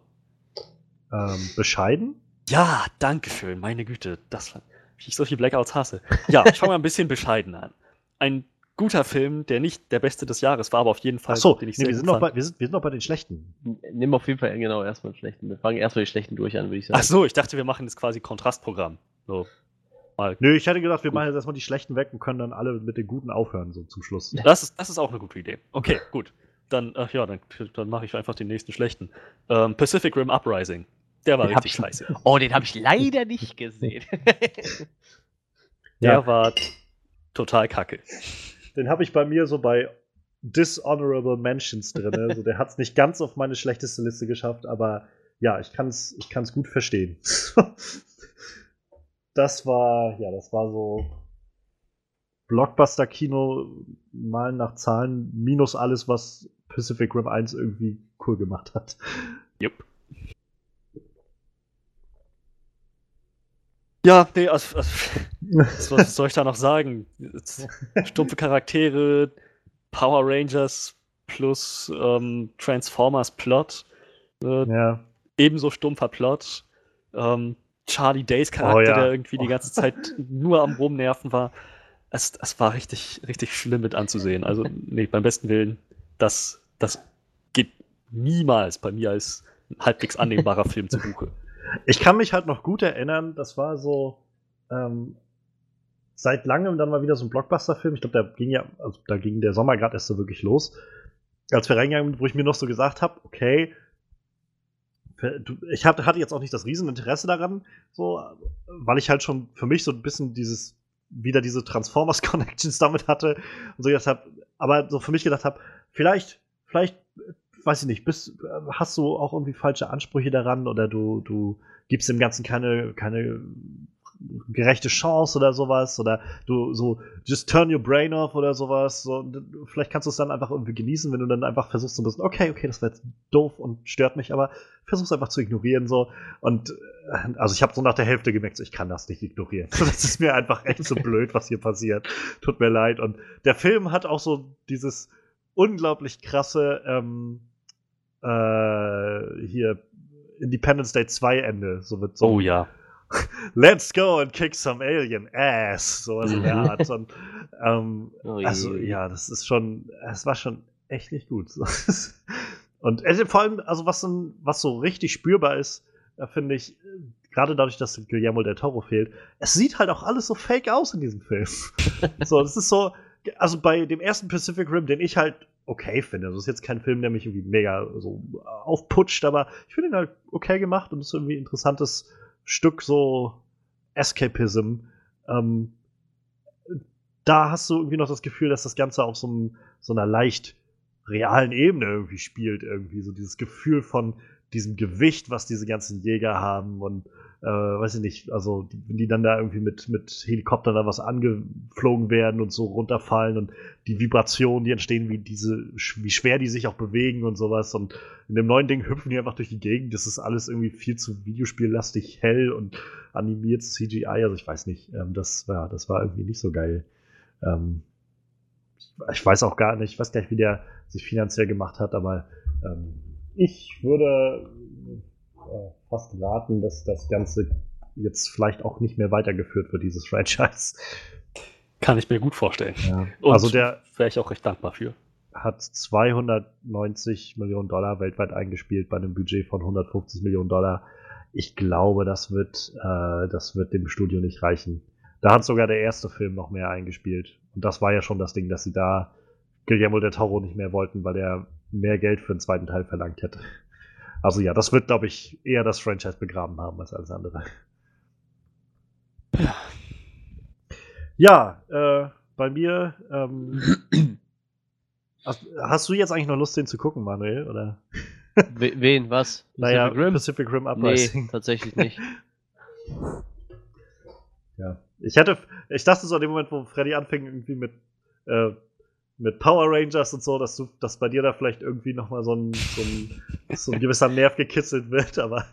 Ähm, bescheiden? Ja, danke schön. Meine Güte, das wie ich solche Blackouts hasse. Ja, ich fange mal ein bisschen bescheiden an. Ein guter Film, der nicht der beste des Jahres war, aber auf jeden Fall, Ach so, den ich nee, wir, sind noch bei, wir, sind, wir sind noch bei den schlechten. Nimm auf jeden Fall genau erstmal den schlechten. Wir fangen erstmal die schlechten durch an, würde ich sagen. Ach so, ich dachte, wir machen jetzt quasi Kontrastprogramm. So. Mal. Nö, ich hätte gedacht, wir gut. machen jetzt erstmal die schlechten weg und können dann alle mit den guten aufhören, so zum Schluss. Das ist, das ist auch eine gute Idee. Okay, gut. Dann, ach ja, dann, dann mache ich einfach den nächsten schlechten. Ähm, Pacific Rim Uprising. Der war den richtig scheiße. *laughs* Oh, den habe ich leider nicht gesehen. Der ja. war total kacke. Den habe ich bei mir so bei Dishonorable Mentions drin. Also der hat es nicht ganz auf meine schlechteste Liste geschafft, aber ja, ich kann es ich kann's gut verstehen. *laughs* das war, ja, das war so Blockbuster-Kino mal nach Zahlen minus alles, was Pacific Rim 1 irgendwie cool gemacht hat. Jupp. Ja, nee, also, also was soll ich da noch sagen? Stumpfe Charaktere, Power Rangers plus ähm, Transformers Plot. Äh, ja. Ebenso stumpfer Plot. Ähm, Charlie Days Charakter, oh, ja. der irgendwie die ganze Zeit nur am Rumnerven war. Es, es war richtig, richtig schlimm mit anzusehen. Also, nee, beim besten Willen, das, das geht niemals bei mir als halbwegs annehmbarer Film zu Buche. Ich kann mich halt noch gut erinnern, das war so ähm, seit langem dann mal wieder so ein Blockbuster-Film. Ich glaube, da ging ja, also da ging der Sommer gerade erst so wirklich los. Als wir reingegangen sind, wo ich mir noch so gesagt habe, okay, ich hatte jetzt auch nicht das Rieseninteresse daran, so, weil ich halt schon für mich so ein bisschen dieses, wieder diese Transformers-Connections *laughs* damit hatte und so jetzt hab, aber so für mich gedacht habe, vielleicht, vielleicht weiß ich nicht, bist, hast du auch irgendwie falsche Ansprüche daran oder du, du gibst dem Ganzen keine, keine gerechte Chance oder sowas oder du so just turn your brain off oder sowas. So, vielleicht kannst du es dann einfach irgendwie genießen, wenn du dann einfach versuchst so ein bisschen, okay, okay, das war jetzt doof und stört mich, aber versuch's einfach zu ignorieren so und äh, also ich habe so nach der Hälfte gemerkt, so, ich kann das nicht ignorieren. *laughs* das ist mir einfach echt so blöd, was hier passiert. Tut mir leid und der Film hat auch so dieses unglaublich krasse ähm, äh, hier Independence Day 2 Ende. So wird so. Oh ja. *laughs* Let's go and kick some alien ass. Sowas in der mhm. Art. Und, ähm, oh also, ja, das ist schon, es war schon echt nicht gut. *laughs* und äh, vor allem, also was, was so richtig spürbar ist, äh, finde ich, gerade dadurch, dass Guillermo del Toro fehlt, es sieht halt auch alles so fake aus in diesem Film. *laughs* so, das ist so, also bei dem ersten Pacific Rim, den ich halt okay finde. Das ist jetzt kein Film, der mich irgendwie mega so aufputscht, aber ich finde ihn halt okay gemacht und ist irgendwie ein interessantes Stück so Escapism. Ähm, da hast du irgendwie noch das Gefühl, dass das Ganze auf so, einem, so einer leicht realen Ebene irgendwie spielt, irgendwie so dieses Gefühl von diesem Gewicht, was diese ganzen Jäger haben und äh, weiß ich nicht, also wenn die dann da irgendwie mit, mit Helikoptern da was angeflogen werden und so runterfallen und die Vibrationen, die entstehen, wie diese, wie schwer die sich auch bewegen und sowas. Und in dem neuen Ding hüpfen die einfach durch die Gegend. Das ist alles irgendwie viel zu videospiellastig, hell und animiert CGI. Also ich weiß nicht, ähm, das, ja, das war irgendwie nicht so geil. Ähm, ich weiß auch gar nicht, ich weiß gar nicht, wie der sich finanziell gemacht hat, aber ähm, ich würde äh, fast raten, dass das Ganze jetzt vielleicht auch nicht mehr weitergeführt wird, dieses *laughs* Franchise. Kann ich mir gut vorstellen. Ja. also der wäre ich auch recht dankbar für. Hat 290 Millionen Dollar weltweit eingespielt bei einem Budget von 150 Millionen Dollar. Ich glaube, das wird, äh, das wird dem Studio nicht reichen. Da hat sogar der erste Film noch mehr eingespielt. Und das war ja schon das Ding, dass sie da Guillermo del Toro nicht mehr wollten, weil er mehr Geld für den zweiten Teil verlangt hätte. Also ja, das wird, glaube ich, eher das Franchise begraben haben als alles andere. Ja, äh, bei mir. Ähm, *clears throat* hast, hast, du jetzt eigentlich noch Lust, den zu gucken, Manuel? Oder? Wen? Was? *laughs* Naja, Pacific Rim? Pacific Rim Uprising. Nee, tatsächlich nicht. *laughs* ja. Ich hätte, ich dachte so an dem Moment, wo Freddy anfing, irgendwie mit äh, mit Power Rangers und so, dass du, dass bei dir da vielleicht irgendwie nochmal so ein, so, ein, so ein gewisser Nerv gekitzelt wird, aber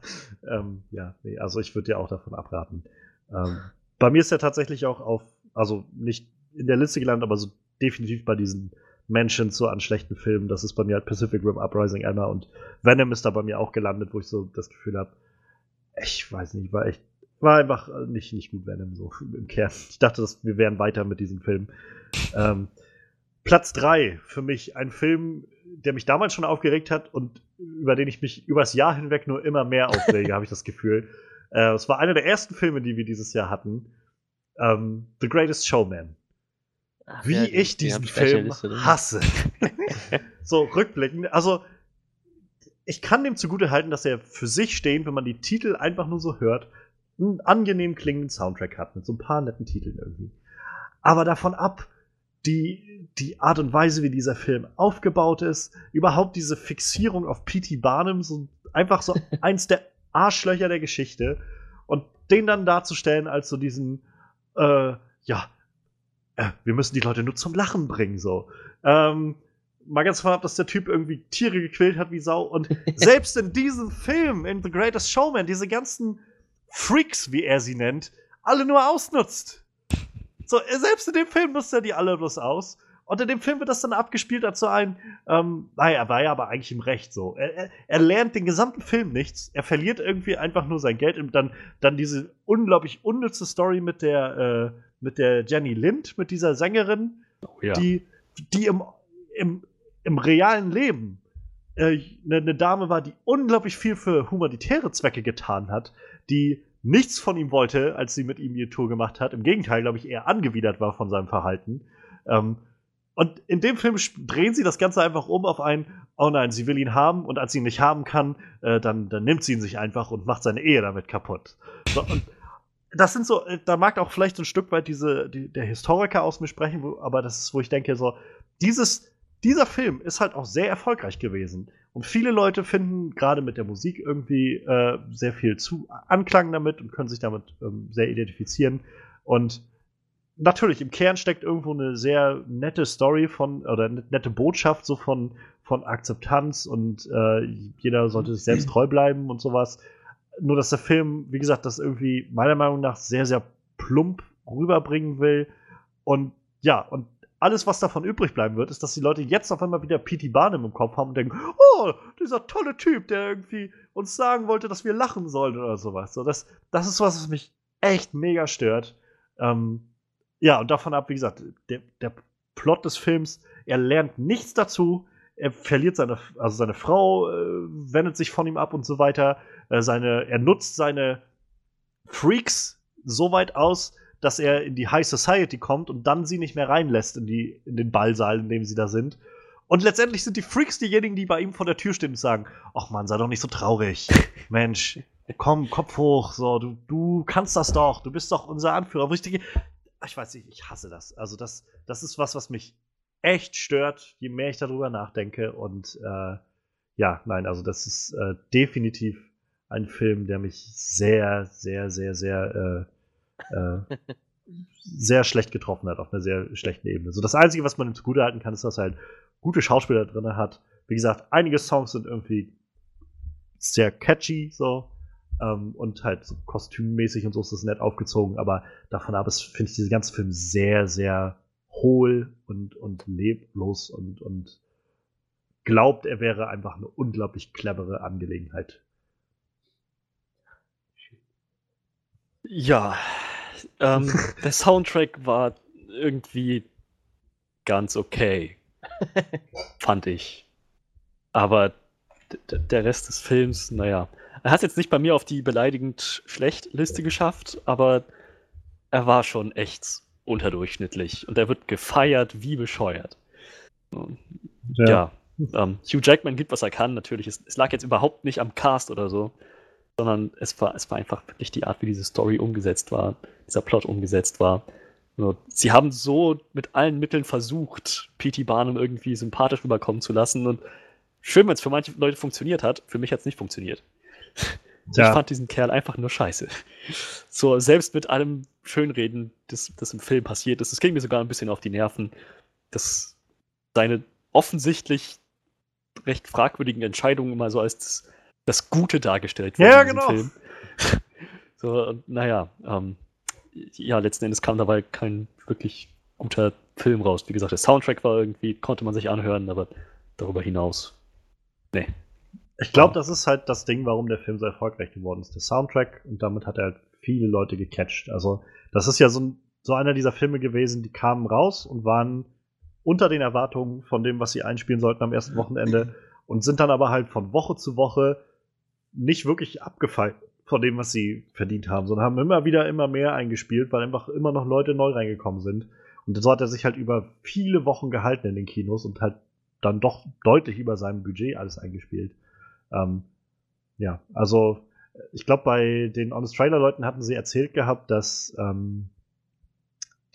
ähm, ja, nee, also ich würde dir auch davon abraten. Ähm, bei mir ist er tatsächlich auch auf, also nicht in der Liste gelandet, aber so definitiv bei diesen Menschen so an schlechten Filmen. Das ist bei mir halt Pacific Rim Uprising einmal und Venom ist da bei mir auch gelandet, wo ich so das Gefühl habe, ich weiß nicht, war echt war einfach nicht, nicht gut Venom so im Kern. Ich dachte, dass wir wären weiter mit diesem Film. Ähm, Platz 3 für mich ein Film, der mich damals schon aufgeregt hat und über den ich mich übers Jahr hinweg nur immer mehr aufrege, *laughs* habe ich das Gefühl. Äh, es war einer der ersten Filme, die wir dieses Jahr hatten. Ähm, The Greatest Showman. Ach, Wie ja, ich diesen Film hasse. *laughs* so, rückblickend. Also, ich kann dem zugute halten, dass er für sich stehend, wenn man die Titel einfach nur so hört, einen angenehm klingenden Soundtrack hat, mit so ein paar netten Titeln irgendwie. Aber davon ab, die, die Art und Weise, wie dieser Film aufgebaut ist, überhaupt diese Fixierung auf P.T. Barnum, so einfach so *laughs* eins der Arschlöcher der Geschichte und den dann darzustellen als so diesen, äh, ja, äh, wir müssen die Leute nur zum Lachen bringen, so. Ähm, mal ganz von ab, dass der Typ irgendwie Tiere gequält hat wie Sau und *laughs* selbst in diesem Film, in The Greatest Showman, diese ganzen Freaks, wie er sie nennt, alle nur ausnutzt. So, selbst in dem Film nutzt er die alle bloß aus. Und in dem Film wird das dann abgespielt als so ein, ähm, naja, er war ja aber eigentlich im Recht so. Er, er, er, lernt den gesamten Film nichts. Er verliert irgendwie einfach nur sein Geld. Und dann, dann diese unglaublich unnütze Story mit der, äh, mit der Jenny Lind, mit dieser Sängerin, oh, ja. die, die im, im, im realen Leben eine äh, ne, ne Dame war, die unglaublich viel für humanitäre Zwecke getan hat, die nichts von ihm wollte, als sie mit ihm die Tour gemacht hat. Im Gegenteil, glaube ich, eher angewidert war von seinem Verhalten. Ähm, und in dem Film drehen sie das Ganze einfach um auf ein, oh nein, sie will ihn haben und als sie ihn nicht haben kann, äh, dann, dann nimmt sie ihn sich einfach und macht seine Ehe damit kaputt. So, und das sind so, äh, da mag auch vielleicht ein Stück weit diese, die, der Historiker aus mir sprechen, wo, aber das ist, wo ich denke, so, dieses, dieser Film ist halt auch sehr erfolgreich gewesen. Und viele Leute finden gerade mit der Musik irgendwie äh, sehr viel zu Anklang damit und können sich damit ähm, sehr identifizieren. Und natürlich, im Kern steckt irgendwo eine sehr nette Story von, oder nette Botschaft so von, von Akzeptanz und äh, jeder sollte sich selbst treu bleiben und sowas. Nur, dass der Film, wie gesagt, das irgendwie meiner Meinung nach sehr, sehr plump rüberbringen will. Und ja, und alles, was davon übrig bleiben wird, ist, dass die Leute jetzt auf einmal wieder P.T. Barnum im Kopf haben und denken, oh, dieser tolle Typ, der irgendwie uns sagen wollte, dass wir lachen sollen oder sowas. So, das, das ist was, was mich echt mega stört. Ähm, ja, und davon ab, wie gesagt, der, der Plot des Films, er lernt nichts dazu, er verliert seine, also seine Frau äh, wendet sich von ihm ab und so weiter. Äh, seine, er nutzt seine Freaks so weit aus, dass er in die High Society kommt und dann sie nicht mehr reinlässt in, die, in den Ballsaal, in dem sie da sind. Und letztendlich sind die Freaks diejenigen, die bei ihm vor der Tür stehen und sagen: Ach man, sei doch nicht so traurig. *laughs* Mensch, komm, Kopf hoch, so, du, du kannst das doch, du bist doch unser Anführer. Wo ich denke, ich weiß nicht, ich hasse das. Also, das, das ist was, was mich echt stört, je mehr ich darüber nachdenke. Und äh, ja, nein, also das ist äh, definitiv ein Film, der mich sehr, sehr, sehr, sehr äh, äh, sehr schlecht getroffen hat, auf einer sehr schlechten Ebene. So das Einzige, was man ihm zugute halten kann, ist, dass er halt gute Schauspieler drin hat. Wie gesagt, einige Songs sind irgendwie sehr catchy, so. Ähm, und halt so kostümmäßig und so ist das nett aufgezogen, aber davon ab finde ich diesen ganzen Film sehr, sehr hohl und, und leblos und, und glaubt, er wäre einfach eine unglaublich clevere Angelegenheit. Ja, ähm, der Soundtrack war irgendwie ganz okay. *laughs* fand ich. Aber der Rest des Films, naja. Er hat jetzt nicht bei mir auf die beleidigend schlecht Liste geschafft, aber er war schon echt unterdurchschnittlich und er wird gefeiert wie bescheuert. Ja, ja ähm, Hugh Jackman gibt, was er kann, natürlich. Es, es, lag jetzt überhaupt nicht am Cast oder so sondern es war, es war einfach wirklich die Art, wie diese Story umgesetzt war, dieser Plot umgesetzt war. Sie haben so mit allen Mitteln versucht, P.T. Barnum irgendwie sympathisch rüberkommen zu lassen und schön, wenn es für manche Leute funktioniert hat, für mich hat es nicht funktioniert. Ja. *laughs* Ich fand diesen Kerl einfach nur scheiße. So, selbst mit allem Schönreden, das, das im Film passiert ist, das ging mir sogar ein bisschen auf die Nerven, dass seine offensichtlich recht fragwürdigen Entscheidungen immer so als das Gute dargestellt wurde ja, genau. Film. *laughs* so, und, naja, ähm, ja, letzten Endes kam dabei kein wirklich guter Film raus. Wie gesagt, der Soundtrack war irgendwie, konnte man sich anhören, aber darüber hinaus, nee. Ich glaube, das ist halt das Ding, warum der Film so erfolgreich geworden ist. Der Soundtrack und damit hat er halt viele Leute gecatcht. Also, das ist ja so, ein, so einer dieser Filme gewesen, die kamen raus und waren unter den Erwartungen von dem, was sie einspielen sollten am ersten Wochenende *clears throat* und sind dann aber halt von Woche zu Woche nicht wirklich abgefallen von dem, was sie verdient haben, sondern haben immer wieder immer mehr eingespielt, weil einfach immer noch Leute neu reingekommen sind. Und so hat er sich halt über viele Wochen gehalten in den Kinos und halt dann doch deutlich über seinem Budget alles eingespielt. Ähm, ja, also ich glaube, bei den Honest Trailer Leuten hatten sie erzählt gehabt, dass ähm,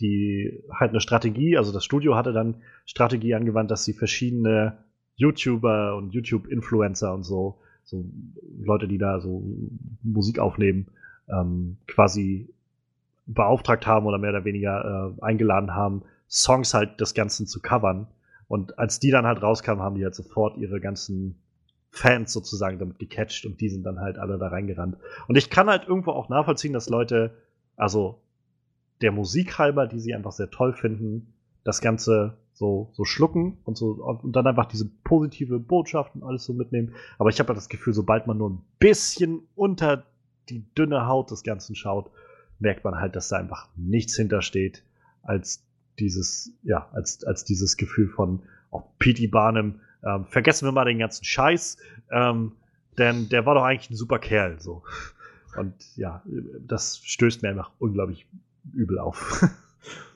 die halt eine Strategie, also das Studio hatte dann Strategie angewandt, dass sie verschiedene YouTuber und YouTube-Influencer und so, so Leute, die da so Musik aufnehmen, ähm, quasi beauftragt haben oder mehr oder weniger äh, eingeladen haben, Songs halt des Ganzen zu covern. Und als die dann halt rauskamen, haben die halt sofort ihre ganzen Fans sozusagen damit gecatcht und die sind dann halt alle da reingerannt. Und ich kann halt irgendwo auch nachvollziehen, dass Leute, also der Musik halber, die sie einfach sehr toll finden, das Ganze so, so schlucken und so und dann einfach diese positive Botschaft und alles so mitnehmen. Aber ich habe halt das Gefühl, sobald man nur ein bisschen unter die dünne Haut des Ganzen schaut, merkt man halt, dass da einfach nichts hintersteht, als dieses, ja, als, als dieses Gefühl von auch P.T. Barnum, ähm, vergessen wir mal den ganzen Scheiß, ähm, denn der war doch eigentlich ein super Kerl, so. Und ja, das stößt mir einfach unglaublich übel auf. *laughs*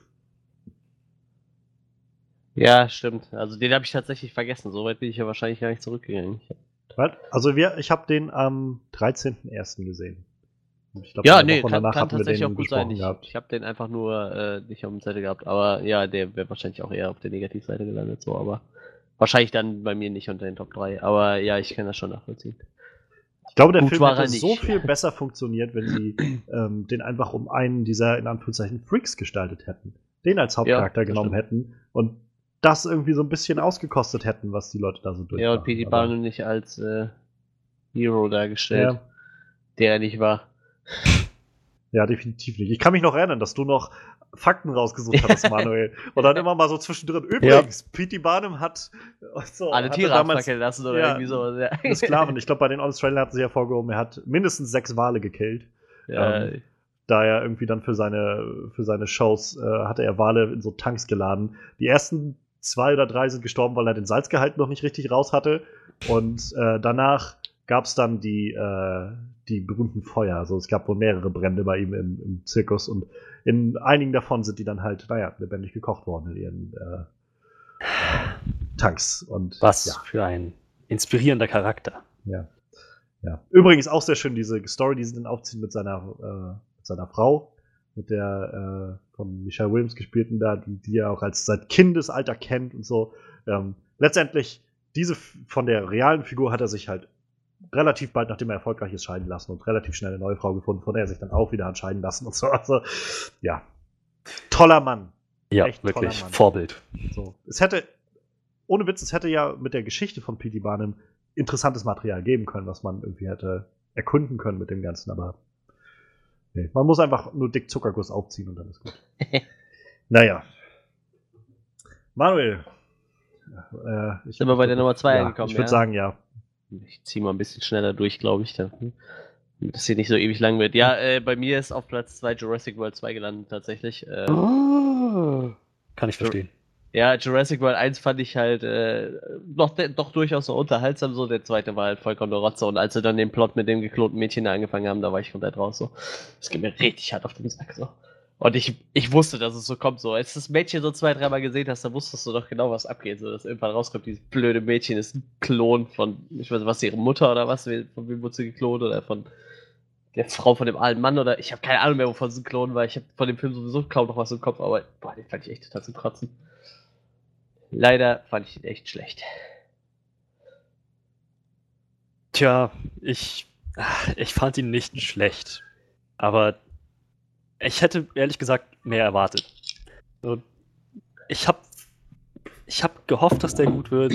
Ja, stimmt. Also den habe ich tatsächlich vergessen. Soweit bin ich ja wahrscheinlich gar nicht zurückgegangen. Also wir, ich habe den am 13.01. gesehen. Glaub, ja, nee, kann, kann tatsächlich auch gut sein. Ich, ich habe den einfach nur äh, nicht auf der Seite gehabt. Aber ja, der wäre wahrscheinlich auch eher auf der Negativseite gelandet. So, aber wahrscheinlich dann bei mir nicht unter den Top 3. Aber ja, ich kann das schon nachvollziehen. Ich glaube, der gut Film hätte so viel besser funktioniert, wenn sie ähm, den einfach um einen dieser in Anführungszeichen Freaks gestaltet hätten. Den als Hauptcharakter ja, genommen stimmt. hätten und das irgendwie so ein bisschen ausgekostet hätten, was die Leute da so durch. Ja, und P.D. Barnum nicht als äh, Hero dargestellt, ja. der er nicht war. *laughs* Ja, definitiv nicht. Ich kann mich noch erinnern, dass du noch Fakten rausgesucht hattest, *laughs* Manuel. Und dann immer mal so zwischendrin. Übrigens, ja. P.T. Barnum hat so, alle Tiere damals, lassen oder ja, irgendwie sowas. Ja. Sklaven. *laughs* Ich glaube, bei den Australiern hatten sie ja vorgehoben, er hat mindestens sechs Wale gekillt. Ja. Ähm, da er irgendwie dann für seine, für seine Shows äh, hatte er Wale in so Tanks geladen. Die ersten zwei oder drei sind gestorben, weil er den Salzgehalt noch nicht richtig raus hatte. Und äh, danach gab es dann die, äh, die berühmten Feuer. Also es gab wohl mehrere Brände bei ihm im, im, Zirkus und in einigen davon sind die dann halt, naja, lebendig gekocht worden in ihren äh, Tanks. Und, Was ja. für ein inspirierender Charakter. Ja. ja. Übrigens auch sehr schön diese Story, die sie dann aufziehen mit seiner, äh, mit seiner Frau, mit der äh, von Michelle Williams gespielten da, die, die er auch als seit Kindesalter kennt und so. Ähm, letztendlich, diese von der realen Figur hat er sich halt relativ bald, nachdem er erfolgreich ist, scheiden lassen und relativ schnell eine neue Frau gefunden, von der er sich dann auch wieder hat scheiden lassen und so. *laughs* Also, ja. Toller Mann. Ja, Echt wirklich. Vorbild. So. Es hätte, ohne Witz, es hätte ja mit der Geschichte von P.D. Barnum interessantes Material geben können, was man irgendwie hätte erkunden können mit dem Ganzen, aber Nee, man muss einfach nur dick Zuckerguss aufziehen und dann ist gut. *laughs* naja. Manuel. Äh, ich Sind wir bei der Nummer 2 ja, angekommen? Ich würde ja? sagen, ja. Ich ziehe mal ein bisschen schneller durch, glaube ich. Dann, damit es hier nicht so ewig lang wird. Ja, äh, bei mir ist auf Platz 2 Jurassic World 2 gelandet, tatsächlich. Äh, oh, kann ich verstehen. Ja, Jurassic World 1 fand ich halt äh, doch, doch durchaus so unterhaltsam, so der zweite war halt vollkommen der Rotze und als sie dann den Plot mit dem geklonten Mädchen angefangen haben, da war ich komplett raus so. Das geht mir richtig hart auf den Sack so. Und ich, ich wusste, dass es so kommt so. Als das Mädchen so zwei, dreimal gesehen hast, da wusstest du doch genau, was abgeht. So, dass irgendwann rauskommt, dieses blöde Mädchen ist ein Klon von, ich weiß nicht, was, ihre Mutter oder was, von wem wurde sie geklont oder von der Frau von dem alten Mann oder ich habe keine Ahnung mehr, wovon sie ein Klon war. Ich habe von dem Film sowieso kaum noch was im Kopf, aber boah, den fand ich echt total zum Kotzen. Leider fand ich ihn echt schlecht. Tja, ich, ich fand ihn nicht schlecht. Aber ich hätte ehrlich gesagt mehr erwartet. Ich habe ich hab gehofft, dass der gut wird.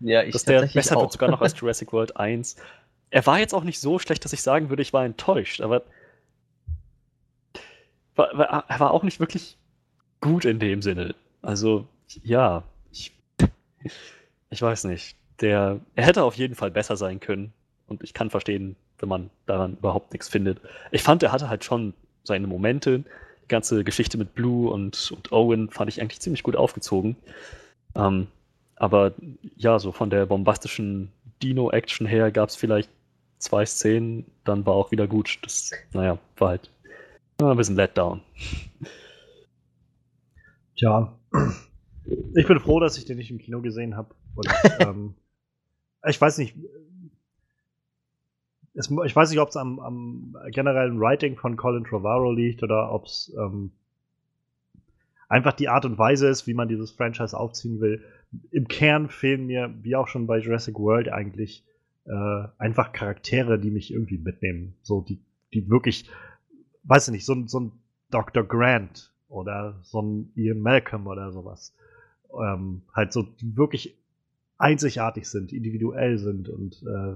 ja, ich dass der besser auch. wird sogar noch als *laughs* Jurassic World 1. Er war jetzt auch nicht so schlecht, dass ich sagen würde, ich war enttäuscht, aber er war auch nicht wirklich gut in dem Sinne. Also, ja, ich weiß nicht. der, er hätte auf jeden Fall besser sein können. Und ich kann verstehen, wenn man daran überhaupt nichts findet. Ich fand, er hatte halt schon seine Momente. Die ganze Geschichte mit Blue und, und Owen fand ich eigentlich ziemlich gut aufgezogen. Ähm, aber ja, so von der bombastischen Dino-Action her gab es vielleicht zwei Szenen, dann war auch wieder gut. Das, naja, war halt ein bisschen Letdown. Tja, ich bin froh, dass ich den nicht im Kino gesehen habe. *laughs* ähm, ich weiß nicht, es, ich weiß nicht, ob es am, am, generellen Writing von Colin Trevorrow liegt oder ob es ähm, einfach die Art und Weise ist, wie man dieses Franchise aufziehen will. Im Kern fehlen mir, wie auch schon bei Jurassic World eigentlich, äh, einfach Charaktere, die mich irgendwie mitnehmen. So, die, die wirklich, weiß ich nicht, so, so ein Dr. Grant oder so ein Ian Malcolm oder sowas. Ähm, halt so, wirklich einzigartig sind, individuell sind und äh,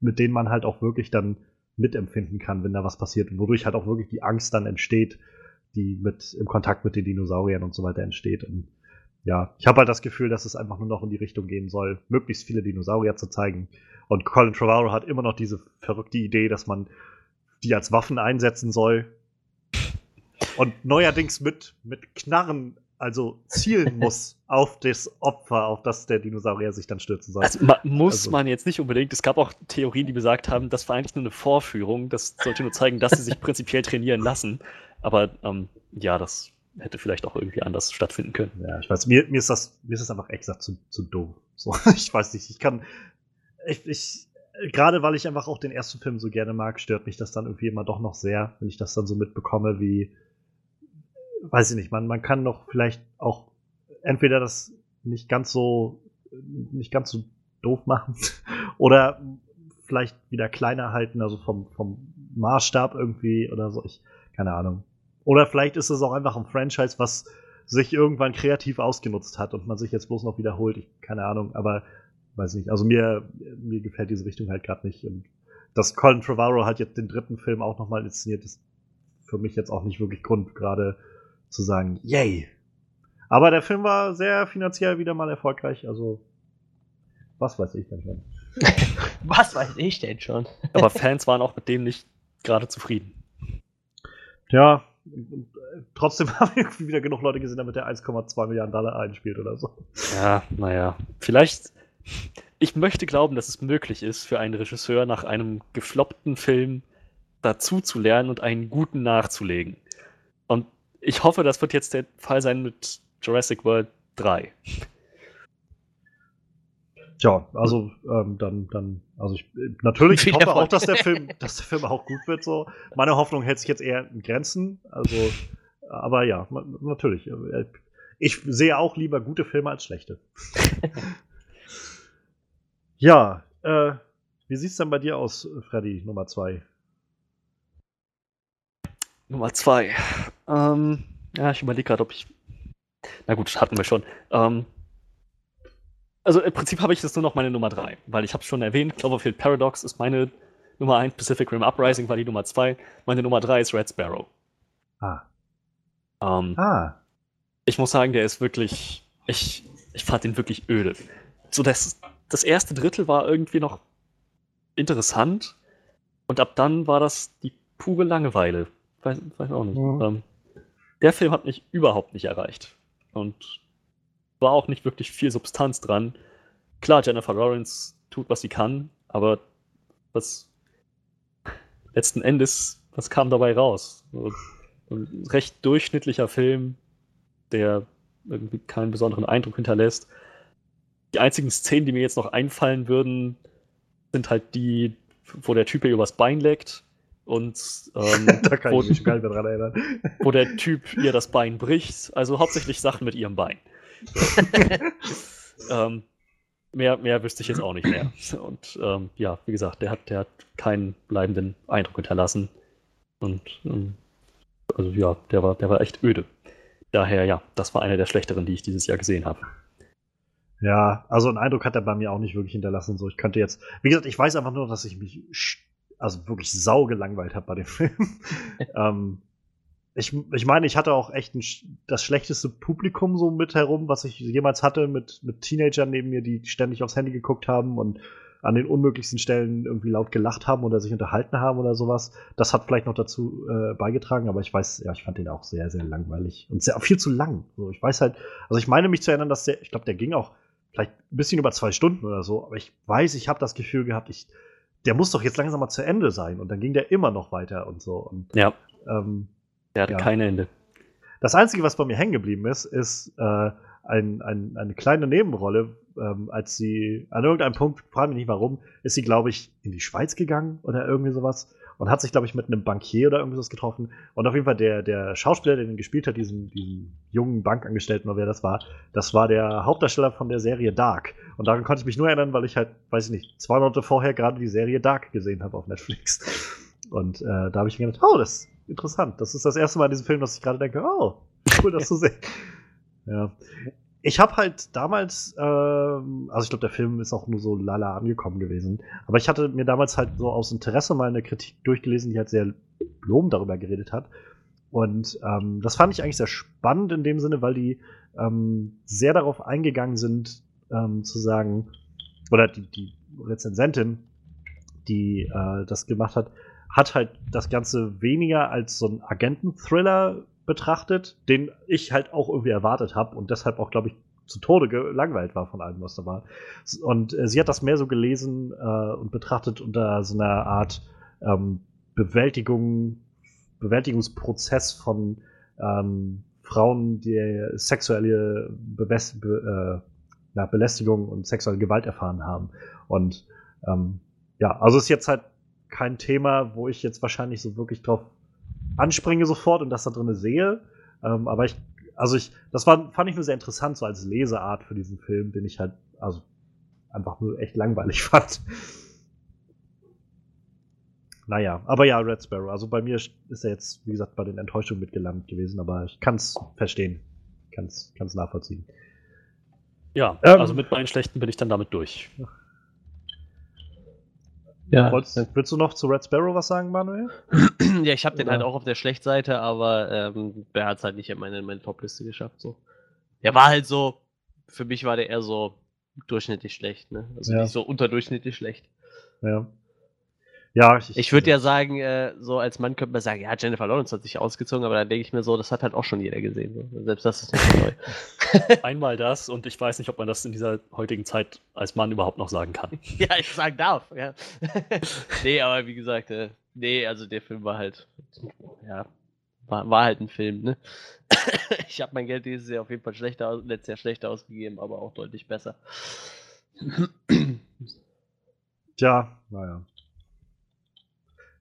mit denen man halt auch wirklich dann mitempfinden kann, wenn da was passiert und wodurch halt auch wirklich die Angst dann entsteht, die mit im Kontakt mit den Dinosauriern und so weiter entsteht. Und ja, ich habe halt das Gefühl, dass es einfach nur noch in die Richtung gehen soll, möglichst viele Dinosaurier zu zeigen. Und Colin Trevorrow hat immer noch diese verrückte Idee, dass man die als Waffen einsetzen soll. Und neuerdings mit, mit Knarren also zielen *laughs* muss auf das Opfer, auf das der Dinosaurier sich dann stürzen soll. Also, ma muss also. man jetzt nicht unbedingt. Es gab auch Theorien, die besagt haben, das war eigentlich nur eine Vorführung. Das sollte nur zeigen, dass sie sich prinzipiell trainieren lassen. Aber ähm, ja, das hätte vielleicht auch irgendwie anders stattfinden können. Ja, ich weiß, mir, mir ist das, mir ist das einfach exakt zu, zu doof. So, *laughs* ich weiß nicht, ich kann, ich, ich, gerade weil ich einfach auch den ersten Film so gerne mag, stört mich das dann irgendwie immer doch noch sehr, wenn ich das dann so mitbekomme, wie, weiß ich nicht, man, man kann doch vielleicht auch entweder das nicht ganz so, nicht ganz so doof machen *laughs* oder vielleicht wieder kleiner halten, also vom, vom Maßstab irgendwie oder so. Ich, keine Ahnung. Oder vielleicht ist es auch einfach ein Franchise, was sich irgendwann kreativ ausgenutzt hat und man sich jetzt bloß noch wiederholt. Ich, keine Ahnung, aber weiß nicht. Also mir, mir gefällt diese Richtung halt gerade nicht. Und dass Colin Trevorrow halt jetzt den dritten Film auch nochmal inszeniert, ist für mich jetzt auch nicht wirklich Grund, gerade zu sagen, yay. Aber der Film war sehr finanziell wieder mal erfolgreich, also was weiß ich denn schon. *laughs* was weiß ich denn schon? *laughs* Aber Fans waren auch mit dem nicht gerade zufrieden. Ja, trotzdem *laughs* haben irgendwie wieder genug Leute gesehen, damit der 1,2 Milliarden Dollar einspielt oder so. Ja, naja. Vielleicht. Ich möchte glauben, dass es möglich ist, für einen Regisseur nach einem gefloppten Film dazu zu lernen und einen guten nachzulegen. Ich hoffe, das wird jetzt der Fall sein mit Jurassic World 3. Tja, also ähm, dann, dann, also ich natürlich ich *laughs* hoffe auch, dass der Film, dass der Film auch gut wird. So, meine Hoffnung hält sich jetzt eher in Grenzen. Also, aber ja, natürlich. Ich sehe auch lieber gute Filme als schlechte. *laughs* ja, äh, wie sieht's denn bei dir aus, Freddy, Nummer zwei? Nummer zwei. Ähm, ja, ich überlege gerade, ob ich. Na gut, hatten wir schon. Ähm, also im Prinzip habe ich das nur noch meine Nummer drei, weil ich habe es schon erwähnt, Cloverfield Paradox ist meine Nummer eins, Pacific Rim Uprising war die Nummer zwei, meine Nummer drei ist Red Sparrow. Ah. Ähm, ah. Ich muss sagen, der ist wirklich. Ich, ich fand den wirklich öde. So, das, das erste Drittel war irgendwie noch interessant und ab dann war das die pure Langeweile. Weiß, weiß auch nicht. Mhm. Ähm, der Film hat mich überhaupt nicht erreicht. Und war auch nicht wirklich viel Substanz dran. Klar, Jennifer Lawrence tut, was sie kann, aber was letzten Endes, was kam dabei raus? Ein recht durchschnittlicher Film, der irgendwie keinen besonderen Eindruck hinterlässt. Die einzigen Szenen, die mir jetzt noch einfallen würden, sind halt die, wo der Typ ihr übers Bein leckt und *laughs* ähm, da kann wo, ich mich gar nicht mehr dran erinnern. wo der Typ ihr das Bein bricht. Also hauptsächlich Sachen mit ihrem Bein. *laughs* ähm, mehr, mehr wüsste ich jetzt auch nicht mehr. Und ähm, ja, wie gesagt, der hat, der hat keinen bleibenden Eindruck hinterlassen. Und ähm, also ja, der war, der war echt öde. Daher ja, das war einer der schlechteren, die ich dieses Jahr gesehen habe. Ja, also einen Eindruck hat er bei mir auch nicht wirklich hinterlassen. So, ich könnte jetzt, wie gesagt, ich weiß einfach nur, dass ich mich also wirklich sau gelangweilt habe bei dem *laughs* Film. ähm, ich, ich meine, ich hatte auch echt ein, das schlechteste Publikum so mit herum, was ich jemals hatte, mit, mit Teenagern neben mir, die ständig aufs Handy geguckt haben und an den unmöglichsten Stellen irgendwie laut gelacht haben oder sich unterhalten haben oder sowas. Das hat vielleicht noch dazu äh, beigetragen, aber ich weiß, ja, ich fand den auch sehr, sehr langweilig und sehr, viel zu lang. So, ich weiß halt, also ich meine mich zu erinnern, dass der, ich glaube, der ging auch vielleicht ein bisschen über zwei Stunden oder so, aber ich weiß, ich habe das Gefühl gehabt, ich, der muss doch jetzt langsam mal zu Ende sein und dann ging der immer noch weiter und so. Und, ja. Ähm, der hatte ja. kein Ende. Das Einzige, was bei mir hängen geblieben ist, ist äh, ein, ein, eine kleine Nebenrolle, ähm, als sie an irgendeinem Punkt, frage mich nicht warum, ist sie, glaube ich, in die Schweiz gegangen oder irgendwie sowas und hat sich, glaube ich, mit einem Bankier oder irgendwas getroffen. Und auf jeden Fall der, der Schauspieler, der den gespielt hat, diesen, diesen jungen Bankangestellten oder wer das war, das war der Hauptdarsteller von der Serie Dark. Und daran konnte ich mich nur erinnern, weil ich halt, weiß ich nicht, zwei Monate vorher gerade die Serie Dark gesehen habe auf Netflix. Und äh, da habe ich mir gedacht, oh, das ist interessant. Das ist das erste Mal in diesem Film, dass ich gerade denke, oh, cool, das zu sehen. *laughs* Ja ich habe halt damals, ähm, also ich glaube, der Film ist auch nur so lala angekommen gewesen, aber ich hatte mir damals halt so aus Interesse mal eine Kritik durchgelesen, die halt sehr lobend darüber geredet hat. Und ähm, das fand ich eigentlich sehr spannend in dem Sinne, weil die ähm, sehr darauf eingegangen sind, ähm, zu sagen, oder die, die Rezensentin, die äh, das gemacht hat, hat halt das Ganze weniger als so ein Agenten-Thriller betrachtet, den ich halt auch irgendwie erwartet habe und deshalb auch, glaube ich, zu Tode gelangweilt war von allem, was da war. Und äh, sie hat das mehr so gelesen äh, und betrachtet unter so einer Art ähm, Bewältigung, Bewältigungsprozess von ähm, Frauen, die sexuelle Be äh, ja, Belästigung und sexuelle Gewalt erfahren haben. Und ähm, ja, also ist jetzt halt kein Thema, wo ich jetzt wahrscheinlich so wirklich drauf anspringe sofort und das da drin sehe. Ähm, aber ich, also ich, das war, fand ich nur sehr interessant, so als Leseart für diesen Film, den ich halt, also einfach nur echt langweilig *laughs* fand. Naja, aber ja, Red Sparrow. Also bei mir ist er jetzt, wie gesagt, bei den Enttäuschungen mitgelandet gewesen, aber ich kann es verstehen. Kann es nachvollziehen. Ja, ähm, also mit meinen schlechten bin ich dann damit durch. Ja. Wolltest, willst du noch zu Red Sparrow was sagen, Manuel? *clears throat* ja, ich habe den halt auch auf der Schlechtseite, aber ähm, der hat es halt nicht in meine, in meine Top-Liste geschafft. So. Der war halt so, für mich war der eher so durchschnittlich schlecht, ne? Also ja. nicht so unterdurchschnittlich schlecht. Ja. Ja, ich, ich würde ja sagen, äh, so als Mann könnte man sagen, ja, Jennifer Lawrence hat sich ausgezogen, aber dann denke ich mir so, das hat halt auch schon jeder gesehen. So. Selbst das ist nicht neu. *laughs* Einmal das und ich weiß nicht, ob man das in dieser heutigen Zeit als Mann überhaupt noch sagen kann. *laughs* ja, ich sagen darf. Ja. *laughs* nee, aber wie gesagt, äh, nee, also der Film war halt, ja, war, war halt ein Film, ne? *coughs* ich habe mein Geld dieses Jahr auf jeden Fall schlechter, letztes Jahr schlechter ausgegeben, aber auch deutlich besser. Tja, naja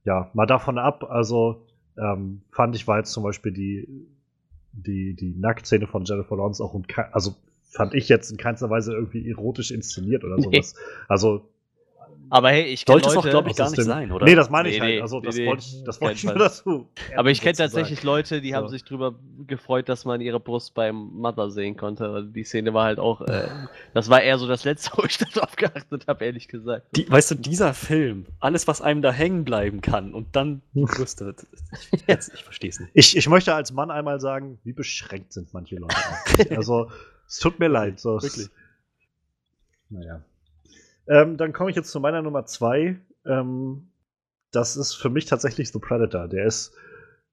ja, mal davon ab, also ähm, fand ich, war jetzt zum Beispiel die, die, die Nacktszene von Jennifer Lawrence auch, also fand ich jetzt in keinster Weise irgendwie erotisch inszeniert oder sowas. Nee. Also aber hey, ich Sollte es doch, glaube ich, gar nicht sein, oder? Nee, das meine ich nee, halt. Also, das nee, wollte ich, das wollte ich nur dazu. Aber ich kenne tatsächlich Leute, die haben sich darüber gefreut, dass man ihre Brust beim Mother sehen konnte. Die Szene war halt auch, äh, *laughs* das war eher so das Letzte, wo ich darauf *laughs* geachtet habe, ehrlich gesagt. Die, weißt du, dieser Film, alles, was einem da hängen bleiben kann und dann *laughs* Brüste, ich, ich verstehe es nicht. Ich, ich möchte als Mann einmal sagen, wie beschränkt sind manche Leute Also, es tut mir leid. So, Wirklich. Naja. Ähm, dann komme ich jetzt zu meiner Nummer zwei. Ähm, das ist für mich tatsächlich The Predator. Der ist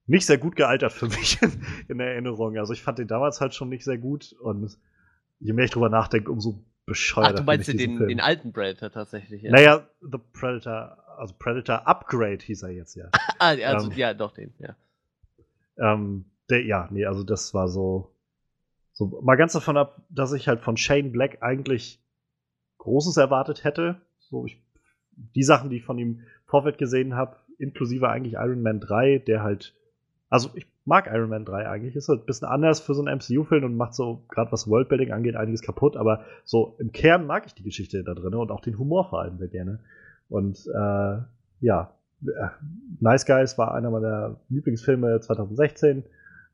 nicht sehr gut gealtert für *laughs* mich in, in, Erinnerung. Also ich fand den damals halt schon nicht sehr gut und je mehr ich drüber nachdenke, umso bescheuerter. Ach, du meinst den, den, alten Predator tatsächlich, ja? Naja, The Predator, also Predator Upgrade hieß er jetzt ja. *laughs* ah, also ähm, ja, doch den, ja. Ähm, der, ja, nee, also das war so, so, mal ganz davon ab, dass ich halt von Shane Black eigentlich Großes erwartet hätte. So, ich, die Sachen, die ich von ihm vorwärts gesehen habe, inklusive eigentlich Iron Man 3, der halt, also ich mag Iron Man 3 eigentlich, ist halt ein bisschen anders für so einen MCU-Film und macht so, gerade was Worldbuilding angeht, einiges kaputt, aber so im Kern mag ich die Geschichte da drin und auch den Humor vor allem sehr gerne. Und äh, ja, äh, Nice Guys war einer meiner Lieblingsfilme 2016.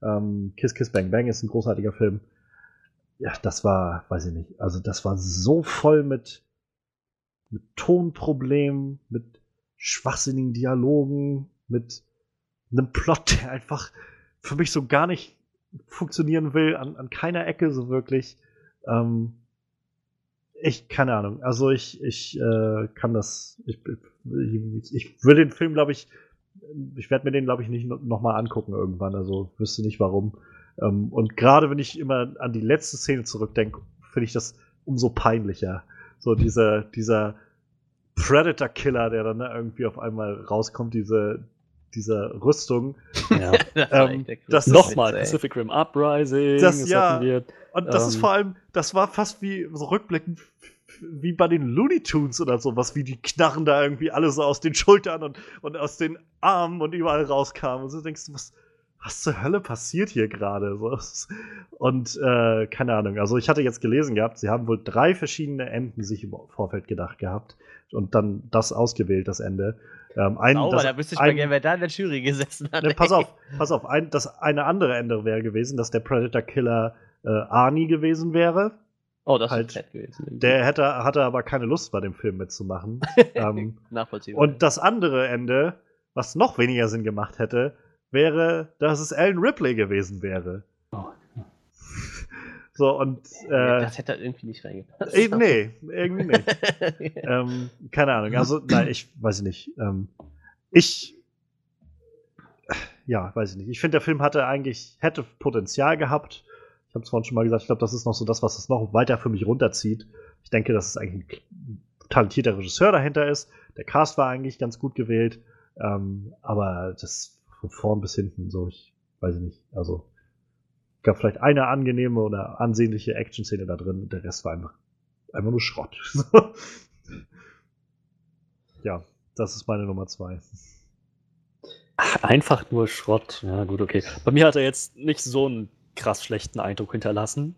Ähm, Kiss Kiss Bang Bang ist ein großartiger Film ja, das war, weiß ich nicht, also das war so voll mit, mit Tonproblemen, mit schwachsinnigen Dialogen, mit einem Plot, der einfach für mich so gar nicht funktionieren will, an, an keiner Ecke so wirklich. Ähm, ich, keine Ahnung. Also ich, ich äh, kann das. Ich, ich, ich will den Film, glaube ich, ich werde mir den, glaube ich, nicht nochmal angucken irgendwann. Also wüsste nicht warum. Ähm, und gerade wenn ich immer an die letzte Szene zurückdenke, finde ich das umso peinlicher. So dieser, dieser Predator-Killer, der dann irgendwie auf einmal rauskommt, diese, dieser Rüstung. Ja. *laughs* ähm, das Nochmal Pacific Rim Uprising. Das, ja. Und das ähm, ist vor allem, das war fast wie so rückblickend wie bei den Looney Tunes oder sowas, wie die Knarren da irgendwie alle so aus den Schultern und, und aus den Armen und überall rauskamen. Und so denkst du, was, was zur Hölle passiert hier gerade? Und äh, keine Ahnung, also ich hatte jetzt gelesen gehabt, sie haben wohl drei verschiedene Enden sich im Vorfeld gedacht gehabt und dann das ausgewählt, das Ende. Ähm, ein, Sauber, das, da wüsste ich ein, mal gerne, wer da in der Jury gesessen hat. Ne, pass auf, pass auf, ein, das eine andere Ende wäre gewesen, dass der Predator Killer äh, Arnie gewesen wäre. Oh, das halt, ist fett gewesen. Der hätte, hatte aber keine Lust bei dem Film mitzumachen. *laughs* ähm, Nachvollziehbar. Und das andere Ende, was noch weniger Sinn gemacht hätte, wäre, dass es Alan Ripley gewesen wäre. Oh. *laughs* So, und. Äh, das hätte irgendwie nicht reingepasst. Äh, nee, irgendwie nicht. *laughs* ähm, keine Ahnung. Also, nein, ich weiß nicht. Ähm, ich. Ja, weiß ich nicht. Ich finde, der Film hatte eigentlich, hätte Potenzial gehabt. Ich habe es vorhin schon mal gesagt, ich glaube, das ist noch so das, was es noch weiter für mich runterzieht. Ich denke, dass es eigentlich ein talentierter Regisseur dahinter ist. Der Cast war eigentlich ganz gut gewählt. Ähm, aber das von vorn bis hinten so, ich weiß nicht. Also gab vielleicht eine angenehme oder ansehnliche Action-Szene da drin. Der Rest war einfach, einfach nur Schrott. *laughs* ja, das ist meine Nummer zwei. Einfach nur Schrott. Ja, gut, okay. Bei mir hat er jetzt nicht so einen krass schlechten Eindruck hinterlassen.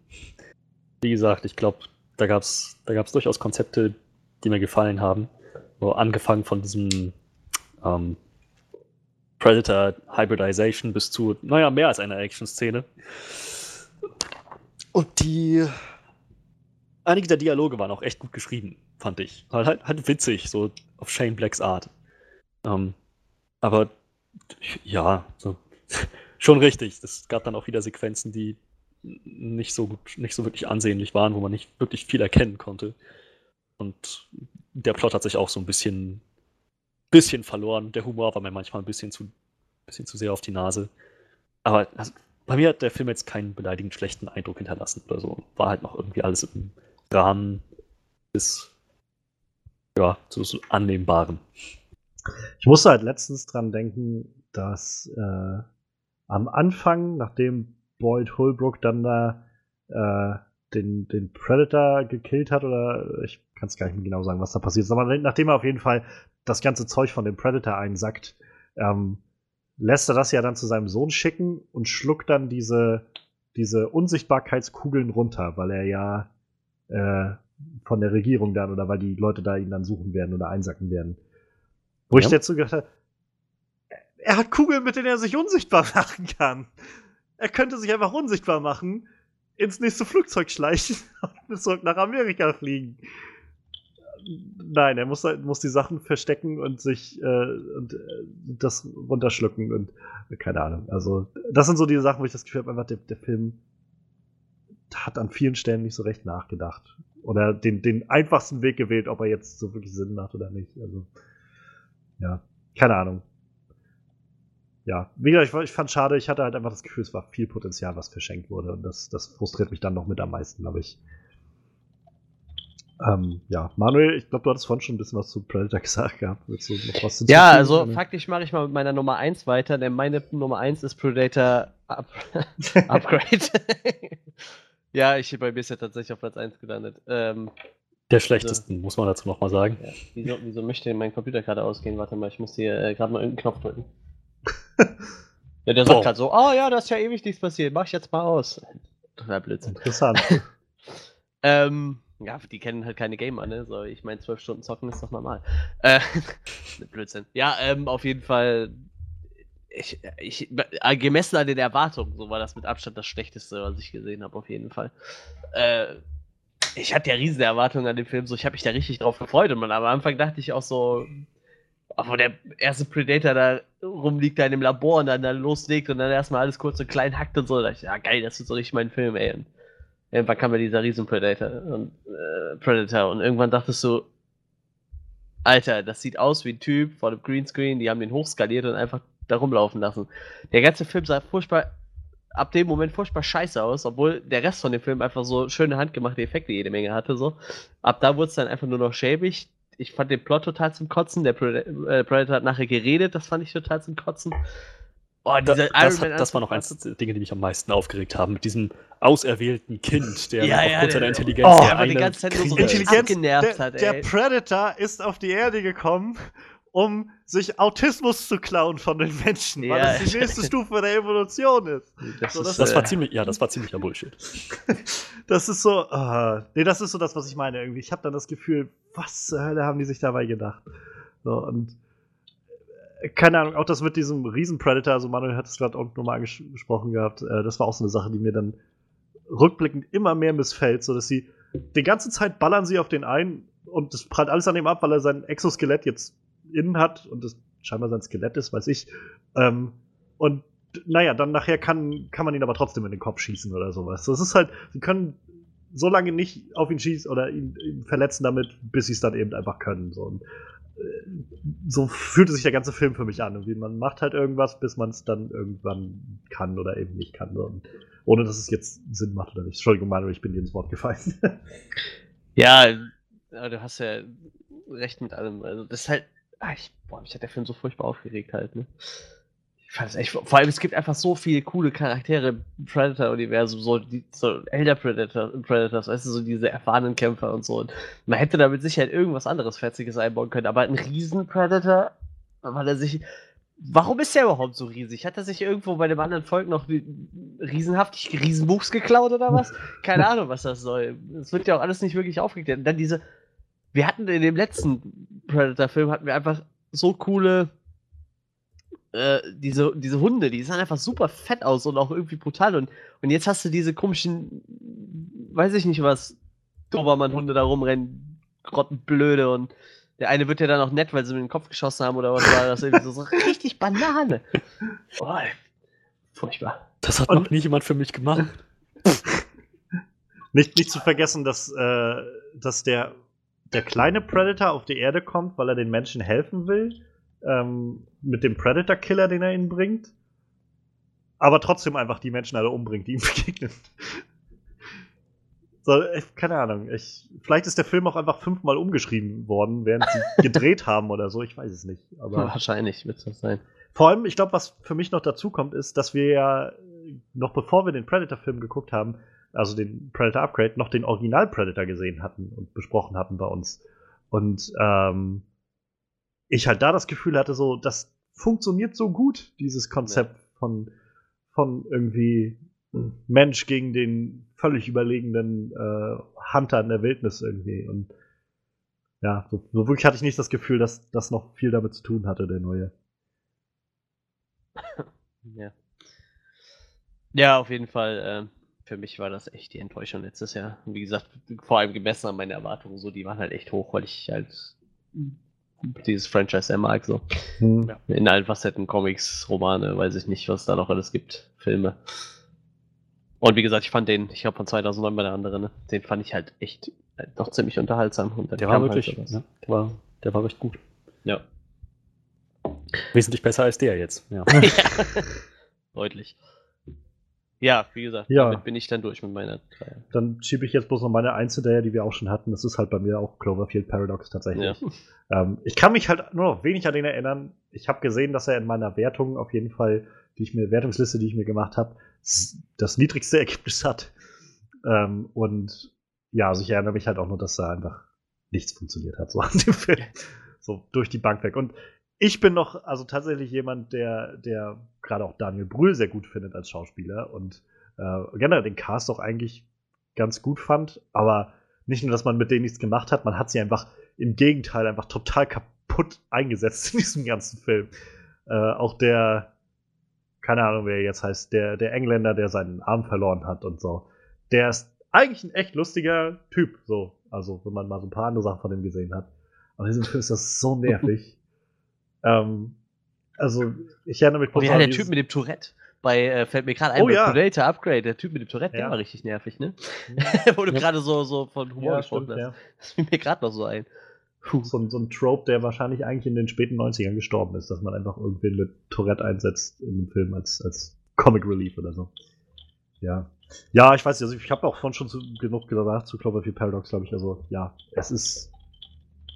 Wie gesagt, ich glaube, da gab es da gab's durchaus Konzepte, die mir gefallen haben. So angefangen von diesem ähm, Predator Hybridization bis zu, naja, mehr als einer Action-Szene. Und die. Einige der Dialoge waren auch echt gut geschrieben, fand ich. Halt, halt, halt witzig, so auf Shane Blacks Art. Ähm, aber ja, so, *laughs* schon richtig. Es gab dann auch wieder Sequenzen, die nicht so gut, nicht so wirklich ansehnlich waren, wo man nicht wirklich viel erkennen konnte. Und der Plot hat sich auch so ein bisschen bisschen verloren. Der Humor war mir manchmal ein bisschen zu, bisschen zu sehr auf die Nase. Aber also, bei mir hat der Film jetzt keinen beleidigend schlechten Eindruck hinterlassen oder so. War halt noch irgendwie alles im Rahmen des ja, so, annehmbaren. Ich musste halt letztens dran denken, dass äh, am Anfang, nachdem Boyd Holbrook dann da äh, den, den Predator gekillt hat, oder ich kann es gar nicht mehr genau sagen, was da passiert ist, aber nachdem er auf jeden Fall das ganze Zeug von dem Predator einsackt, ähm, lässt er das ja dann zu seinem Sohn schicken und schluckt dann diese, diese Unsichtbarkeitskugeln runter, weil er ja äh, von der Regierung dann oder weil die Leute da ihn dann suchen werden oder einsacken werden. Wo ja. ich dazu gedacht habe, er hat Kugeln, mit denen er sich unsichtbar *laughs* machen kann. Er könnte sich einfach unsichtbar machen, ins nächste Flugzeug schleichen *laughs* und zurück nach Amerika fliegen. Nein, er muss, muss die Sachen verstecken und sich äh, und, äh, das runterschlucken und äh, keine Ahnung. Also, das sind so die Sachen, wo ich das Gefühl habe, einfach der, der Film hat an vielen Stellen nicht so recht nachgedacht. Oder den, den einfachsten Weg gewählt, ob er jetzt so wirklich Sinn macht oder nicht. Also, ja, keine Ahnung. Ja, wie gesagt, ich, ich fand schade, ich hatte halt einfach das Gefühl, es war viel Potenzial, was verschenkt wurde. Und das, das frustriert mich dann noch mit am meisten, glaube ich. Ähm, ja, Manuel, ich glaube, du hattest vorhin schon ein bisschen was zu Predator *laughs* gesagt gehabt. Willst du noch was Ja, also oder? faktisch mache ich mal mit meiner Nummer 1 weiter, denn meine Nummer 1 ist Predator Up *laughs* Upgrade. *laughs* ja, ich bei mir ist ja tatsächlich auf Platz 1 gelandet. Ähm, der schlechtesten, also, muss man dazu nochmal sagen. Ja, wieso, wieso möchte mein Computer gerade ausgehen? Warte mal, ich muss hier äh, gerade mal irgendeinen Knopf drücken. Ja, der sagt gerade so, oh ja, da ist ja ewig nichts passiert, mach ich jetzt mal aus. Total Blödsinn. Interessant. *laughs* ähm, ja, die kennen halt keine Gamer, ne? So, ich meine, zwölf Stunden zocken ist doch normal. Äh, *laughs* Blödsinn. Ja, ähm, auf jeden Fall. Ich, ich, gemessen an den Erwartungen, so war das mit Abstand das Schlechteste, was ich gesehen habe, auf jeden Fall. Äh, ich hatte ja riesen Erwartungen an den Film, so ich habe mich da richtig drauf gefreut und man, am Anfang dachte ich auch so, wo der erste Predator da rumliegt da in dem Labor und dann, dann loslegt und dann erstmal alles kurz und klein hackt und so. Da ich, ja geil, das ist so richtig mein Film, ey. Und irgendwann kam ja dieser riesen Predator und, äh, Predator und irgendwann dachtest du, Alter, das sieht aus wie ein Typ vor dem Greenscreen, die haben den hochskaliert und einfach da rumlaufen lassen. Der ganze Film sah furchtbar, ab dem Moment furchtbar scheiße aus, obwohl der Rest von dem Film einfach so schöne handgemachte Effekte jede Menge hatte, so. Ab da wurde es dann einfach nur noch schäbig. Ich fand den Plot total zum Kotzen. Der äh, Predator hat nachher geredet, das fand ich total zum Kotzen. Oh, da, das, hat, das war noch eins der Dinge, die mich am meisten aufgeregt haben, mit diesem auserwählten Kind, der ja, aufgrund ja, seiner Intelligenz oh, der die ganze Zeit nur so Intelligenz genervt hat. Ey. Der Predator ist auf die Erde gekommen, um sich Autismus zu klauen von den Menschen, ja. weil das die nächste *laughs* Stufe der Evolution ist. Das, so, das, ist, das äh, war ziemlich, ja, das war ziemlicher Bullshit. *laughs* das ist so, uh, nee, das ist so das, was ich meine irgendwie. Ich habe dann das Gefühl, was zur Hölle haben die sich dabei gedacht? So, und keine Ahnung, auch das mit diesem Riesen-Predator, also Manuel hat es gerade auch nochmal angesprochen gehabt, äh, das war auch so eine Sache, die mir dann rückblickend immer mehr missfällt, so dass sie die ganze Zeit ballern sie auf den einen und das prallt alles an ihm ab, weil er sein Exoskelett jetzt innen hat und das scheinbar sein Skelett ist, weiß ich. Ähm, und naja, dann nachher kann, kann man ihn aber trotzdem in den Kopf schießen oder sowas. Das ist halt, sie können so lange nicht auf ihn schießen oder ihn, ihn verletzen damit, bis sie es dann eben einfach können. So. Und so fühlte sich der ganze Film für mich an. Irgendwie man macht halt irgendwas, bis man es dann irgendwann kann oder eben nicht kann. Und ohne dass es jetzt Sinn macht oder nicht. Entschuldigung, Manuel, ich bin dir ins Wort gefallen. *laughs* ja, du hast ja recht mit allem. Also das ist halt, ich, boah, mich hat der Film so furchtbar aufgeregt halt, ne? fand es echt, vor allem es gibt einfach so viele coole Charaktere im Predator-Universum, so, die, so Elder Predator, Predators, weißt du, so diese erfahrenen Kämpfer und so. Und man hätte da mit Sicherheit irgendwas anderes Fetziges einbauen können, aber ein Riesen-Predator, weil er sich. Warum ist der überhaupt so riesig? Hat er sich irgendwo bei dem anderen Volk noch riesenhaftig Riesenbuchs geklaut oder was? Keine Ahnung, was das soll. Es wird ja auch alles nicht wirklich aufgeklärt. Und dann diese. Wir hatten in dem letzten Predator-Film hatten wir einfach so coole äh, diese, diese Hunde, die sahen einfach super fett aus und auch irgendwie brutal. Und, und jetzt hast du diese komischen, weiß ich nicht was, Dobermann-Hunde da rumrennen, grottenblöde und der eine wird ja dann auch nett, weil sie mit dem Kopf geschossen haben oder was war das? Irgendwie so, so *laughs* richtig Banane. Oh, furchtbar. Das hat und, noch nie jemand für mich gemacht. *laughs* nicht, nicht zu vergessen, dass, äh, dass der, der kleine Predator auf die Erde kommt, weil er den Menschen helfen will ähm, mit dem Predator-Killer, den er ihnen bringt. Aber trotzdem einfach die Menschen alle umbringt, die ihm *laughs* begegnen. so, ich, keine Ahnung. Ich, vielleicht ist der Film auch einfach fünfmal umgeschrieben worden, während sie *laughs* gedreht haben oder so. Ich weiß es nicht. Aber *laughs* Wahrscheinlich wird es das sein. Vor allem, ich glaube, was für mich noch dazu kommt, ist, dass wir ja noch bevor wir den Predator-Film geguckt haben, also den Predator Upgrade, noch den Original Predator gesehen hatten und besprochen hatten bei uns. Und ähm, ich halt da das Gefühl hatte, so, das funktioniert so gut, dieses Konzept ja. von, von irgendwie Mensch gegen den völlig überlegenen äh, Hunter in der Wildnis irgendwie. Und ja, so, so, wirklich hatte ich nicht das Gefühl, dass das noch viel damit zu tun hatte, der neue. *laughs* ja. Ja, auf jeden Fall. Äh, für mich war das echt die Enttäuschung letztes Jahr. Wie gesagt, vor allem gemessen an meine Erwartungen, so, die waren halt echt hoch, weil ich halt dieses Franchise er mag. So. Hm. Ja, in allen Facetten, Comics, Romane, weiß ich nicht, was da noch alles gibt, Filme. Und wie gesagt, ich fand den, ich glaube von 2009 bei der anderen, ne? den fand ich halt echt äh, doch ziemlich unterhaltsam. Und der war halt wirklich, halt ja, der, war, der war recht gut. Ja. Wesentlich besser als der jetzt. Ja. ja. *laughs* *laughs* Deutlich. Ja, wie gesagt, ja. damit bin ich dann durch mit meiner drei. Dann schiebe ich jetzt bloß noch meine Eins hinterher, die wir auch schon hatten. Das ist halt bei mir auch Cloverfield Paradox tatsächlich. Ja. Ähm, ich kann mich halt nur noch wenig an den erinnern. Ich habe gesehen, dass er in meiner Wertung auf jeden Fall, die ich mir, Wertungsliste, die ich mir gemacht habe, das niedrigste *laughs* Ergebnis hat. Ähm, und ja, also ich erinnere mich halt auch nur, dass da einfach nichts funktioniert hat, so an dem Film. *laughs* So durch die Bank weg. Und ich bin noch, also tatsächlich jemand, der, der gerade auch Daniel Brühl sehr gut findet als Schauspieler und äh, generell den Cast auch eigentlich ganz gut fand, aber nicht nur, dass man mit denen nichts gemacht hat, man hat sie einfach im Gegenteil einfach total kaputt eingesetzt in diesem ganzen Film. Äh, auch der, keine Ahnung, wer jetzt heißt, der, der Engländer, der seinen Arm verloren hat und so, der ist eigentlich ein echt lustiger Typ, so. Also, wenn man mal so ein paar andere Sachen von dem gesehen hat. Aber in diesem Film ist das so *laughs* nervig. Ähm, Also, ich erinnere mich oh, ja, der Typ mit dem Tourette. Bei, äh, fällt mir gerade ein, oh, ja. Predator Upgrade, der Typ mit dem Tourette, ja. der war richtig nervig, ne? Ja. *laughs* Wo du gerade so, so von Humor ja, gesprochen stimmt, hast. ja. Das fiel mir gerade noch so ein. So, ein- so ein Trope, der wahrscheinlich eigentlich in den späten 90ern gestorben ist, dass man einfach irgendwen mit Tourette einsetzt in einem Film als, als Comic Relief oder so. Ja. Ja, ich weiß nicht, also ich habe auch von schon zu, genug gesagt zu Cloverfield Paradox, glaube ich. Also, ja, es ist,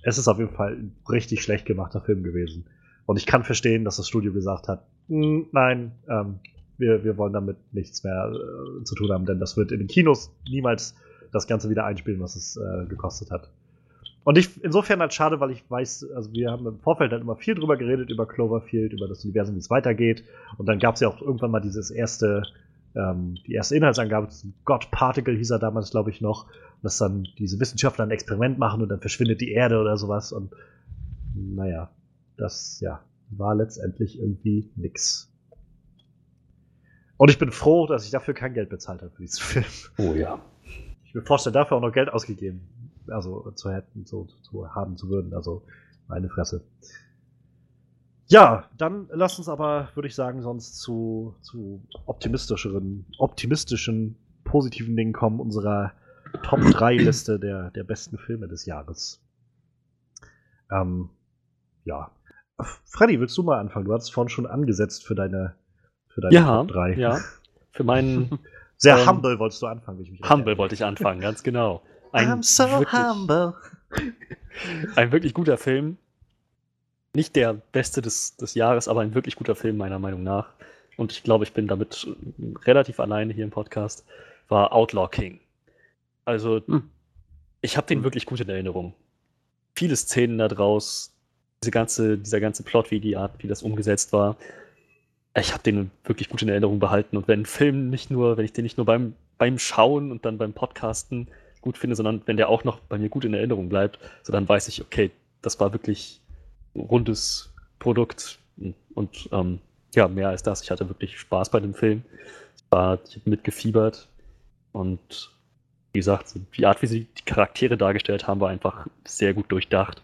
es ist auf jeden Fall ein richtig schlecht gemachter Film gewesen. Und ich kann verstehen, dass das Studio gesagt hat, "Mm, nein, ähm, wir, wir wollen damit nichts mehr äh, zu tun haben, denn das wird in den Kinos niemals das Ganze wieder einspielen, was es äh, gekostet hat. Und ich, insofern halt schade, weil ich weiß, also wir haben im Vorfeld dann immer viel drüber geredet, über Cloverfield, über das Universum, wie es weitergeht. Und dann gab es ja auch irgendwann mal dieses erste, ähm, die erste Inhaltsangabe zum God Particle hieß er damals, glaube ich, noch, dass dann diese Wissenschaftler ein Experiment machen und dann verschwindet die Erde oder sowas. Und naja, das ja, war letztendlich irgendwie nix. Und ich bin froh, dass ich dafür kein Geld bezahlt habe für diesen *laughs* Film. Oh ja. Ich mir vorstellen, dafür auch noch Geld ausgegeben, also zu hätten, so zu haben zu würden. Also meine Fresse. Ja, dann lass uns aber, würde ich sagen, sonst zu, zu optimistischeren, optimistischen, positiven Dingen kommen, unserer Top 3 Liste der, der besten Filme des Jahres. Ähm, ja. Freddy, willst du mal anfangen? Du hast vorhin schon angesetzt für deine, für deine Ja, Top 3. ja. Für meinen *laughs* Sehr Ähm, humble wolltest du anfangen, wie ich mich Humble erinnere. wollte ich anfangen, ganz genau. *laughs* I'm so wirklich, humble. *laughs* Ein wirklich guter Film. Nicht der beste des, des Jahres, aber ein wirklich guter Film, meiner Meinung nach. Und ich glaube, ich bin damit relativ alleine hier im Podcast. War Outlaw King. Also, Hm. ich habe den Hm. wirklich gut in Erinnerung. Viele Szenen da draus, diese ganze, dieser ganze Plot, wie die Art, wie das umgesetzt war. Ich habe den wirklich gut in Erinnerung behalten. Und wenn ein Film nicht nur, wenn ich den nicht nur beim, beim Schauen und dann beim Podcasten gut finde, sondern wenn der auch noch bei mir gut in Erinnerung bleibt, so dann weiß ich, okay, das war wirklich ein rundes Produkt. Und ähm, ja, mehr als das. Ich hatte wirklich Spaß bei dem Film. Ich, war, ich habe mitgefiebert. Und wie gesagt, die Art, wie sie die Charaktere dargestellt haben, war einfach sehr gut durchdacht.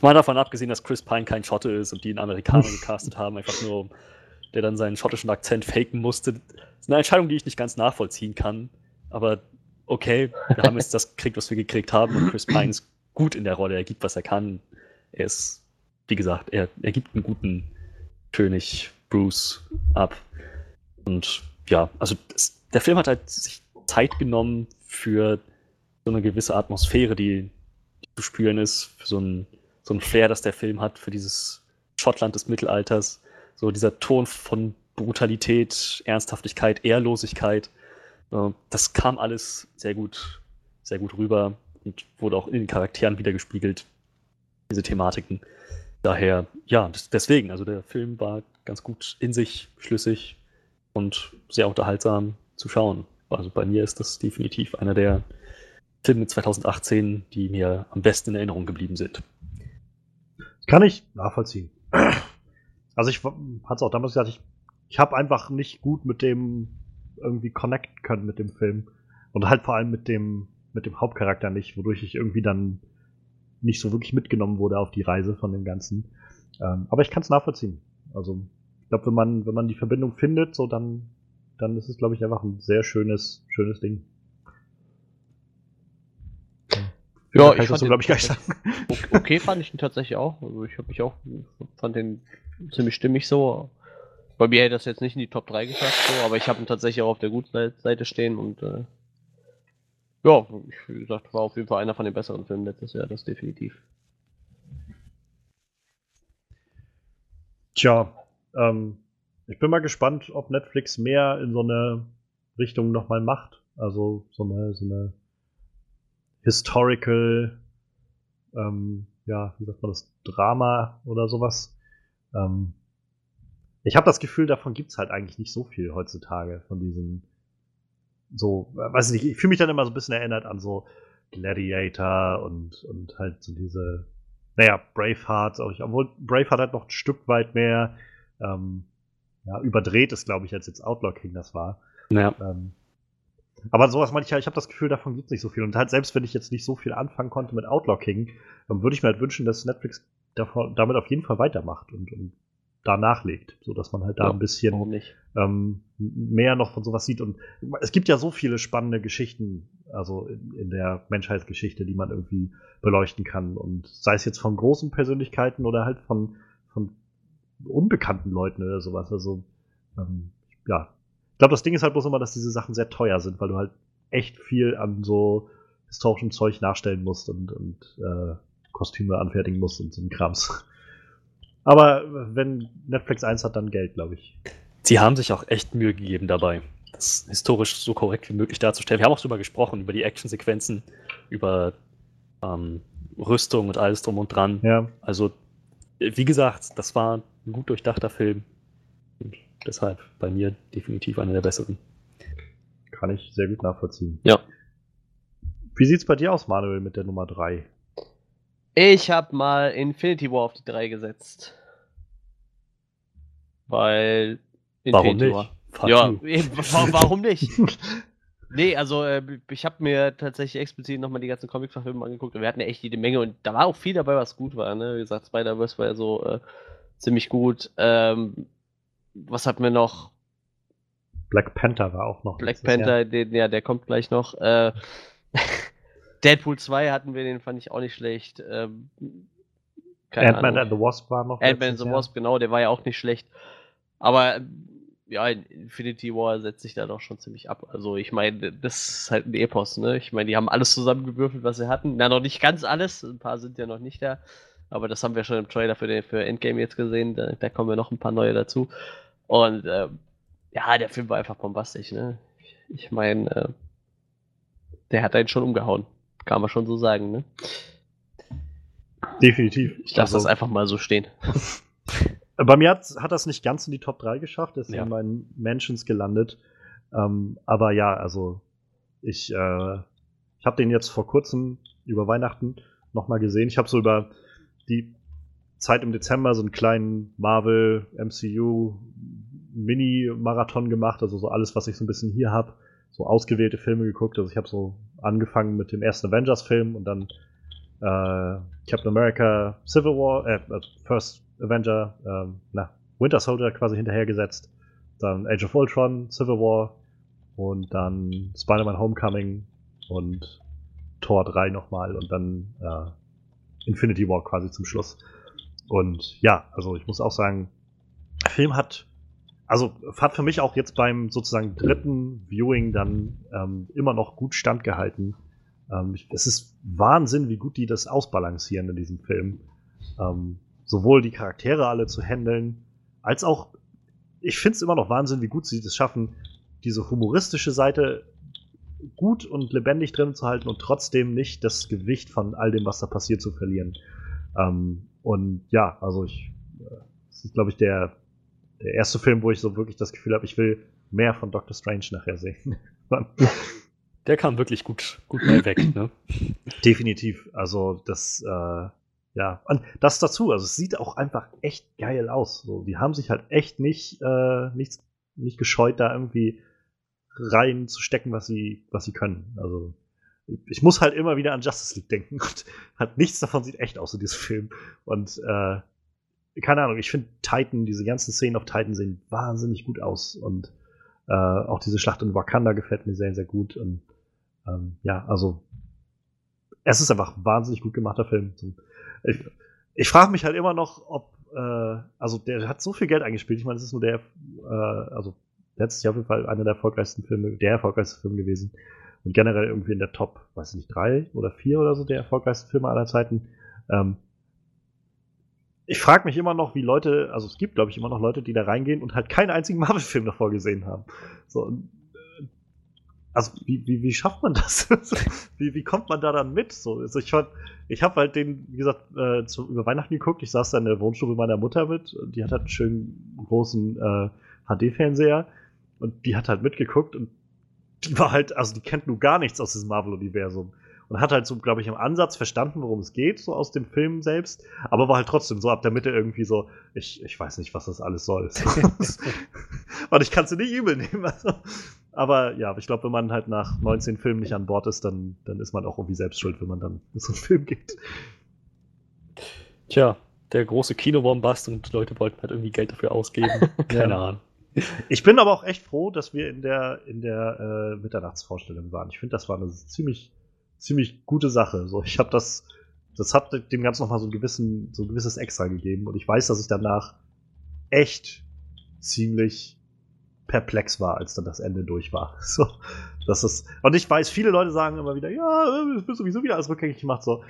Mal davon abgesehen, dass Chris Pine kein Schotte ist und die einen Amerikaner gecastet haben, einfach nur, der dann seinen schottischen Akzent faken musste. Das ist eine Entscheidung, die ich nicht ganz nachvollziehen kann. Aber okay, wir haben jetzt das gekriegt, was wir gekriegt haben. Und Chris Pine ist gut in der Rolle. Er gibt, was er kann. Er ist, wie gesagt, er, er gibt einen guten König Bruce ab. Und ja, also das, der Film hat halt sich Zeit genommen für so eine gewisse Atmosphäre, die, die zu spüren ist, für so ein, so ein Flair, das der Film hat, für dieses Schottland des Mittelalters. So dieser Ton von Brutalität, Ernsthaftigkeit, Ehrlosigkeit. Das kam alles sehr gut, sehr gut rüber und wurde auch in den Charakteren wiedergespiegelt, diese Thematiken. Daher, ja, des- deswegen, also der Film war ganz gut in sich, schlüssig und sehr unterhaltsam zu schauen. Also bei mir ist das definitiv einer der Filme 2018, die mir am besten in Erinnerung geblieben sind. Kann ich nachvollziehen. Also ich hatte es auch damals gesagt, ich, ich habe einfach nicht gut mit dem irgendwie connecten können mit dem Film. Und halt vor allem mit dem, mit dem Hauptcharakter nicht, wodurch ich irgendwie dann nicht so wirklich mitgenommen wurde auf die Reise von dem Ganzen. Ähm, aber ich kann es nachvollziehen. Also ich glaube, wenn man, wenn man die Verbindung findet, so dann, dann ist es, glaube ich, einfach ein sehr schönes, schönes Ding. Ja, ich fand so, glaube ich, gar nicht sagen. Okay, fand ich ihn tatsächlich auch. Also ich habe mich auch, fand den ziemlich stimmig so. Bei mir hätte das jetzt nicht in die Top 3 geschafft, so, aber ich habe ihn tatsächlich auch auf der guten Seite- Seite stehen und äh, ja, ich, wie gesagt, war auf jeden Fall einer von den besseren Filmen letztes Jahr, das definitiv. Tja, ähm, ich bin mal gespannt, ob Netflix mehr in so eine Richtung nochmal macht. Also so eine, so eine historical, ähm, ja, wie sagt man das, Drama oder sowas. Ähm, ich habe das Gefühl, davon gibt's halt eigentlich nicht so viel heutzutage, von diesen so, äh, weiß ich nicht, ich fühle mich dann immer so ein bisschen erinnert an so Gladiator und, und halt so diese, naja, Braveheart, obwohl Braveheart halt noch ein Stück weit mehr ähm, ja, überdreht ist, glaube ich, als jetzt Outlaw King das war. Ja, Ähm, aber sowas meine ich ja, ich habe das Gefühl, davon gibt es nicht so viel. Und halt, selbst wenn ich jetzt nicht so viel anfangen konnte mit Outlaw King, dann würde ich mir halt wünschen, dass Netflix davon, damit auf jeden Fall weitermacht und, und da nachlegt, sodass man halt da ja, ein bisschen ähm, mehr noch von sowas sieht. Und es gibt ja so viele spannende Geschichten, also in, in, der Menschheitsgeschichte, die man irgendwie beleuchten kann. Und sei es jetzt von großen Persönlichkeiten oder halt von, von unbekannten Leuten oder sowas. Also, ähm, ja. Ich glaube, das Ding ist halt bloß immer, dass diese Sachen sehr teuer sind, weil du halt echt viel an so historischem Zeug nachstellen musst und, und äh, Kostüme anfertigen musst und so ein Krams. *laughs* Aber wenn Netflix eins hat, dann Geld, glaube ich. Sie haben sich auch echt Mühe gegeben dabei, das historisch so korrekt wie möglich darzustellen. Wir haben auch darüber gesprochen, über die Actionsequenzen, über ähm, Rüstung und alles drum und dran. Ja. Also, wie gesagt, das war ein gut durchdachter Film. Deshalb bei mir definitiv einer der besseren. Kann ich sehr gut nachvollziehen. Ja. Wie sieht es bei dir aus, Manuel, mit der Nummer 3? Ich habe mal Infinity War auf die 3 gesetzt. Weil Infinity warum nicht? War. Ja, eben, warum nicht? *laughs* nee, also äh, ich habe mir tatsächlich explizit nochmal die ganzen Comic-Verfilmungen angeguckt und wir hatten ja echt jede Menge und da war auch viel dabei, was gut war. Ne? Wie gesagt, Spider-Verse war ja so äh, ziemlich gut. Ähm, was hatten wir noch? Black Panther war auch noch. Black Panther, den, ja, der kommt gleich noch. Äh, *laughs* Deadpool 2 hatten wir, den fand ich auch nicht schlecht. Ähm, Ant-Man and the Wasp war noch. Ant-Man and the Wasp, genau, der war ja auch nicht schlecht. Aber ja, Infinity War setzt sich da doch schon ziemlich ab. Also ich meine, das ist halt ein Epos, ne? Ich meine, die haben alles zusammengewürfelt, was sie hatten. Na, noch nicht ganz alles, ein paar sind ja noch nicht da. Aber das haben wir schon im Trailer für, den, für Endgame jetzt gesehen. Da, da kommen ja noch ein paar neue dazu. Und äh, ja, der Film war einfach bombastisch, ne? Ich, meine, äh, der hat einen schon umgehauen. Kann man schon so sagen, ne? Definitiv. Ich lasse also, das einfach mal so stehen. *laughs* Bei mir hat, hat das nicht ganz in die Top 3 geschafft, ist ja. in meinen Mentions gelandet. Ähm, aber ja, also ich, äh, ich habe den jetzt vor kurzem über Weihnachten nochmal gesehen. Ich habe so über die Zeit im Dezember so einen kleinen Marvel MCU Mini-Marathon gemacht, also so alles, was ich so ein bisschen hier habe, so ausgewählte Filme geguckt. Also ich habe so angefangen mit dem ersten Avengers-Film und dann äh, Captain America Civil War, äh, äh, First Avenger, äh, na, Winter Soldier quasi hinterhergesetzt. Dann Age of Ultron, Civil War und dann Spider-Man Homecoming und Tor 3 nochmal und dann äh, Infinity War quasi zum Schluss. Und ja, also ich muss auch sagen, der Film hat, also hat für mich auch jetzt beim sozusagen dritten Viewing dann ähm, immer noch gut standgehalten. Ähm, es ist Wahnsinn, wie gut die das ausbalancieren in diesem Film. Ähm, sowohl die Charaktere alle zu handeln, als auch, ich finde es immer noch Wahnsinn, wie gut sie das schaffen, diese humoristische Seite gut und lebendig drin zu halten und trotzdem nicht das Gewicht von all dem, was da passiert, zu verlieren. Ähm, und ja, also ich, äh, das ist, glaube ich, der, der erste Film, wo ich so wirklich das Gefühl habe, ich will mehr von Doctor Strange nachher sehen. *laughs* der kam wirklich gut, gut bei weg, ne? Definitiv. Also das, äh, ja, und das dazu. Also es sieht auch einfach echt geil aus. So, die haben sich halt echt nicht, äh, nicht, nicht gescheut, da irgendwie rein zu stecken, was sie, was sie können. Also ich muss halt immer wieder an Justice League denken und *laughs* hat nichts davon sieht echt aus in diesem Film. Und äh, keine Ahnung, ich finde Titan, diese ganzen Szenen auf Titan sehen wahnsinnig gut aus. Und äh, auch diese Schlacht in Wakanda gefällt mir sehr, sehr gut. Und ähm, ja, also es ist einfach ein wahnsinnig gut gemachter Film. Ich, ich frage mich halt immer noch, ob, äh, also der hat so viel Geld eingespielt. Ich meine, es ist nur der, äh, also letztes Jahr auf jeden Fall einer der erfolgreichsten Filme, der erfolgreichste Film gewesen. Und generell irgendwie in der Top, weiß ich nicht, drei oder vier oder so der erfolgreichsten Filme aller Zeiten. Ähm, ich frage mich immer noch, wie Leute, also es gibt, glaube ich, immer noch Leute, die da reingehen und halt keinen einzigen Marvel-Film davor gesehen haben. So, also wie, wie, wie schafft man das? *laughs* wie, wie kommt man da dann mit? So, also ich ich habe halt den, wie gesagt, äh, zu, über Weihnachten geguckt. Ich saß da in der Wohnstube meiner Mutter mit. Die hat halt einen schönen großen äh, HD-Fernseher und die hat halt mitgeguckt und die war halt, also die kennt nur gar nichts aus diesem Marvel-Universum und hat halt so, glaube ich, im Ansatz verstanden, worum es geht, so aus dem Film selbst, aber war halt trotzdem so ab der Mitte irgendwie so, ich, ich weiß nicht, was das alles soll. *laughs* und ich kann es nicht übel nehmen. Also. Aber ja, ich glaube, wenn man halt nach 19 Filmen nicht an Bord ist, dann, dann ist man auch irgendwie selbst schuld, wenn man dann in so einen Film geht. Tja, der große Kinobombast und Leute wollten halt irgendwie Geld dafür ausgeben. *laughs* Keine Ahnung. Ich bin aber auch echt froh, dass wir in der, in der äh, Mitternachtsvorstellung waren. Ich finde, das war eine ziemlich, ziemlich gute Sache. So, ich habe das, das hat dem Ganzen nochmal so, so ein gewisses Extra gegeben. Und ich weiß, dass ich danach echt ziemlich perplex war, als dann das Ende durch war. *laughs* So, das ist, und ich weiß, viele Leute sagen immer wieder, ja, es wird sowieso wieder alles rückgängig gemacht. So,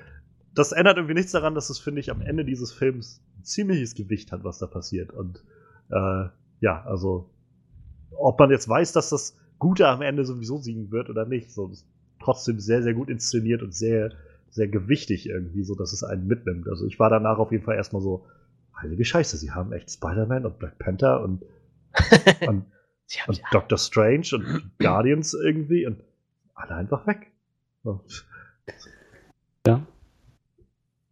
das ändert irgendwie nichts daran, dass es, finde ich, am Ende dieses Films ein ziemliches Gewicht hat, was da passiert. Und äh, ja, also ob man jetzt weiß, dass das Gute am Ende sowieso siegen wird oder nicht, so ist trotzdem sehr, sehr gut inszeniert und sehr, sehr gewichtig irgendwie, so dass es einen mitnimmt. Also ich war danach auf jeden Fall erstmal so, heilige Scheiße, sie haben echt Spider-Man und Black Panther und, *laughs* und, und Doctor Strange und Guardians irgendwie und alle einfach weg. So. Ja.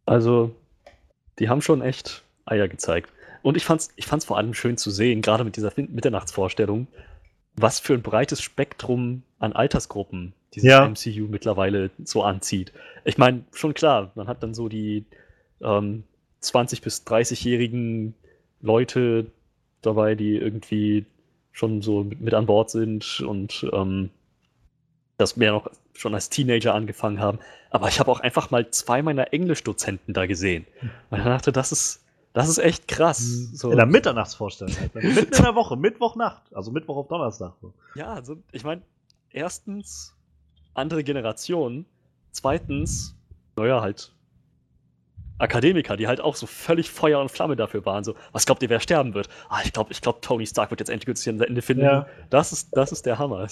Also, die haben schon echt Eier gezeigt. Und ich fand's, ich fand's vor allem schön zu sehen, gerade mit dieser Mitternachtsvorstellung, was für ein breites Spektrum an Altersgruppen dieses ja. MCU mittlerweile so anzieht. Ich meine, schon klar, man hat dann so die ähm, 20- bis 30-jährigen Leute dabei, die irgendwie schon so mit, mit an Bord sind und ähm, das mehr noch schon als Teenager angefangen haben. Aber ich habe auch einfach mal zwei meiner Englischdozenten da gesehen. Und ich dachte, das ist, das ist echt krass. Mhm. So. In der Mitternachtsvorstellung. Halt. Mitten in der Woche, Mittwochnacht. Also Mittwoch auf Donnerstag. Ja, also ich meine, erstens andere Generation. Zweitens, naja, halt Akademiker, die halt auch so völlig Feuer und Flamme dafür waren. So, was glaubt ihr, wer sterben wird? Ah, ich glaube, ich glaub, Tony Stark wird jetzt endgültig ein Ende finden. Ja. Das, ist, das ist der Hammer. *laughs*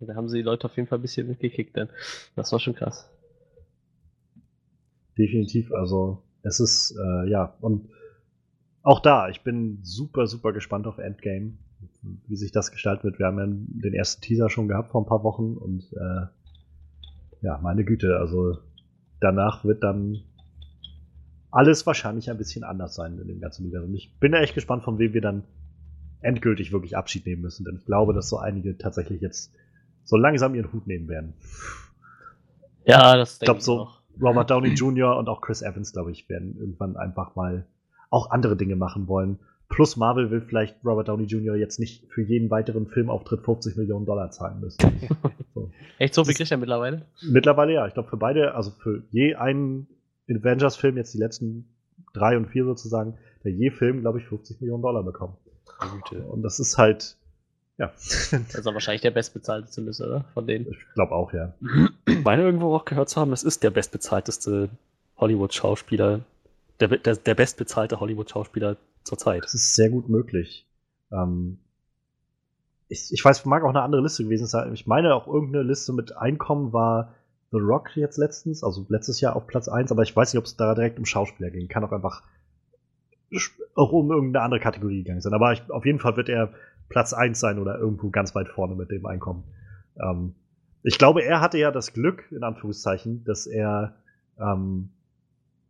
da haben sie die Leute auf jeden Fall ein bisschen mitgekickt, denn das war schon krass definitiv. Also es ist, äh, ja, und auch da, ich bin super, super gespannt auf Endgame, wie sich das gestaltet wird. Wir haben ja den ersten Teaser schon gehabt vor ein paar Wochen und äh, ja, meine Güte, also danach wird dann alles wahrscheinlich ein bisschen anders sein in dem ganzen Universum. Ich bin echt gespannt, von wem wir dann endgültig wirklich Abschied nehmen müssen, denn ich glaube, dass so einige tatsächlich jetzt so langsam ihren Hut nehmen werden. Ja, das denke ich glaube so. Auch. Robert *clears throat* Downey Jr. und auch Chris Evans, glaube ich, werden irgendwann einfach mal auch andere Dinge machen wollen. Plus Marvel will vielleicht Robert Downey Jr. jetzt nicht für jeden weiteren Filmauftritt 50 Millionen Dollar zahlen müssen. *laughs* So. Echt so viel kriegt er mittlerweile? Mittlerweile ja. Ich glaube für beide, also für je einen Avengers-Film, jetzt die letzten drei und vier sozusagen, der je Film, glaube ich, 50 Millionen Dollar bekommen. Und das ist halt, ja. Das ist wahrscheinlich der bestbezahlte zumindest, oder? Von denen. Ich glaube auch, ja. *clears throat* *clears throat* Meine irgendwo auch gehört zu haben, es ist der bestbezahlteste Hollywood-Schauspieler, der, der, der bestbezahlte Hollywood-Schauspieler zur Zeit. Das ist sehr gut möglich. Ähm, ich, ich weiß, mag auch eine andere Liste gewesen sein. Ich meine auch irgendeine Liste mit Einkommen war The Rock jetzt letztens, also letztes Jahr auf Platz 1, aber ich weiß nicht, ob es da direkt um Schauspieler ging. Kann auch einfach auch um irgendeine andere Kategorie gegangen sein. Aber ich, auf jeden Fall wird er Platz 1 sein oder irgendwo ganz weit vorne mit dem Einkommen. Ähm, ich glaube, er hatte ja das Glück, in Anführungszeichen, dass er, ähm,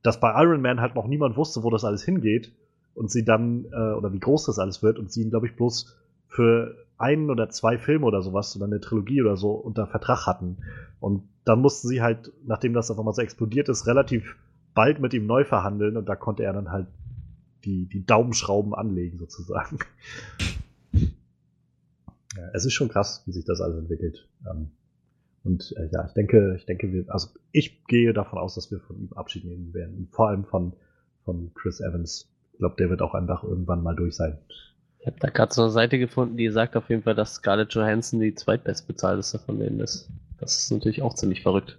dass bei Iron Man halt noch niemand wusste, wo das alles hingeht und sie dann, äh, oder wie groß das alles wird und sie ihn, glaube ich, bloß für einen oder zwei Filme oder sowas oder eine Trilogie oder so unter Vertrag hatten. Und dann mussten sie halt, nachdem das auf einmal so explodiert ist, relativ bald mit ihm neu verhandeln und da konnte er dann halt die, die Daumenschrauben anlegen, sozusagen. *laughs* Ja, es ist schon krass, wie sich das alles entwickelt. Ähm, und äh, ja, ich denke, ich denke, wir, also ich gehe davon aus, dass wir von ihm Abschied nehmen werden. vor allem von, von Chris Evans. Ich glaube, der wird auch einfach irgendwann mal durch sein. Ich habe da gerade so eine Seite gefunden, die sagt auf jeden Fall, dass Scarlett Johansson die zweitbestbezahlteste von denen ist. Das ist natürlich auch ziemlich verrückt.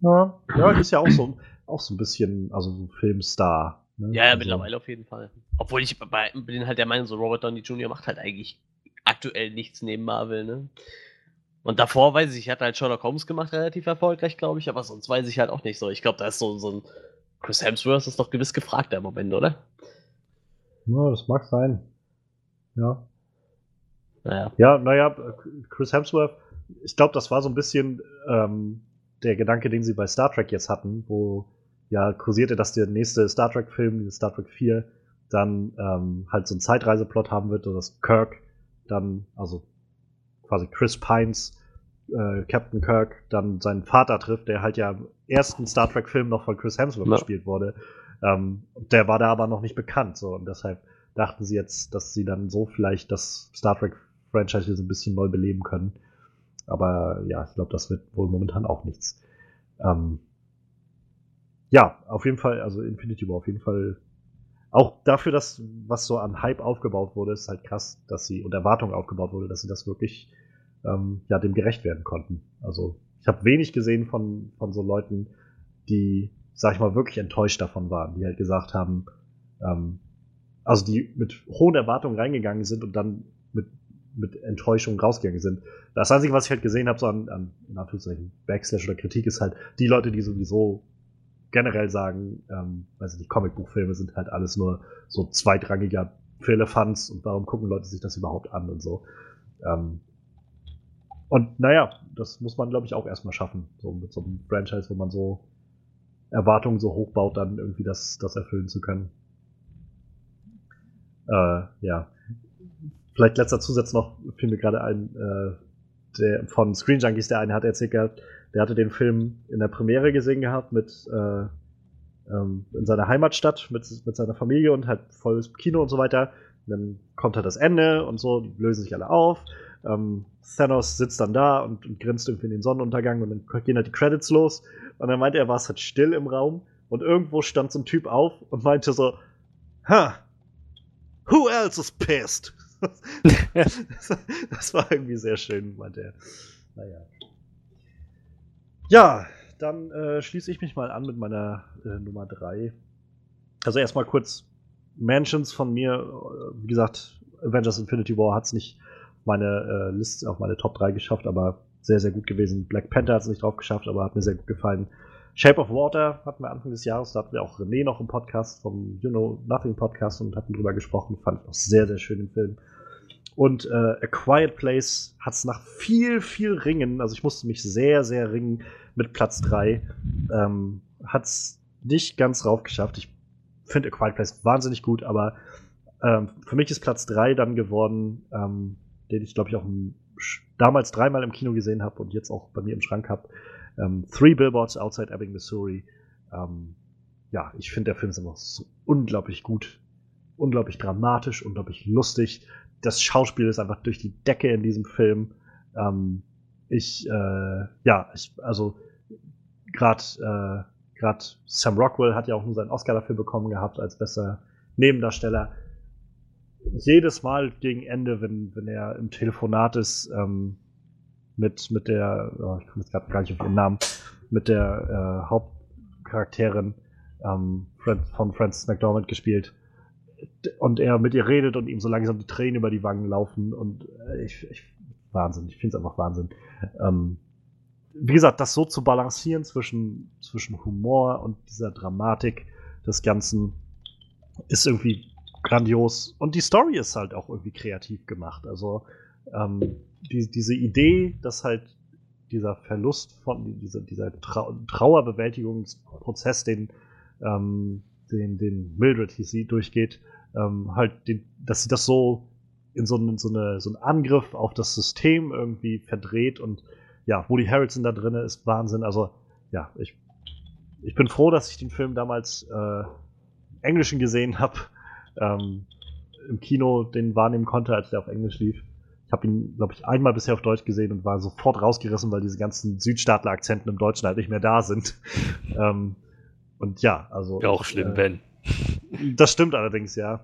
Ja, ja, die *clears throat* ist ja auch so, auch so ein bisschen, also so Filmstar. Ne? Ja, ja, also, mittlerweile auf jeden Fall. Obwohl ich bei, bin halt der Meinung, so Robert Downey Jr. macht halt eigentlich aktuell nichts neben Marvel, ne? Und davor weiß ich, ich hatte halt Sherlock Holmes gemacht, relativ erfolgreich, glaube ich, aber sonst weiß ich halt auch nicht so. Ich glaube, da ist so, so ein Chris Hemsworth ist doch gewiss gefragt im Moment, oder? Ja, das mag sein. Ja. Naja. Ja, naja, Chris Hemsworth, ich glaube, das war so ein bisschen ähm, der Gedanke, den sie bei Star Trek jetzt hatten, wo ja kursierte, dass der nächste Star Trek-Film, Star Trek 4, dann ähm, halt so einen Zeitreiseplot haben wird, dass Kirk dann, also quasi Chris Pines äh, Captain Kirk dann seinen Vater trifft, der halt ja im ersten Star Trek-Film noch von Chris Hemsworth ja. gespielt wurde. Ähm, der war da aber noch nicht bekannt, so und deshalb dachten sie jetzt, dass sie dann so vielleicht das Star Trek-Franchise so ein bisschen neu beleben können. Aber ja, ich glaube, das wird wohl momentan auch nichts. Ähm, ja, auf jeden Fall, also Infinity War auf jeden Fall auch dafür, dass was so an Hype aufgebaut wurde, ist halt krass, dass sie und Erwartungen aufgebaut wurde, dass sie das wirklich ähm, ja dem gerecht werden konnten. Also ich habe wenig gesehen von von so Leuten, die sag ich mal wirklich enttäuscht davon waren, die halt gesagt haben, ähm, also die mit hohen Erwartungen reingegangen sind und dann mit mit Enttäuschung rausgegangen sind. Das Einzige, was ich halt gesehen habe, so an, an in Anführungszeichen Backslash oder Kritik, ist halt die Leute, die sowieso generell sagen, ähm, weiß ich Comicbuchfilme sind halt alles nur so zweitrangiger Firlefanz und warum gucken Leute sich das überhaupt an und so. Ähm, und naja, das muss man, glaube ich, auch erstmal schaffen. So mit so einem Franchise, wo man so Erwartungen so hoch baut, dann irgendwie das, das erfüllen zu können. Äh, ja. Vielleicht letzter Zusatz noch, fiel mir gerade ein, äh, der von Screen Junkies, der eine hat erzählt gehabt, der hatte den Film in der Premiere gesehen gehabt mit äh, ähm, in seiner Heimatstadt mit, mit seiner Familie und halt volles Kino und so weiter. Und dann kommt halt das Ende und so, die lösen sich alle auf. Ähm, Thanos sitzt dann da und, und, grinst irgendwie in den Sonnenuntergang und dann gehen halt die Credits los. Und dann meinte er, war es halt still im Raum und irgendwo stand so ein Typ auf und meinte so, ha, who else is pissed? *laughs* das, war irgendwie sehr schön, meinte er. Naja. Ja, dann äh, schließe ich mich mal an mit meiner äh, Nummer 3. Also erstmal kurz Mansions von mir. Äh, wie gesagt, Avengers Infinity War hat es nicht meine äh, Liste auf meine Top 3 geschafft, aber sehr, sehr gut gewesen. Black Panther hat es nicht drauf geschafft, aber hat mir sehr gut gefallen. Shape of Water hatten wir Anfang des Jahres, da hatten wir auch René noch im Podcast vom You Know Nothing Podcast und hatten drüber gesprochen. Fand ich auch sehr, sehr schön den Film. Und äh, A Quiet Place hat es nach viel, viel Ringen, also ich musste mich sehr, sehr ringen mit Platz 3, ähm, hat es nicht ganz rauf geschafft. Ich finde A Quiet Place wahnsinnig gut, aber ähm, für mich ist Platz 3 dann geworden, ähm, den ich glaube ich auch damals dreimal im Kino gesehen habe und jetzt auch bei mir im Schrank habe. Ähm, Three Billboards Outside Ebbing, Missouri. Ähm, ja, ich finde der Film ist einfach so unglaublich gut, unglaublich dramatisch, unglaublich lustig das Schauspiel ist einfach durch die Decke in diesem Film. Ähm, ich, äh, ja, ich, also gerade äh, gerade Sam Rockwell hat ja auch nur seinen Oscar dafür bekommen gehabt als bester Nebendarsteller. Jedes Mal gegen Ende, wenn, wenn er im Telefonat ist, ähm, mit, mit der, oh, ich komme jetzt gerade gar nicht auf ihren Namen, mit der äh, Hauptcharakterin ähm, von Francis McDormand gespielt, und er mit ihr redet und ihm so langsam die Tränen über die Wangen laufen und äh, ich, ich Wahnsinn, ich finde es einfach Wahnsinn. Ähm, wie gesagt, das so zu balancieren zwischen, zwischen Humor und dieser Dramatik des Ganzen ist irgendwie grandios. Und die Story ist halt auch irgendwie kreativ gemacht. Also ähm, die, diese Idee, dass halt dieser Verlust von dieser, dieser Trau Trauerbewältigungsprozess, den ähm, den, den Mildred hieß sie, durchgeht, ähm, halt, den, dass sie das so in so, so, eine, so einen Angriff auf das System irgendwie verdreht und ja, Woody Harrelson da drin ist Wahnsinn. Also, ja, ich, ich bin froh, dass ich den Film damals äh, Englischen gesehen habe, ähm, im Kino den wahrnehmen konnte, als der auf Englisch lief. Ich habe ihn, glaube ich, einmal bisher auf Deutsch gesehen und war sofort rausgerissen, weil diese ganzen Südstaatler-Akzenten im Deutschen halt nicht mehr da sind. *laughs* ähm, und ja, also. Ja, auch schlimm, äh, wenn. *laughs* Das stimmt allerdings, ja.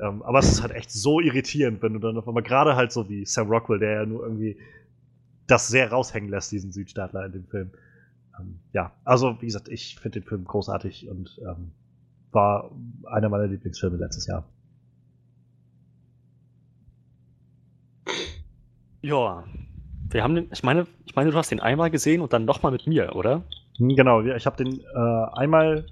Ähm, aber es ist halt echt so irritierend, wenn du dann auf einmal gerade halt so wie Sam Rockwell, der ja nur irgendwie das sehr raushängen lässt, diesen Südstaatler in dem Film. Ähm, ja, also wie gesagt, ich finde den Film großartig und ähm, war einer meiner Lieblingsfilme letztes Jahr. Ja, wir haben den, ich meine, ich meine, du hast den einmal gesehen und dann nochmal mit mir, oder? Hm, genau, ich habe den äh, einmal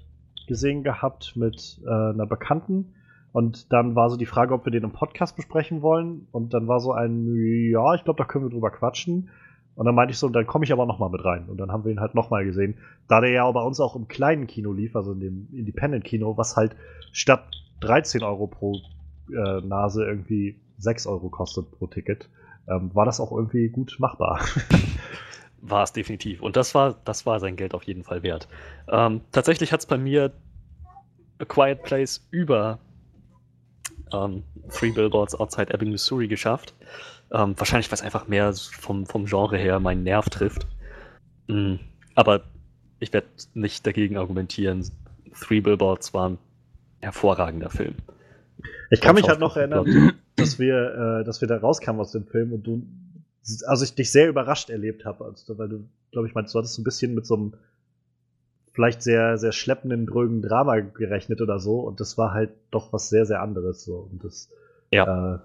gesehen gehabt mit äh, einer Bekannten und dann war so die Frage, ob wir den im Podcast besprechen wollen und dann war so ein, ja, ich glaube, da können wir drüber quatschen. Und dann meinte ich so, dann komme ich aber nochmal mit rein. Und dann haben wir ihn halt nochmal gesehen. Da der ja bei uns auch im kleinen Kino lief, also in dem Independent-Kino, was halt statt 13 Euro pro äh, Nase irgendwie 6 Euro kostet pro Ticket, ähm, war das auch irgendwie gut machbar. *laughs* war es definitiv. Und das war, das war sein Geld auf jeden Fall wert. Ähm, tatsächlich hat es bei mir A Quiet Place über ähm, Three Billboards Outside Ebbing, Missouri geschafft. Ähm, wahrscheinlich, weil es einfach mehr vom, vom Genre her meinen Nerv trifft. Mhm. Aber ich werde nicht dagegen argumentieren. Three Billboards war ein hervorragender Film. Ich kann mich halt noch erinnern, dass wir, äh, dass wir da rauskamen aus dem Film und du, also ich dich sehr überrascht erlebt habe, also, weil du, glaube ich, meinst, du hattest so ein bisschen mit so einem vielleicht sehr, sehr schleppenden, drögen Drama gerechnet oder so und das war halt doch was sehr, sehr anderes so und das, ja. Äh,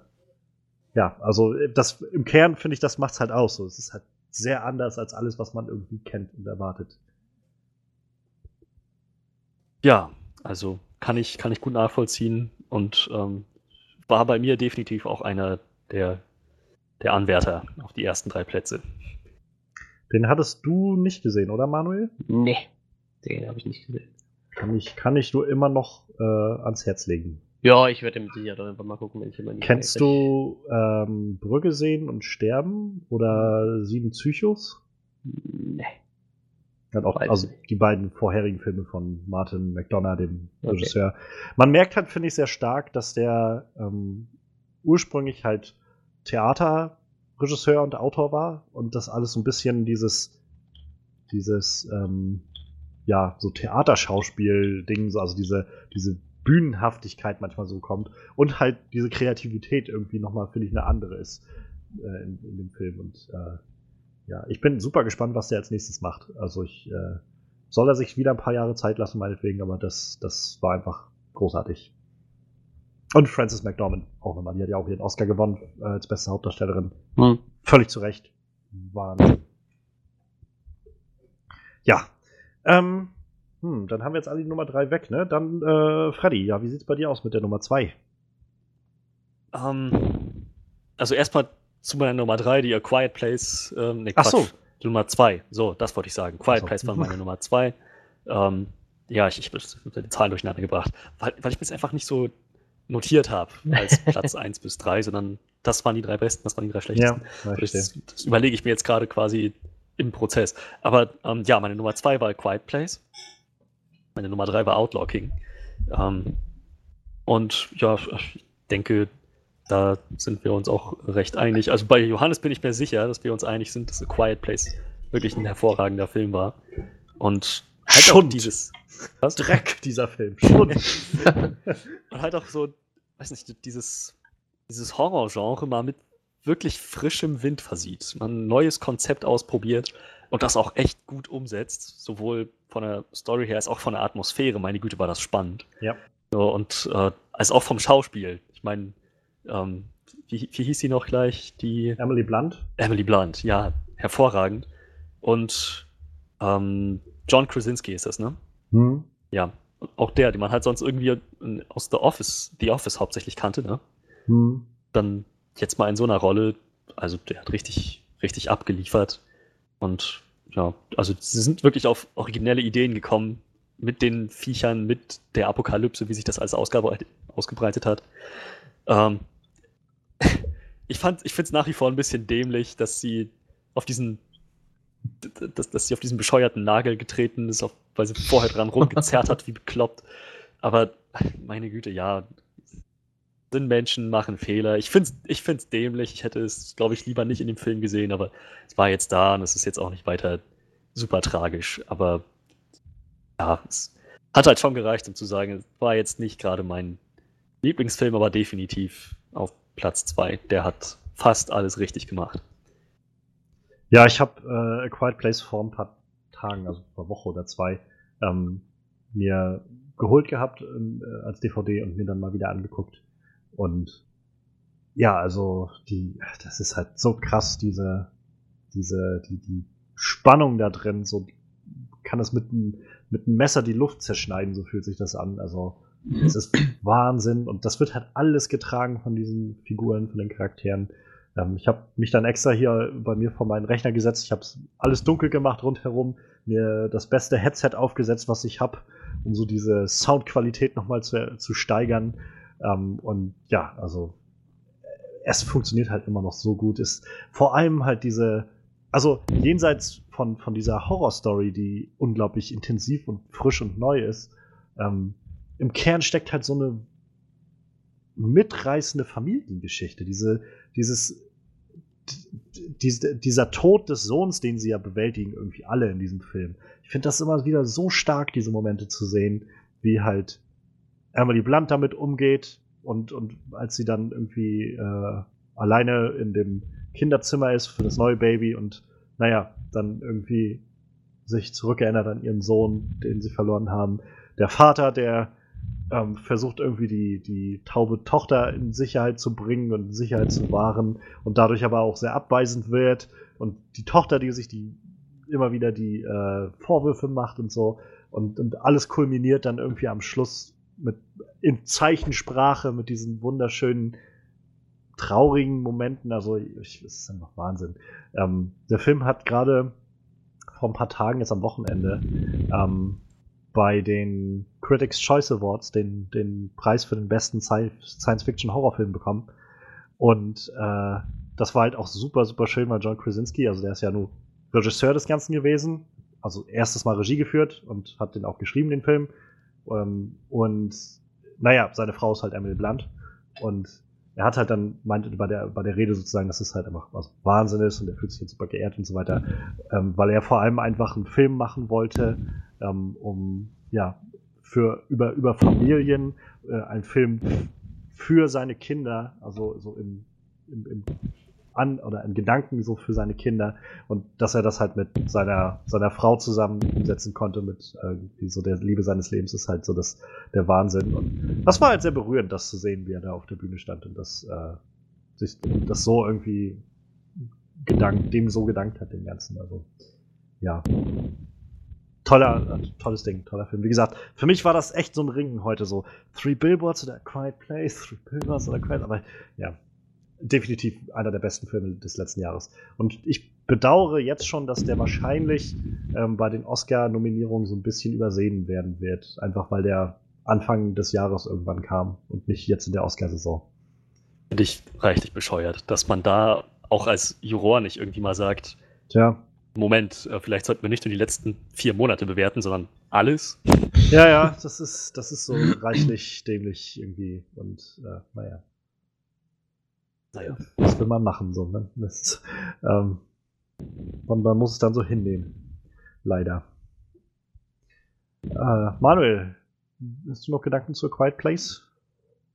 ja, also das im Kern finde ich, das macht's halt aus so. Es ist halt sehr anders als alles, was man irgendwie kennt und erwartet. Ja, also kann ich, kann ich gut nachvollziehen und ähm, war bei mir definitiv auch einer der, der Anwärter auf die ersten drei Plätze. Den hattest du nicht gesehen, oder Manuel? Nee, den habe ich nicht gesehen. Kann ich, kann ich nur immer noch äh, ans Herz legen. Ja, ich werde mit Sicherheit einfach mal gucken, wenn ich immer nicht Kennst du ähm, Brücke sehen und sterben oder Sieben Psychos? Nee. Hat auch, also die beiden vorherigen Filme von Martin McDonough, dem okay. Regisseur. Man merkt halt, finde ich, sehr stark, dass der ähm, ursprünglich halt Theaterregisseur und Autor war und das alles so ein bisschen dieses, dieses, ähm, ja, so Theaterschauspiel-Ding, also diese, diese Bühnenhaftigkeit manchmal so kommt und halt diese Kreativität irgendwie nochmal, finde ich, eine andere ist äh, in, in, dem Film und äh, ja, ich bin super gespannt, was der als nächstes macht. Also ich äh, soll er sich wieder ein paar Jahre Zeit lassen, meinetwegen, aber das, das war einfach großartig. Und Frances McDormand auch nochmal. Die hat ja auch ihren Oscar gewonnen äh, als beste Hauptdarstellerin. Hm. Völlig zu Recht. Wahnsinn. Ja. Ähm, hm, dann haben wir jetzt alle die Nummer 3 weg, ne? Dann, äh, Freddy, ja, wie sieht's bei dir aus mit der Nummer 2? Ähm, also erstmal zu meiner Nummer 3, die A Quiet Place. Ähm, nee, Ach so. Die Nummer 2. So, das wollte ich sagen. Quiet so. Place war *laughs* meine Nummer 2. Ähm, ja, ich, ich habe die Zahlen durcheinander gebracht, weil, weil ich mir es einfach nicht so notiert habe als *laughs* Platz 1 bis 3, sondern das waren die drei besten, das waren die drei schlechtesten. Ja, das, das, überlege ich mir jetzt gerade quasi im Prozess. Aber ähm, ja, meine Nummer 2 war Quiet Place. Meine Nummer 3 war Outlaw King. Ähm, und ja, ich denke, da sind wir uns auch recht einig. Also bei Johannes bin ich mir sicher, dass wir uns einig sind, dass A Quiet Place wirklich ein hervorragender Film war. Und halt Schund. dieses was? Dreck, dieser Film. Schund. *laughs* Und halt auch so, weiß nicht, dieses, dieses Horrorgenre mal mit wirklich frischem Wind versieht. Man ein neues Konzept ausprobiert und das auch echt gut umsetzt. Sowohl von der Story her als auch von der Atmosphäre. Meine Güte, war das spannend. Ja. Und äh, als auch vom Schauspiel. Ich meine, ähm, wie, wie hieß sie noch gleich? Die Emily Blunt. Emily Blunt, ja, hervorragend. Und ähm, John Krasinski ist das, ne? Hm. Ja, auch der, den man halt sonst irgendwie aus The Office, The Office hauptsächlich kannte, ne? Hm. Dann jetzt mal in so einer Rolle, also der hat richtig, richtig abgeliefert. Und ja, also sie sind wirklich auf originelle Ideen gekommen mit den Viechern, mit der Apokalypse, wie sich das alles ausgebreitet hat. Ähm, *laughs* ich fand, ich finde es nach wie vor ein bisschen dämlich, dass sie auf diesen, dass, dass sie auf diesen bescheuerten Nagel getreten ist, auf, weil sie vorher dran *laughs* rumgezerrt hat, wie bekloppt. Aber meine Güte, ja, sind Menschen, machen Fehler. Ich finde es ich find's dämlich. Ich hätte es, glaube ich, lieber nicht in dem Film gesehen, aber es war jetzt da und es ist jetzt auch nicht weiter super tragisch. Aber ja, es hat halt schon gereicht, um zu sagen, es war jetzt nicht gerade mein Lieblingsfilm, aber definitiv auf Platz 2. Der hat fast alles richtig gemacht. Ja, ich habe äh, A Quiet Place vor ein paar Tagen, also vor Woche oder zwei, ähm, mir geholt gehabt äh, als DVD und mir dann mal wieder angeguckt. Und ja, also die, das ist halt so krass, diese, diese, die, die Spannung da drin, so kann es mit einem mit einem Messer die Luft zerschneiden, so fühlt sich das an. Also Mhm. Es ist Wahnsinn und das wird halt alles getragen von diesen Figuren, von den Charakteren. Ähm, ich habe mich dann extra hier bei mir vor meinen Rechner gesetzt. Ich habe alles dunkel gemacht rundherum, mir das beste Headset aufgesetzt, was ich habe, um so diese Soundqualität nochmal zu, zu steigern. Ähm, und ja, also es funktioniert halt immer noch so gut. Ist vor allem halt diese also jenseits von, von dieser Horrorstory, die unglaublich intensiv und frisch und neu ist, ähm, im Kern steckt halt so eine mitreißende Familiengeschichte. Diese, dieses, die, dieser Tod des Sohns, den sie ja bewältigen, irgendwie alle in diesem Film. Ich finde das immer wieder so stark, diese Momente zu sehen, wie halt Emily Blunt damit umgeht und, und als sie dann irgendwie äh, alleine in dem Kinderzimmer ist für das neue Baby und naja, dann irgendwie sich zurückerinnert an ihren Sohn, den sie verloren haben. Der Vater, der ähm, versucht irgendwie die, die taube Tochter in Sicherheit zu bringen und in Sicherheit zu wahren und dadurch aber auch sehr abweisend wird. Und die Tochter, die sich die immer wieder die äh, Vorwürfe macht und so. Und, und alles kulminiert dann irgendwie am Schluss mit in Zeichensprache mit diesen wunderschönen traurigen Momenten. Also, ich, das ist einfach Wahnsinn. Ähm, der Film hat gerade vor ein paar Tagen, jetzt am Wochenende, ähm, bei den Critics' Choice Awards den, den Preis für den besten Science-Fiction-Horrorfilm bekommen. Und äh, das war halt auch super, super schön, weil John Krasinski, also der ist ja nur Regisseur des Ganzen gewesen, also erstes Mal Regie geführt und hat den auch geschrieben, den Film. Ähm, und naja, seine Frau ist halt Emily Blunt. Und er hat halt dann, meinte bei der, bei der Rede sozusagen, dass es halt einfach was Wahnsinn ist und er fühlt sich jetzt super geehrt und so weiter, ähm, weil er vor allem einfach einen Film machen wollte, ähm, um, ja, für, über, über Familien, äh, ein Film für seine Kinder, also so im, im, im an oder in Gedanken so für seine Kinder und dass er das halt mit seiner, seiner Frau zusammen umsetzen konnte, mit äh, so der Liebe seines Lebens ist halt so das, der Wahnsinn. Und das war halt sehr berührend, das zu sehen, wie er da auf der Bühne stand und das, äh, sich das so irgendwie gedankt, dem so gedankt hat, dem Ganzen. Also, ja. Toller, äh, tolles Ding, toller Film. Wie gesagt, für mich war das echt so ein Ringen heute so. Three Billboards oder Quiet Place, Three Billboards oder Quiet, aber ja, definitiv einer der besten Filme des letzten Jahres. Und ich bedauere jetzt schon, dass der wahrscheinlich ähm, bei den Oscar-Nominierungen so ein bisschen übersehen werden wird. Einfach weil der Anfang des Jahres irgendwann kam und nicht jetzt in der Oscar-Saison. Finde ich reichlich bescheuert, dass man da auch als Juror nicht irgendwie mal sagt, Tja. Moment, äh, vielleicht sollten wir nicht nur die letzten vier Monate bewerten, sondern alles. Ja, ja, das ist, das ist so reichlich dämlich irgendwie und äh, naja naja, was will man machen? So, ne? das, ähm, und man muss es dann so hinnehmen. Leider. Äh, Manuel, hast du noch Gedanken zur Quiet Place?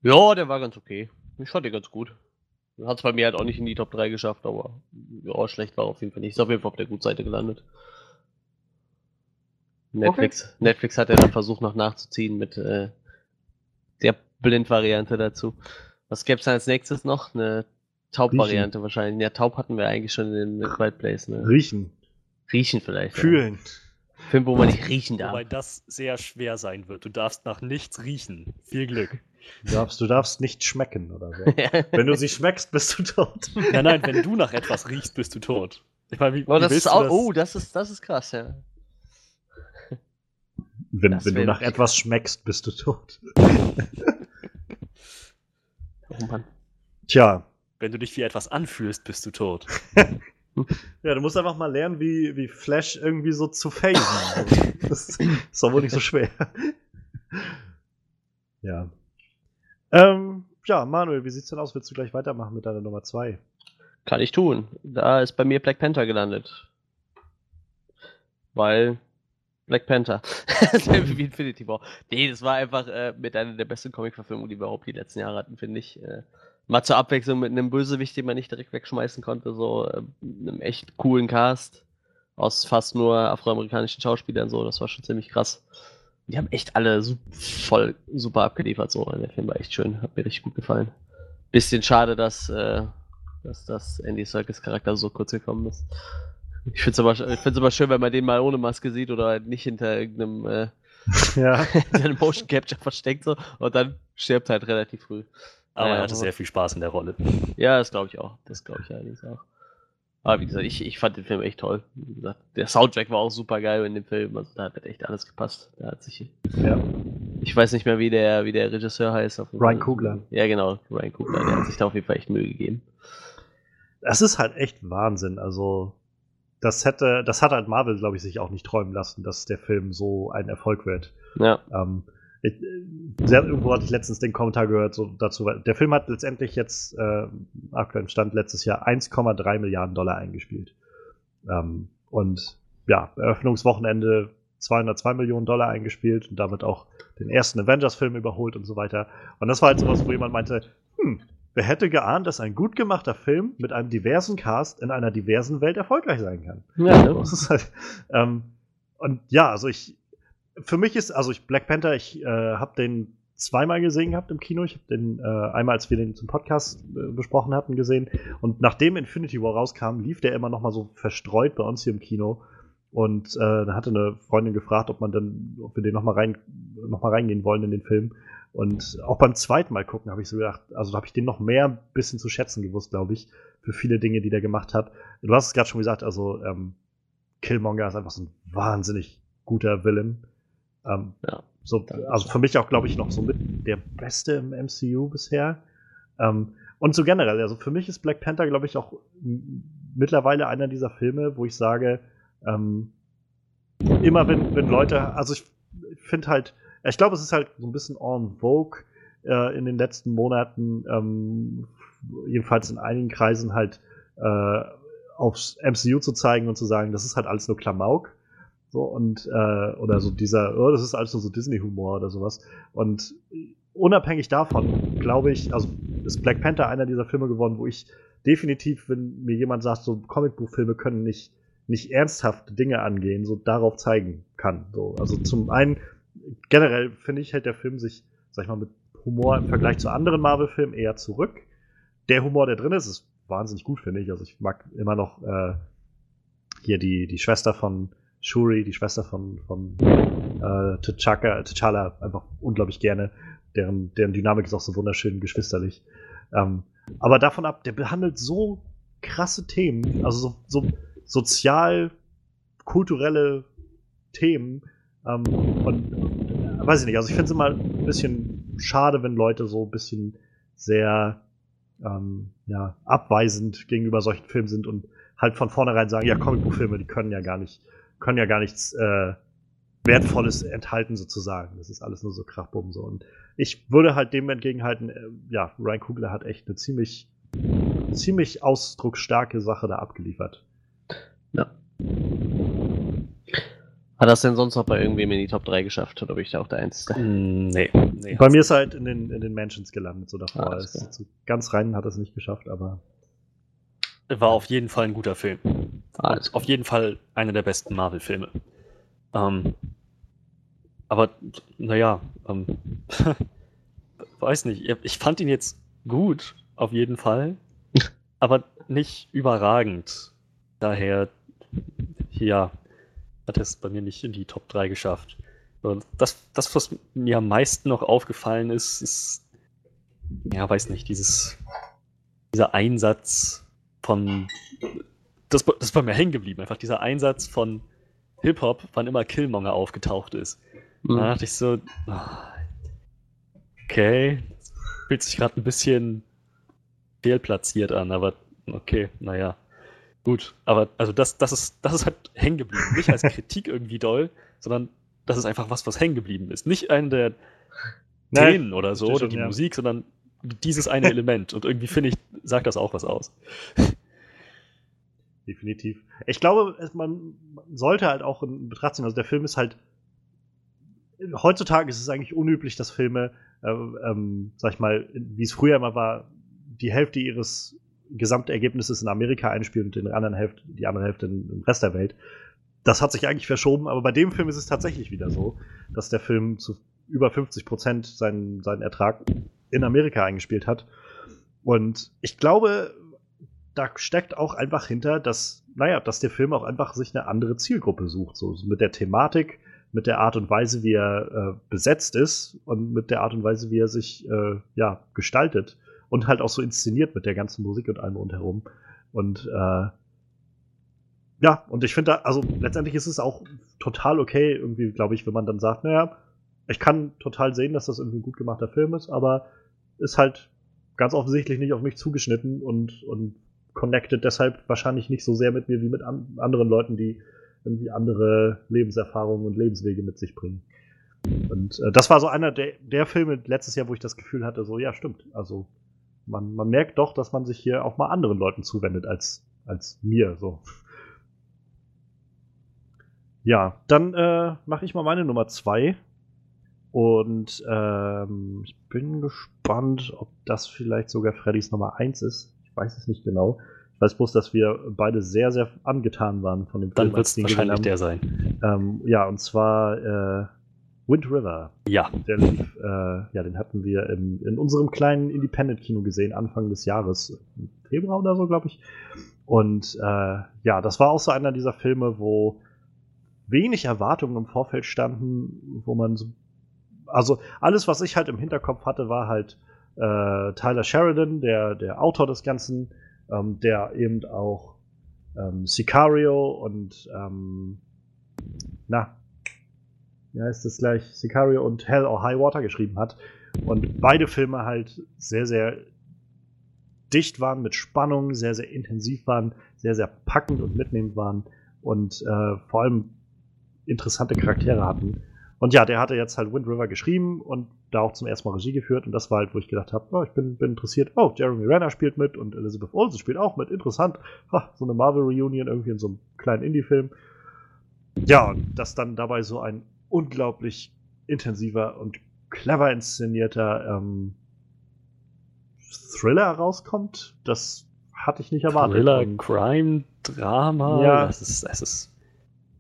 Ja, der war ganz okay. Ich fand den ganz gut. Hat es bei mir halt auch nicht in die Top 3 geschafft, aber ja, schlecht war auf jeden Fall nicht. Ist auf jeden Fall auf der Gutseite gelandet. Netflix, okay. Netflix hat ja dann versucht noch nachzuziehen mit äh, der Blind-Variante dazu. Was gäbe es als nächstes noch? Eine Taub-Variante wahrscheinlich. Ja, Taub hatten wir eigentlich schon in The Quiet Place. Ne? Riechen. Riechen vielleicht. Fühlen. Ja. Film, wo man nicht riechen darf. Wobei das sehr schwer sein wird. Du darfst nach nichts riechen. Viel Glück. Du darfst, du darfst nicht schmecken oder so. *laughs* wenn du sie schmeckst, bist du tot. Ja, nein, wenn du nach etwas riechst, bist du tot. Ich meine, wie, oh, das ist auch, das? oh, das ist, das ist krass, ja. Wenn, wenn du nach etwas schmeckst, bist du tot. oh Mann. Tja, wenn du dich wie etwas anfühlst, bist du tot. *laughs* ja, du musst einfach mal lernen, wie, wie Flash irgendwie so zu phasen. *laughs* das ist doch wohl nicht so schwer. ja. Ähm, ja, Manuel, wie sieht's denn aus? Willst du gleich weitermachen mit deiner Nummer 2? Kann ich tun. Da ist bei mir Black Panther gelandet. Weil Black Panther. *laughs* wie Infinity War. Nee, das war einfach äh, mit einer der besten Comic-Verfilmungen, die wir überhaupt die letzten Jahre hatten, finde ich. Äh, mal zur Abwechslung mit einem Bösewicht, den man nicht direkt wegschmeißen konnte, so äh, einem echt coolen Cast aus fast nur afroamerikanischen Schauspielern, so, das war schon ziemlich krass. Die haben echt alle su voll super abgeliefert, so. Der Film war echt schön, hat mir richtig gut gefallen. Bisschen schade, dass, äh, dass das Andy Serkis Charakter so kurz gekommen ist. Ich finde es aber, aber schön, wenn man den mal ohne Maske sieht oder halt nicht hinter irgendeinem äh, *laughs* ja. *laughs* Motion Capture versteckt so und dann stirbt halt relativ früh. Aber ja, er hatte sehr viel Spaß in der Rolle. Ja, das glaube ich auch. Das glaube ich allerdings auch. Aber wie gesagt, ich, ich fand den Film echt toll. Wie gesagt, der Soundtrack war auch super geil in dem Film. Also da hat echt alles gepasst. Da hat sich. Ja. Ich weiß nicht mehr, wie der, wie der Regisseur heißt. Ryan Kugler. Ja, genau. Ryan Kugler. Der hat sich da auf jeden Fall echt Mühe gegeben. Das ist halt echt Wahnsinn. Also, das hätte, das hat halt Marvel, glaube ich, sich auch nicht träumen lassen, dass der Film so ein Erfolg wird. Ja. Ähm, ich, sehr, irgendwo hatte ich letztens den Kommentar gehört so dazu. Der Film hat letztendlich jetzt äh, aktuellen Stand letztes Jahr 1,3 Milliarden Dollar eingespielt. Ähm, und ja, Eröffnungswochenende 202 Millionen Dollar eingespielt und damit auch den ersten Avengers-Film überholt und so weiter. Und das war halt sowas, wo jemand meinte, hm, wer hätte geahnt, dass ein gut gemachter Film mit einem diversen Cast in einer diversen Welt erfolgreich sein kann? Ja, *laughs* Das ist halt, ähm, und ja, also ich, für mich ist, also ich, Black Panther, ich äh, habe den zweimal gesehen gehabt im Kino. Ich habe den äh, einmal, als wir den zum Podcast äh, besprochen hatten, gesehen. Und nachdem Infinity War rauskam, lief der immer noch mal so verstreut bei uns hier im Kino. Und äh, da hatte eine Freundin gefragt, ob man dann, ob wir den noch mal rein, noch mal reingehen wollen in den Film. Und auch beim zweiten Mal gucken habe ich so gedacht, also habe ich den noch mehr ein bisschen zu schätzen gewusst, glaube ich, für viele Dinge, die der gemacht hat. Du hast es gerade schon gesagt, also ähm, Killmonger ist einfach so ein wahnsinnig guter Villain. Ähm, Ja. so, also für mich auch, glaube ich, noch so mit der beste im MCU bisher. Ähm, und so generell, also für mich ist Black Panther, glaube ich, auch mittlerweile einer dieser Filme, wo ich sage, ähm, immer wenn, wenn Leute, also ich finde halt, ich glaube, es ist halt so ein bisschen en vogue äh, in den letzten Monaten, ähm, jedenfalls in einigen Kreisen halt äh, aufs MCU zu zeigen und zu sagen, das ist halt alles nur Klamauk. So und äh, oder so dieser, oh, das ist alles nur so Disney-Humor oder sowas. Und unabhängig davon, glaube ich, also ist Black Panther einer dieser Filme geworden, wo ich definitiv, wenn mir jemand sagt, so Comicbuchfilme können nicht, nicht ernsthafte Dinge angehen, so darauf zeigen kann. So, also zum einen, generell finde ich, hält der Film sich, sag ich mal, mit Humor im Vergleich zu anderen Marvel-Filmen eher zurück. Der Humor, der drin ist, ist wahnsinnig gut, finde ich. Also ich mag immer noch äh, hier die, die Schwester von Shuri, die Schwester von, von äh, T'Chaka, T'Challa einfach unglaublich gerne. Deren, deren Dynamik ist auch so wunderschön geschwisterlich. Ähm, aber davon ab, der behandelt so krasse Themen, also so, so sozial, kulturelle Themen. Ähm, und äh, weiß ich nicht, also ich finde es immer ein bisschen schade, wenn Leute so ein bisschen sehr ähm, ja, abweisend gegenüber solchen Filmen sind und halt von vornherein sagen, ja, Comicbuchfilme, die können ja gar nicht, können ja gar nichts äh, Wertvolles enthalten, sozusagen. Das ist alles nur so Krachbumm so. Und ich würde halt dem entgegenhalten, äh, ja, Ryan Coogler hat echt eine ziemlich, ziemlich ausdrucksstarke Sache da abgeliefert. Ja. Hat das denn sonst noch bei irgendwem in die Top 3 geschafft? Oder bin ich da auch der Einzige? Mm, Nee, nee. Bei mir ist er halt in den, in den Mansions gelandet, so davor. Ah, alles Es klar. ist so ganz rein hat er es nicht geschafft, aber War auf jeden Fall ein guter Film. Alles Auf jeden Fall einer der besten Marvel-Filme. Ähm, aber, naja, ähm, *laughs* weiß nicht. Ich fand ihn jetzt gut, auf jeden Fall, *laughs* aber nicht überragend. Daher, ja, hat es bei mir nicht in die Top 3 geschafft. Das, das, was mir am meisten noch aufgefallen ist, ist, ja, weiß nicht, dieses, dieser Einsatz von, das, das ist bei mir hängen geblieben, einfach dieser Einsatz von Hip-Hop, wann immer Killmonger aufgetaucht ist. Mhm. Da dachte ich so, okay, fühlt sich gerade ein bisschen fehlplatziert an, aber okay, naja. Gut, aber also das, das ist, das ist halt hängen geblieben. Nicht als Kritik irgendwie doll, sondern das ist einfach was, was hängen geblieben ist. Nicht eine der Nein, Szenen oder so oder schon, die ja. Musik, sondern dieses eine Element. Und irgendwie finde ich, sagt das auch was aus. Definitiv. Ich glaube, man sollte halt auch in Betracht ziehen, also der Film ist halt heutzutage ist es eigentlich unüblich, dass Filme, äh, ähm, sag ich mal, wie es früher immer war, die Hälfte ihres Gesamtergebnisses in Amerika einspielen und den anderen Hälfte, die andere Hälfte im im Rest der Welt. Das hat sich eigentlich verschoben, aber bei dem Film ist es tatsächlich wieder so, dass der Film zu über 50 Prozent seinen, seinen Ertrag in Amerika eingespielt hat. Und ich glaube, da steckt auch einfach hinter, dass, naja, dass der Film auch einfach sich eine andere Zielgruppe sucht. So mit der Thematik, mit der Art und Weise, wie er äh, besetzt ist und mit der Art und Weise, wie er sich äh, ja, gestaltet und halt auch so inszeniert mit der ganzen Musik und allem rundherum. Und äh, ja, und ich finde da, also letztendlich ist es auch total okay, irgendwie, glaube ich, wenn man dann sagt, naja, ich kann total sehen, dass das irgendwie ein gut gemachter Film ist, aber ist halt ganz offensichtlich nicht auf mich zugeschnitten und, und connected deshalb wahrscheinlich nicht so sehr mit mir wie mit an anderen Leuten, die irgendwie andere Lebenserfahrungen und Lebenswege mit sich bringen. Und äh, das war so einer der, der Filme letztes Jahr, wo ich das Gefühl hatte, so, ja, stimmt. Also man, man merkt doch, dass man sich hier auch mal anderen Leuten zuwendet als, als mir. So. Ja, dann äh, mache ich mal meine Nummer zwei. Und ähm, ich bin gespannt, ob das vielleicht sogar Freddys Nummer eins ist. Ich weiß es nicht genau. Ich weiß bloß, dass wir beide sehr, sehr angetan waren von dem Film. Dann wird es wahrscheinlich der sein. Ähm, ja, und zwar äh, Wind River. Ja. Der lief, äh, ja, den hatten wir im, in unserem kleinen Independent-Kino gesehen, Anfang des Jahres. Februar oder so, glaube ich. Und äh, ja, das war auch so einer dieser Filme, wo wenig Erwartungen im Vorfeld standen, wo man so. Also alles, was ich halt im Hinterkopf hatte, war halt äh, Tyler Sheridan, der, der Autor des Ganzen, ähm, der eben auch ähm, Sicario und ähm, na, wie heißt das gleich, Sicario und Hell or High Water geschrieben hat. Und beide Filme halt sehr, sehr dicht waren mit Spannung, sehr, sehr intensiv waren, sehr, sehr packend und mitnehmend waren und äh, vor allem interessante Charaktere hatten. Und ja, der hatte jetzt halt Wind River geschrieben und da auch zum ersten Mal Regie geführt. Und das war halt, wo ich gedacht habe, oh, ich bin, bin interessiert. Oh, Jeremy Renner spielt mit und Elizabeth Olsen spielt auch mit. Interessant. Ha, so eine Marvel-Reunion irgendwie in so einem kleinen Indie-Film. Ja, und dass dann dabei so ein unglaublich intensiver und clever inszenierter ähm, Thriller rauskommt, das hatte ich nicht erwartet. Thriller, Crime, Drama. Ja. Es ist, es ist,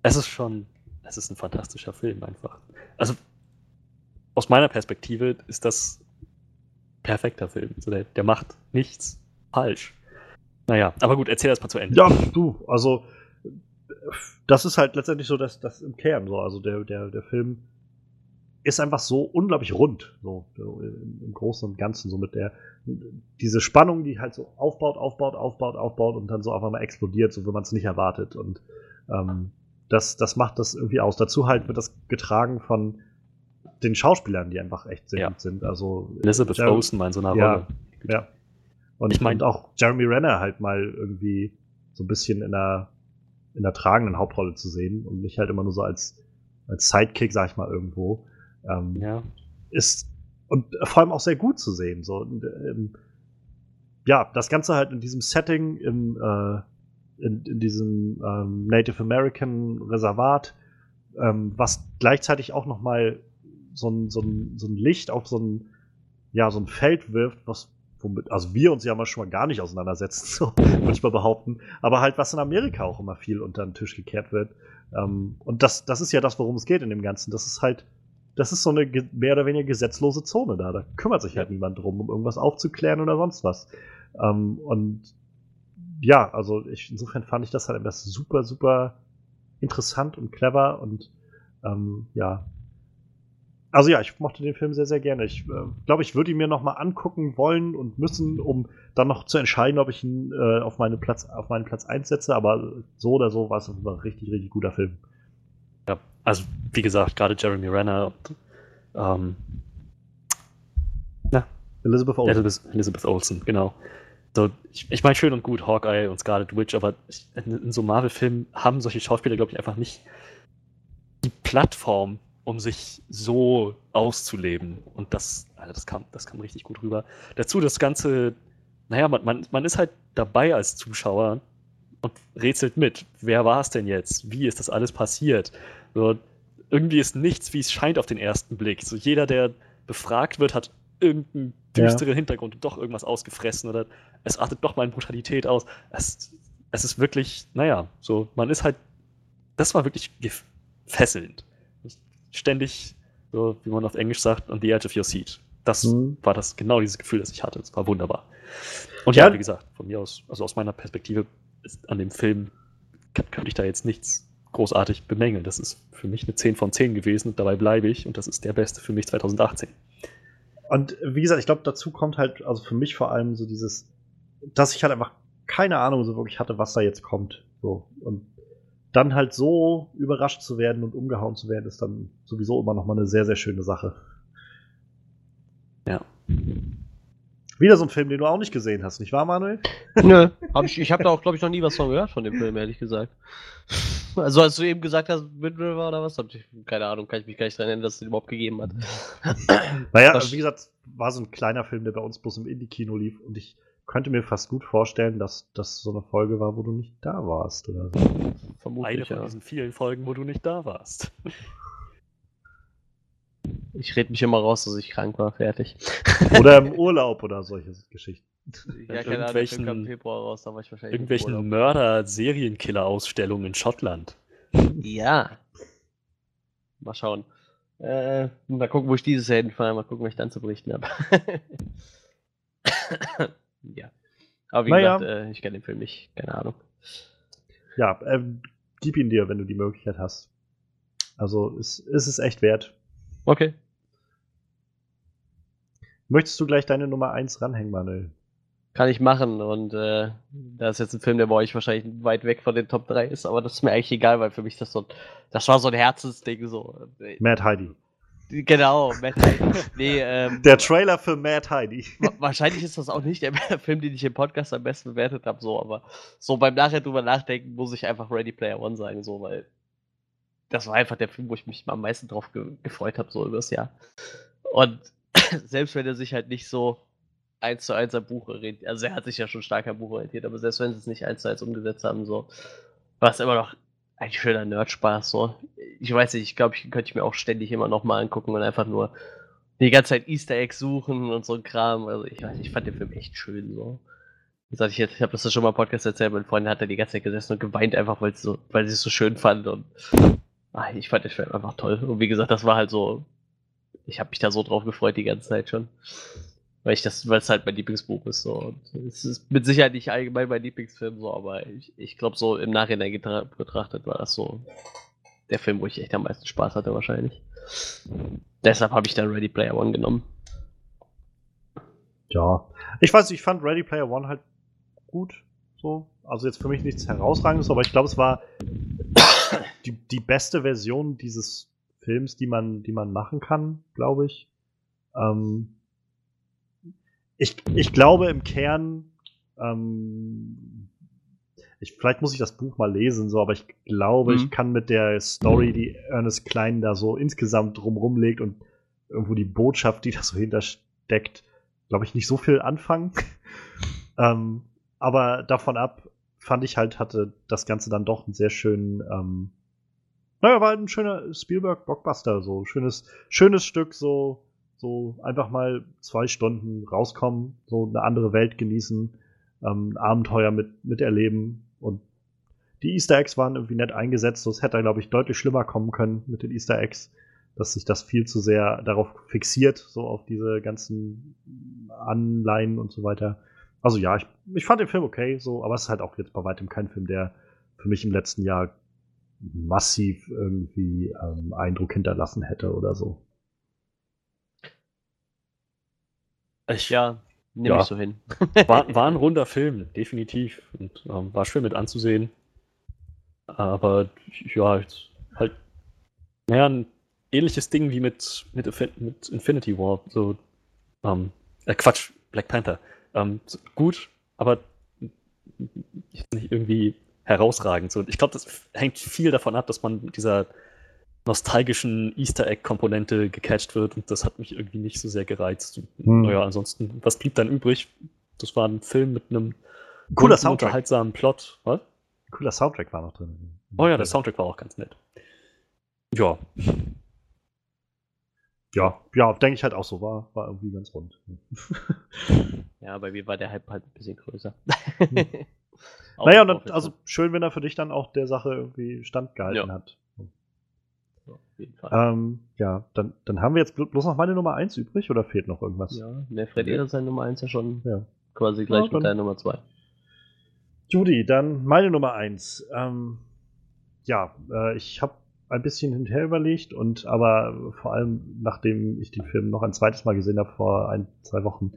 es ist schon, es ist ein fantastischer Film einfach. Also aus meiner Perspektive ist das perfekter Film. Also der, der macht nichts falsch. Naja, aber gut, erzähl das mal zu Ende. Ja, du, also das ist halt letztendlich so das, das im Kern so. Also der, der, der Film ist einfach so unglaublich rund, so im Großen und Ganzen, so mit der diese Spannung, die halt so aufbaut, aufbaut, aufbaut, aufbaut und dann so auf einmal explodiert, so wie man es nicht erwartet. Und ähm, das, das macht das irgendwie aus. Dazu halt wird das getragen von den Schauspielern, die einfach echt sehr ja. gut sind. Also Elizabeth Jer Olsen mal in so einer ja, Rolle. Ja. Und ich meine auch Jeremy Renner halt mal irgendwie so ein bisschen in der in der tragenden Hauptrolle zu sehen und nicht halt immer nur so als, als Sidekick, sag ich mal, irgendwo. Ähm, ja. Ist und vor allem auch sehr gut zu sehen. So. Und, ähm, ja, das Ganze halt in diesem Setting, im, äh, in, in, diesem ähm, Native American Reservat, ähm, was gleichzeitig auch noch mal so ein, so, ein, so ein Licht auf so ein, ja, so ein Feld wirft, was womit, also wir uns ja mal schon mal gar nicht auseinandersetzen, *laughs* so würde ich mal behaupten, aber halt, was in Amerika auch immer viel unter den Tisch gekehrt wird. Ähm, und das, das ist ja das, worum es geht in dem Ganzen. Das ist halt, das ist so eine mehr oder weniger gesetzlose Zone da. Da kümmert sich halt niemand drum, um irgendwas aufzuklären oder sonst was. Ähm, und ja, also ich, insofern fand ich das halt etwas super, super interessant und clever und ähm, ja, also ja, ich mochte den Film sehr, sehr gerne. Ich äh, glaube, ich würde ihn mir nochmal angucken wollen und müssen, um dann noch zu entscheiden, ob ich ihn äh, auf, meine Platz, auf meinen Platz einsetze. Aber so oder so war es ein richtig, richtig guter Film. Ja, also wie gesagt, gerade Jeremy Renner und ähm, na, Elizabeth Olsen. Elizabeth, Elizabeth Olsen, genau. So, ich, ich meine, schön und gut, Hawkeye und Scarlet Witch, aber ich, in, in so Marvel-Filmen haben solche Schauspieler, glaube ich, einfach nicht die Plattform, um sich so auszuleben. Und das, also das, kam, das kam richtig gut rüber. Dazu das Ganze, naja, man, man, man ist halt dabei als Zuschauer und rätselt mit. Wer war es denn jetzt? Wie ist das alles passiert? So, irgendwie ist nichts, wie es scheint auf den ersten Blick. So jeder, der befragt wird, hat irgendeinen düsteren ja. Hintergrund und doch irgendwas ausgefressen oder es artet doch mal in Brutalität aus. Es, es ist wirklich, naja, so, man ist halt, das war wirklich fesselnd ständig, so wie man auf Englisch sagt, on the edge of your seat. Das mhm. war das genau dieses Gefühl, das ich hatte. Es war wunderbar. Und ja, ja, wie gesagt, von mir aus, also aus meiner Perspektive ist an dem Film kann, kann ich da jetzt nichts großartig bemängeln. Das ist für mich eine 10 von 10 gewesen und dabei bleibe ich und das ist der beste für mich 2018. Und wie gesagt, ich glaube, dazu kommt halt, also für mich vor allem so dieses, dass ich halt einfach keine Ahnung so wirklich hatte, was da jetzt kommt. So. Und dann halt so überrascht zu werden und umgehauen zu werden, ist dann sowieso immer noch mal eine sehr, sehr schöne Sache. Ja. Wieder so ein Film, den du auch nicht gesehen hast, nicht wahr, Manuel? *laughs* Nö, hab ich, ich habe da auch, glaube ich, noch nie was von gehört von dem Film, ehrlich gesagt. Also, als du eben gesagt hast, Wind River oder was, hab ich, keine Ahnung, kann ich mich gar nicht daran erinnern, dass es den überhaupt gegeben hat. *laughs* Naja, Das- wie gesagt, war so ein kleiner Film, der bei uns bloß im Indie-Kino lief und ich könnte mir fast gut vorstellen, dass das so eine Folge war, wo du nicht da warst oder so. Eine Vermutlich, von ja. diesen vielen Folgen, wo du nicht da warst. Ich red mich immer raus, dass ich krank war, fertig. *laughs* Oder im Urlaub oder solche Geschichten. Ja, keine Ahnung, irgendwelchen- Februar raus, da war ich wahrscheinlich Irgendwelchen. Mörder-Serienkiller-Ausstellungen in Schottland. Ja. Mal schauen. Äh, mal gucken, wo ich dieses Jahr hinfahre. Mal gucken, was ich dann zu berichten habe. *laughs* ja. Aber wie Naja. gesagt, äh, ich kenne den Film nicht. Keine Ahnung. Ja, ähm, gib ihn dir, wenn du die Möglichkeit hast. Also es, es ist echt wert. Okay. Möchtest du gleich deine Nummer 1 ranhängen, Manuel? Kann ich machen. Und äh, da ist jetzt ein Film, der bei euch wahrscheinlich weit weg von den Top 3 ist, aber das ist mir eigentlich egal, weil für mich das so ein, das war so ein Herzensding. So. Mad Heidi. Genau, Matt Damon. *laughs* Nee, ähm, Der Trailer für Mad Heidi. *laughs* Wa- Wahrscheinlich ist das auch nicht der *laughs* Film, den ich im Podcast am besten bewertet habe, so, aber so beim nachher drüber nachdenken muss ich einfach Ready Player One sagen, so, weil das war einfach der Film, wo ich mich am meisten drauf ge gefreut habe, so übers Jahr. Und selbst wenn er sich halt nicht so eins zu eins am Buch orientiert, also er hat sich ja schon stark am Buch orientiert, aber selbst wenn sie es nicht eins zu eins umgesetzt haben, so, war es immer noch ein schöner Nerdspaß, so. Ich weiß nicht, ich glaube, ich könnte mir auch ständig immer noch mal angucken und einfach nur die ganze Zeit Easter Eggs suchen und so ein Kram. Also ich weiß, nicht, ich fand den Film echt schön so. Wie gesagt, ich, ich habe das schon mal im Podcast erzählt, mein Freund hat da die ganze Zeit gesessen und geweint einfach, weil so, sie es so schön fand und ah, ich fand den Film einfach toll. Und wie gesagt, das war halt so, ich habe mich da so drauf gefreut die ganze Zeit schon. Weil ich das, weil es halt mein Lieblingsbuch ist so. Und es ist mit Sicherheit nicht allgemein mein Lieblingsfilm so, aber ich, ich glaube so im Nachhinein betrachtet war das so der Film, wo ich echt am meisten Spaß hatte wahrscheinlich. Deshalb habe ich dann Ready Player One genommen. Ja. Ich weiß, ich fand Ready Player One halt gut. So. Also jetzt für mich nichts herausragendes, aber ich glaube, es war die, die beste Version dieses Films, die man, die man machen kann, glaube ich. Ähm, ich. Ich glaube im Kern, ähm, ich, vielleicht muss ich das Buch mal lesen, so, aber ich glaube, Mhm. ich kann mit der Story, die Ernest Klein da so insgesamt drumrum legt und irgendwo die Botschaft, die da so hintersteckt, glaube ich, nicht so viel anfangen. *laughs* ähm, aber davon ab fand ich halt, hatte das Ganze dann doch einen sehr schönen, ähm, naja, war ein schöner Spielberg-Blockbuster, so. Schönes, schönes Stück, so, so einfach mal zwei Stunden rauskommen, so eine andere Welt genießen, ähm, Abenteuer mit, miterleben und die Easter Eggs waren irgendwie nett eingesetzt, so es hätte, glaube ich, deutlich schlimmer kommen können mit den Easter Eggs dass sich das viel zu sehr darauf fixiert, so auf diese ganzen Anleihen und so weiter. Also ja, ich, ich fand den Film okay, so, aber es ist halt auch jetzt bei weitem kein Film, der für mich im letzten Jahr massiv irgendwie ähm, Eindruck hinterlassen hätte oder so. Ich, Ja, nehme Ja. ich so hin. *laughs* war, war ein runder Film, definitiv. Und ähm, war schön mit anzusehen. Aber ja, jetzt halt, naja, ein ähnliches Ding wie mit, mit, mit Infinity War. So, ähm, äh, Quatsch, Black Panther. Ähm, gut, aber nicht irgendwie herausragend. So, ich glaube, das hängt viel davon ab, dass man mit dieser nostalgischen Easter Egg-Komponente gecatcht wird und das hat mich irgendwie nicht so sehr gereizt. Hm. Naja, ansonsten, was blieb dann übrig? Das war ein Film mit einem Cooler guten, Soundtrack. unterhaltsamen Plot. Was? Cooler Soundtrack war noch drin. Oh ja, der Soundtrack war auch ganz nett. Ja, Ja, ja, denke ich halt auch so. War, war irgendwie ganz rund. *laughs* Ja, bei mir war der Hype halt ein bisschen größer. Auch- naja, und dann, also schön, wenn er für dich dann auch der Sache irgendwie standgehalten Ja. hat. Ja, auf jeden Fall. Ähm, ja, dann, dann haben wir jetzt blo- bloß noch meine Nummer 1 übrig oder fehlt noch irgendwas? ja, der Fred Eder sein Nummer 1 ja schon Ja. quasi gleich Ja, mit deiner Nummer 2. Judy, dann meine Nummer 1. Ähm, ja, äh, ich habe ein bisschen hinterher überlegt und aber vor allem nachdem ich den Film noch ein zweites Mal gesehen habe vor ein, zwei Wochen,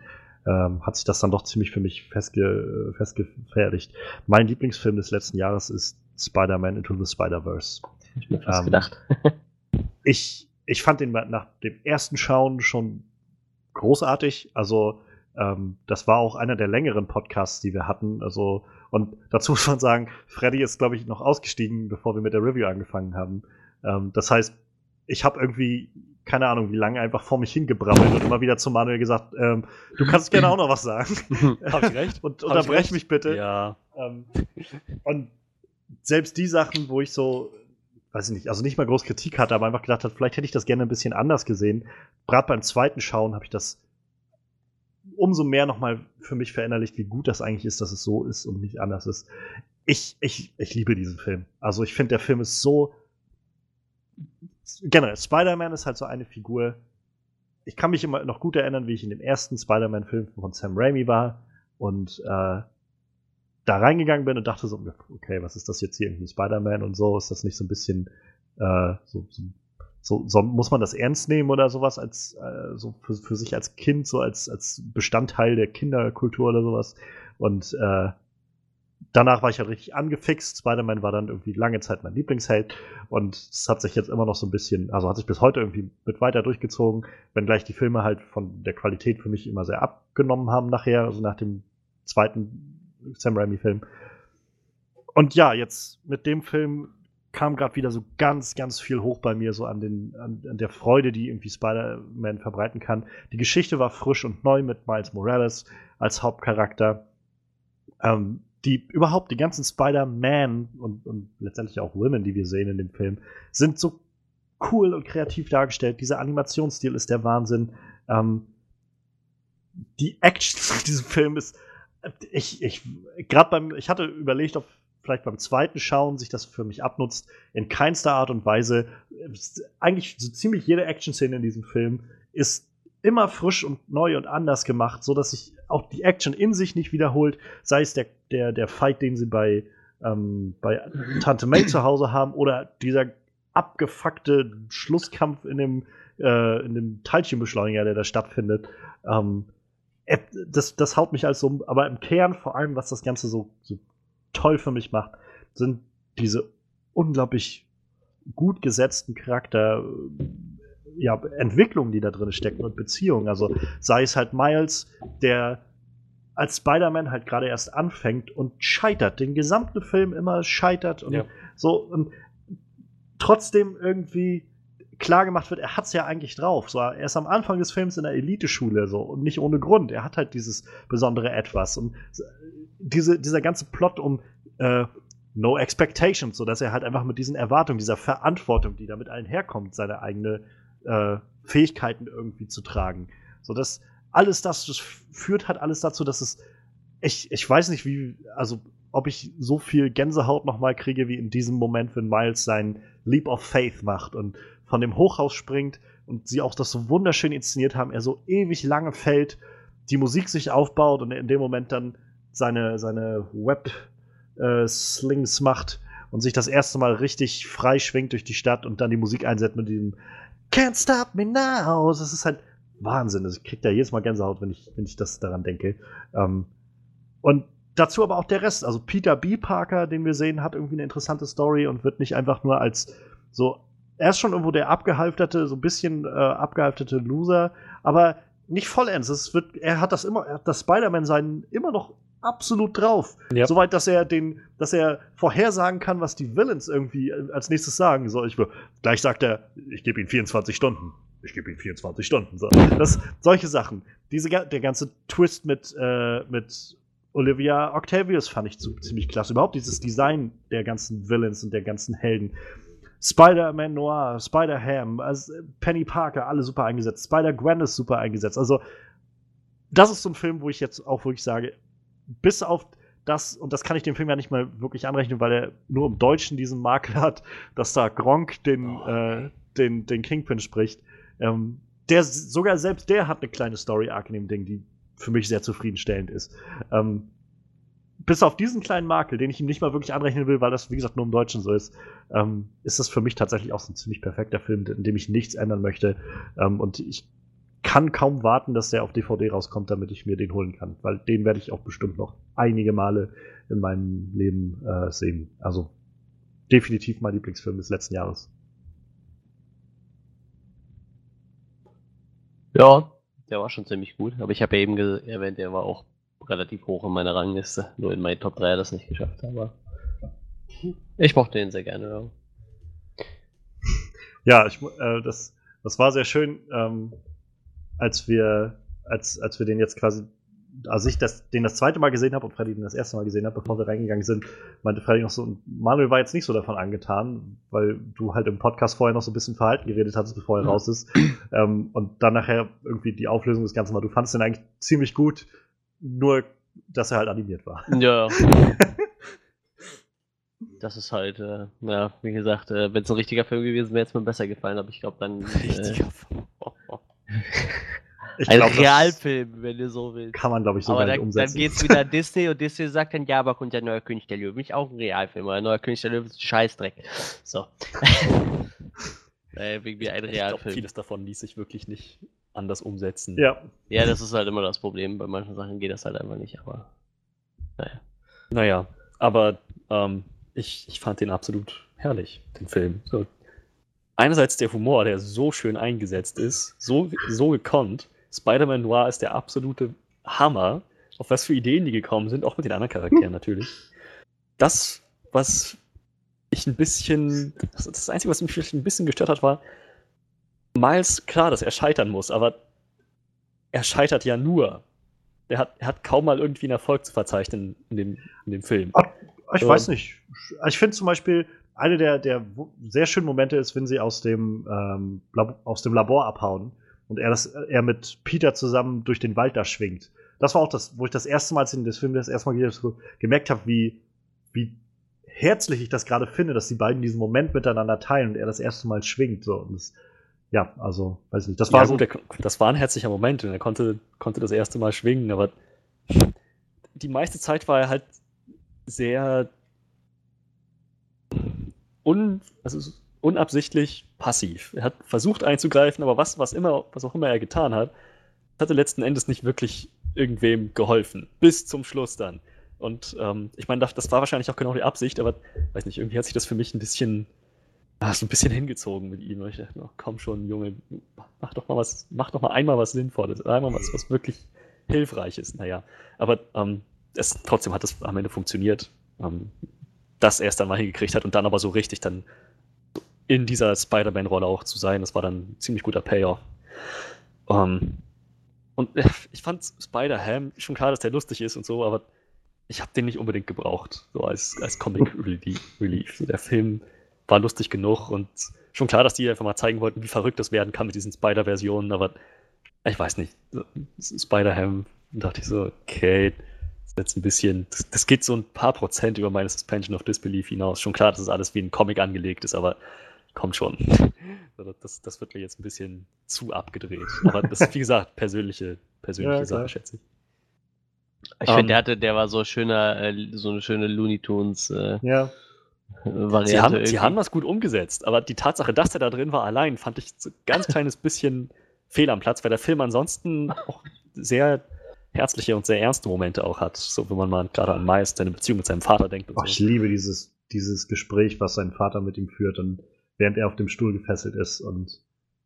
ähm, hat sich das dann doch ziemlich für mich festge festgefertigt. Mein Lieblingsfilm des letzten Jahres ist Spider-Man Into the Spider-Verse. Ich mir fast Ähm, gedacht. *laughs* ich, ich fand den nach dem ersten Schauen schon großartig. Also Ähm, das war auch einer der längeren Podcasts, die wir hatten. Also, und dazu *laughs* muss man sagen, Freddy ist, glaube ich, noch ausgestiegen, bevor wir mit der Review angefangen haben. Ähm, das heißt, ich habe irgendwie keine Ahnung, wie lange einfach vor mich hingebrabbelt und immer wieder zu Manuel gesagt, ähm, du kannst gerne auch noch was sagen. *laughs* Hab ich recht? *laughs* Und unterbrech mich bitte. Ja. Ähm, und selbst die Sachen, wo ich so, weiß ich nicht, also nicht mal groß Kritik hatte, aber einfach gedacht habe, vielleicht hätte ich das gerne ein bisschen anders gesehen. Gerade beim zweiten Schauen habe ich das umso mehr nochmal für mich verinnerlicht, wie gut das eigentlich ist, dass es so ist und nicht anders ist. Ich, ich, ich liebe diesen Film. Also ich finde, der Film ist so generell, Spider-Man ist halt so eine Figur. Ich kann mich immer noch gut erinnern, wie ich in dem ersten Spider-Man-Film von Sam Raimi war und äh, da reingegangen bin und dachte so, okay, was ist das jetzt hier irgendwie Spider-Man und so? Ist das nicht so ein bisschen äh, so, so, so, so, muss man das ernst nehmen oder sowas als äh, so für, für sich als Kind, so als, als Bestandteil der Kinderkultur oder sowas? Und äh, danach war ich halt richtig angefixt. Spider-Man war dann irgendwie lange Zeit mein Lieblingsheld und es hat sich jetzt immer noch so ein bisschen, also hat sich bis heute irgendwie mit weiter durchgezogen, wenngleich die Filme halt von der Qualität für mich immer sehr abgenommen haben nachher, also nach dem zweiten Sam Raimi-Film. Und ja, jetzt mit dem Film kam gerade wieder so ganz, ganz viel hoch bei mir, so an, den, an, an der Freude, die irgendwie Spider-Man verbreiten kann. Die Geschichte war frisch und neu mit Miles Morales als Hauptcharakter. Ähm, die überhaupt die ganzen Spider-Man und, und letztendlich auch Women, die wir sehen in dem Film, sind so cool und kreativ dargestellt. Dieser Animationsstil ist der Wahnsinn. Ähm, die Action *laughs* in diesem Film ist, ich, ich, gerade beim, ich hatte überlegt, ob vielleicht beim zweiten Schauen sich das für mich abnutzt. In keinster Art und Weise. Eigentlich so ziemlich jede Action-Szene in diesem Film ist immer frisch und neu und anders gemacht, so dass sich auch die Action in sich nicht wiederholt, sei es der, der, der Fight, den sie bei, ähm, bei Tante May zu Hause haben, oder dieser abgefuckte Schlusskampf in dem, äh, in dem Teilchenbeschleuniger, der da stattfindet. Ähm, das, das haut mich als so, aber im Kern vor allem, was das Ganze so, so toll für mich macht, sind diese unglaublich gut gesetzten Charakter, ja, Entwicklungen, die da drin stecken und Beziehungen. Also sei es halt Miles, der als Spider-Man halt gerade erst anfängt und scheitert, den gesamten Film immer scheitert und ja. so und trotzdem irgendwie klar gemacht wird, er hat es ja eigentlich drauf. So, er ist am Anfang des Films in der Eliteschule so und nicht ohne Grund. Er hat halt dieses besondere Etwas und diese, dieser ganze Plot um äh, No Expectations, so dass er halt einfach mit diesen Erwartungen, dieser Verantwortung, die damit allen herkommt, seine eigene äh, Fähigkeiten irgendwie zu tragen. So dass alles das, das führt halt alles dazu, dass es ich, ich weiß nicht, wie, also ob ich so viel Gänsehaut nochmal kriege wie in diesem Moment, wenn Miles seinen Leap of Faith macht und von dem Hochhaus springt und sie auch das so wunderschön inszeniert haben, er so ewig lange fällt, die Musik sich aufbaut und in dem Moment dann seine, seine Web-Slings äh, macht und sich das erste Mal richtig frei schwingt durch die Stadt und dann die Musik einsetzt mit diesem Can't stop me now. Das ist halt Wahnsinn. Also ich krieg da jedes Mal Gänsehaut, wenn ich, wenn ich das daran denke. Ähm, und dazu aber auch der Rest. Also Peter B. Parker, den wir sehen, hat irgendwie eine interessante Story und wird nicht einfach nur als so. Er ist schon irgendwo der abgehalfterte, so ein bisschen äh, abgehalfterte Loser, aber nicht vollends. Es wird, er hat das immer, er hat das Spider-Man-Sein immer noch absolut drauf. Ja. Soweit, dass er den, dass er vorhersagen kann, was die Villains irgendwie äh, als nächstes sagen. So, ich, gleich sagt er, ich gebe ihm 24 Stunden. Ich gebe ihm 24 Stunden. So. Das, solche Sachen. Diese, der ganze Twist mit, äh, mit Olivia Octavius fand ich ziemlich klasse. Überhaupt dieses Design der ganzen Villains und der ganzen Helden. Spider-Man Noir, Spider-Ham, also Penny Parker, alle super eingesetzt. Spider-Gwen ist super eingesetzt. Also, das ist so ein Film, wo ich jetzt auch wirklich sage, bis auf das, und das kann ich dem Film ja nicht mal wirklich anrechnen, weil er nur im Deutschen diesen Makel hat, dass da Gronk den, oh. äh, den, den Kingpin spricht. Ähm, der, sogar selbst der hat eine kleine Story-Arc in dem Ding, die für mich sehr zufriedenstellend ist. Ähm, bis auf diesen kleinen Makel, den ich ihm nicht mal wirklich anrechnen will, weil das, wie gesagt, nur im Deutschen so ist, ähm, ist das für mich tatsächlich auch so ein ziemlich perfekter Film, in dem ich nichts ändern möchte. Ähm, und ich kann kaum warten, dass der auf DVD rauskommt, damit ich mir den holen kann, weil den werde ich auch bestimmt noch einige Male in meinem Leben äh, sehen. Also definitiv mein Lieblingsfilm des letzten Jahres. Ja, der war schon ziemlich gut. Aber ich habe ja eben erwähnt, der war auch relativ hoch in meiner Rangliste. Nur in meinen Top 3 hat er das nicht geschafft. Aber ich mochte den sehr gerne. Ja, ja ich, äh, das, das war sehr schön, ähm, als wir, als, als wir den jetzt quasi also ich das, den das zweite Mal gesehen habe und Freddy den das erste Mal gesehen hat, bevor wir reingegangen sind, meinte Freddy noch so, Manuel war jetzt nicht so davon angetan, weil du halt im Podcast vorher noch so ein bisschen Verhalten geredet hattest, bevor er ja. raus ist. *clears throat* Ähm, und dann nachher irgendwie die Auflösung des Ganzen war, du fandest den eigentlich ziemlich gut, nur dass er halt animiert war. Ja. *laughs* das ist halt, äh, ja, wie gesagt, äh, wenn es ein richtiger Film gewesen wäre, hätte es mir besser gefallen, aber ich glaube dann. Äh, richtiger äh, Film. *laughs* Ich ein glaub, Realfilm, wenn du so willst. Kann man, glaube ich, so aber dann, umsetzen. Dann geht's wieder an *laughs* Disney und Disney sagt dann, ja, aber kommt ja neuer König der Löwen. Nicht auch ein Realfilm, aber ein neuer König der Löwen ist ein Scheißdreck. So. *laughs* äh, wegen mir ein Realfilm. Ich glaub, vieles davon ließ sich wirklich nicht anders umsetzen. Ja. Ja, das ist halt immer das Problem. Bei manchen Sachen geht das halt einfach nicht, aber naja. Naja, aber ähm, ich, ich fand den absolut herrlich, den Film. So. Einerseits der Humor, der so schön eingesetzt ist, so, so gekonnt Spider-Man Noir ist der absolute Hammer. Auf was für Ideen die gekommen sind, auch mit den anderen Charakteren natürlich. Das, was ich ein bisschen. Das Einzige, was mich vielleicht ein bisschen gestört hat, war, Miles, klar, dass er scheitern muss, aber er scheitert ja nur. Er hat, er hat kaum mal irgendwie einen Erfolg zu verzeichnen in dem, in dem Film. Ach, ich so. weiß nicht. Ich finde zum Beispiel, eine der, der sehr schönen Momente ist, wenn sie aus dem, ähm, aus dem Labor abhauen und er, das, er mit Peter zusammen durch den Wald da schwingt. Das war auch das, wo ich das erste Mal in das Film das erste Mal gemerkt habe, wie, wie herzlich ich das gerade finde, dass die beiden diesen Moment miteinander teilen und er das erste Mal schwingt. So. Und das, ja, also, weiß ich nicht. Das war ja, so. Der, das war ein herzlicher Moment und er konnte, konnte das erste Mal schwingen, aber die meiste Zeit war er halt sehr un, also unabsichtlich passiv. Er hat versucht einzugreifen, aber was, was, immer, was auch immer er getan hat, hatte letzten Endes nicht wirklich irgendwem geholfen. Bis zum Schluss dann. Und ähm, ich meine, das war wahrscheinlich auch genau die Absicht, aber weiß nicht, irgendwie hat sich das für mich ein bisschen, ah, so ein bisschen hingezogen mit ihm. Ich dachte, oh, komm schon, Junge, mach doch mal was, mach doch mal einmal was Sinnvolles, einmal was, was wirklich hilfreich ist. Naja, aber ähm, es, trotzdem hat es am Ende funktioniert, ähm, dass er es dann mal hingekriegt hat und dann aber so richtig dann in dieser Spider-Man-Rolle auch zu sein. Das war dann ein ziemlich guter Payoff. Um, ähm, und äh, ich fand Spider-Ham schon klar, dass der lustig ist und so, aber ich habe den nicht unbedingt gebraucht, so als, als Comic-Relief. Der Film war lustig genug und schon klar, dass die einfach mal zeigen wollten, wie verrückt das werden kann mit diesen Spider-Versionen, aber ich weiß nicht. Spider-Ham, dachte ich so, okay, das ist jetzt ein bisschen, das, das, geht so ein paar Prozent über meine Suspension of Disbelief hinaus. Schon klar, dass es alles wie ein Comic angelegt ist, aber kommt schon. Das, das wird mir jetzt ein bisschen zu abgedreht. Aber das ist, wie gesagt, persönliche, persönliche ja, Sache, schätze ich. Ich um, finde, ähm. der hatte, der war so schöner, äh, so eine schöne Looney Tunes äh, ja. Variante. Sie haben, sie haben das gut umgesetzt, aber die Tatsache, dass er da drin war allein, fand ich so ein ganz *laughs* kleines bisschen fehl am Platz, weil der Film ansonsten auch sehr herzliche und sehr ernste Momente auch hat. So, wenn man mal gerade an Miles, seine Beziehung mit seinem Vater denkt. Oh, so. Ich liebe dieses, dieses Gespräch, was sein Vater mit ihm führt und während er auf dem Stuhl gefesselt ist und,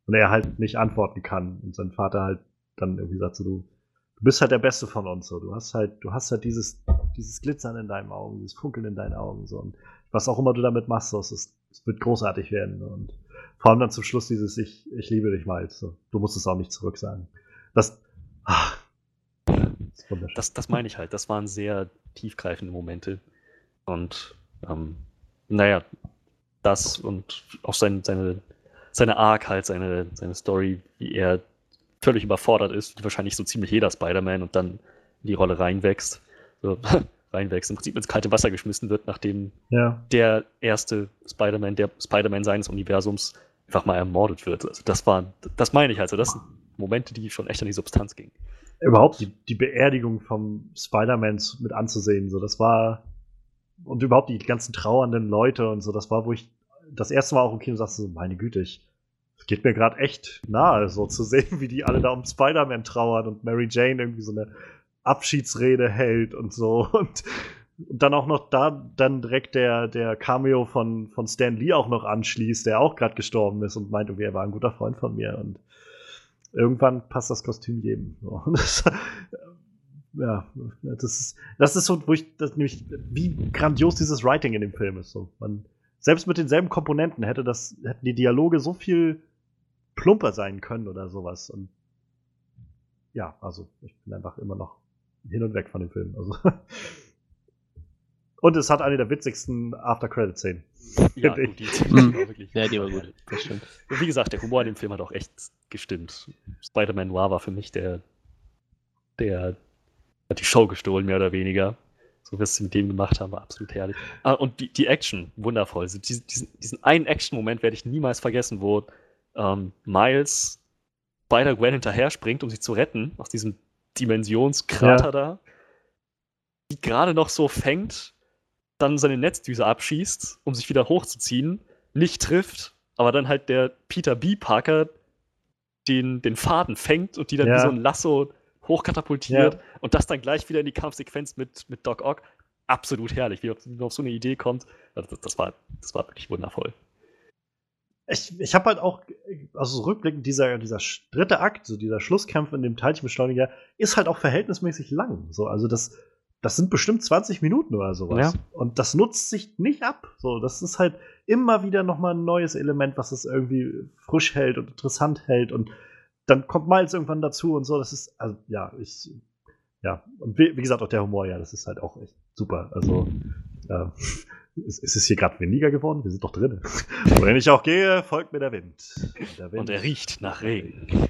und er halt nicht antworten kann und sein Vater halt dann irgendwie sagt so, du, du bist halt der Beste von uns, so, du hast halt, du hast halt dieses, dieses Glitzern in deinen Augen, dieses Funkeln in deinen Augen, so, und was auch immer du damit machst, es, ist, wird großartig werden und vor allem dann zum Schluss dieses, ich, ich liebe dich mal, so, du musst es auch nicht zurück sagen. Das, ach, das, das meine ich halt, das waren sehr tiefgreifende Momente. Und, ähm, naja, das und auch sein, seine, seine Arc halt, seine, seine Story, wie er völlig überfordert ist, wie wahrscheinlich so ziemlich jeder Spider-Man und dann in die Rolle reinwächst. So, *laughs* reinwächst, im Prinzip ins kalte Wasser geschmissen wird, nachdem ja. der erste Spider-Man, der Spider-Man seines Universums einfach mal ermordet wird. Also das war, das meine ich also, das sind Momente, die schon echt an die Substanz gingen. Überhaupt die, die Beerdigung vom Spider-Man mit anzusehen, so das war und überhaupt die ganzen trauernden Leute und so, das war, wo ich das erste Mal auch im Kino sagte, so, meine Güte, ich geht mir gerade echt nahe, so zu *laughs* sehen, wie die alle da um Spider-Man trauern und Mary Jane irgendwie so eine Abschiedsrede hält und so. Und, *laughs* und dann auch noch da dann direkt der, der Cameo von, von Stan Lee auch noch anschließt, der auch gerade gestorben ist und meint, er war ein guter Freund von mir. Und irgendwann passt das Kostüm jedem. *laughs* So. Das, ja, das ist, das ist so, wo ich, das nämlich, wie grandios dieses Writing in dem Film ist. So. Man, selbst mit denselben Komponenten hätte das, hätten die Dialoge so viel plumper sein können oder sowas. Und ja, also ich bin einfach immer noch hin und weg von dem Film. Also. Und es hat eine der witzigsten After-Credit-Szenen. Ja, gut, die, die war wirklich. Ja, die war gut, das stimmt. Und wie gesagt, der Humor in dem Film hat auch echt gestimmt. Spider-Man Noir war für mich der, der hat die Show gestohlen, mehr oder weniger. So wie sie mit dem gemacht haben, war absolut herrlich. Ah, und die, die Action, wundervoll. Also diesen, diesen, einen Action-Moment werde ich niemals vergessen, wo ähm, Miles Spider-Gwen hinterher springt, um sie zu retten, aus diesem Dimensionskrater ja. da. Die gerade noch so fängt dann seine Netzdüse abschießt, um sich wieder hochzuziehen, nicht trifft, aber dann halt der Peter B. Parker den, den Faden fängt und die dann ja. wie so ein Lasso hochkatapultiert ja. und das dann gleich wieder in die Kampfsequenz mit, mit Doc Ock. Absolut herrlich, wie man auf so eine Idee kommt. Also das, das, war, das war wirklich wundervoll. Ich, ich habe halt auch, also rückblickend, dieser, dieser dritte Akt, so dieser Schlusskampf in dem Teilchenbeschleuniger, ist halt auch verhältnismäßig lang. So, also das, das sind bestimmt 20 Minuten oder sowas. Ja. Und das nutzt sich nicht ab. So, das ist halt immer wieder nochmal ein neues Element, was es irgendwie frisch hält und interessant hält. Und dann kommt Miles irgendwann dazu und so. Das ist, also, ja, ich, ja. Und wie, wie gesagt, auch der Humor, ja, das ist halt auch echt super. Also, äh, *laughs* ist, ist es hier gerade windiger geworden? Wir sind doch drin. *laughs* Wenn ich auch gehe, folgt mir der Wind. Der Wind. Und er riecht nach Regen.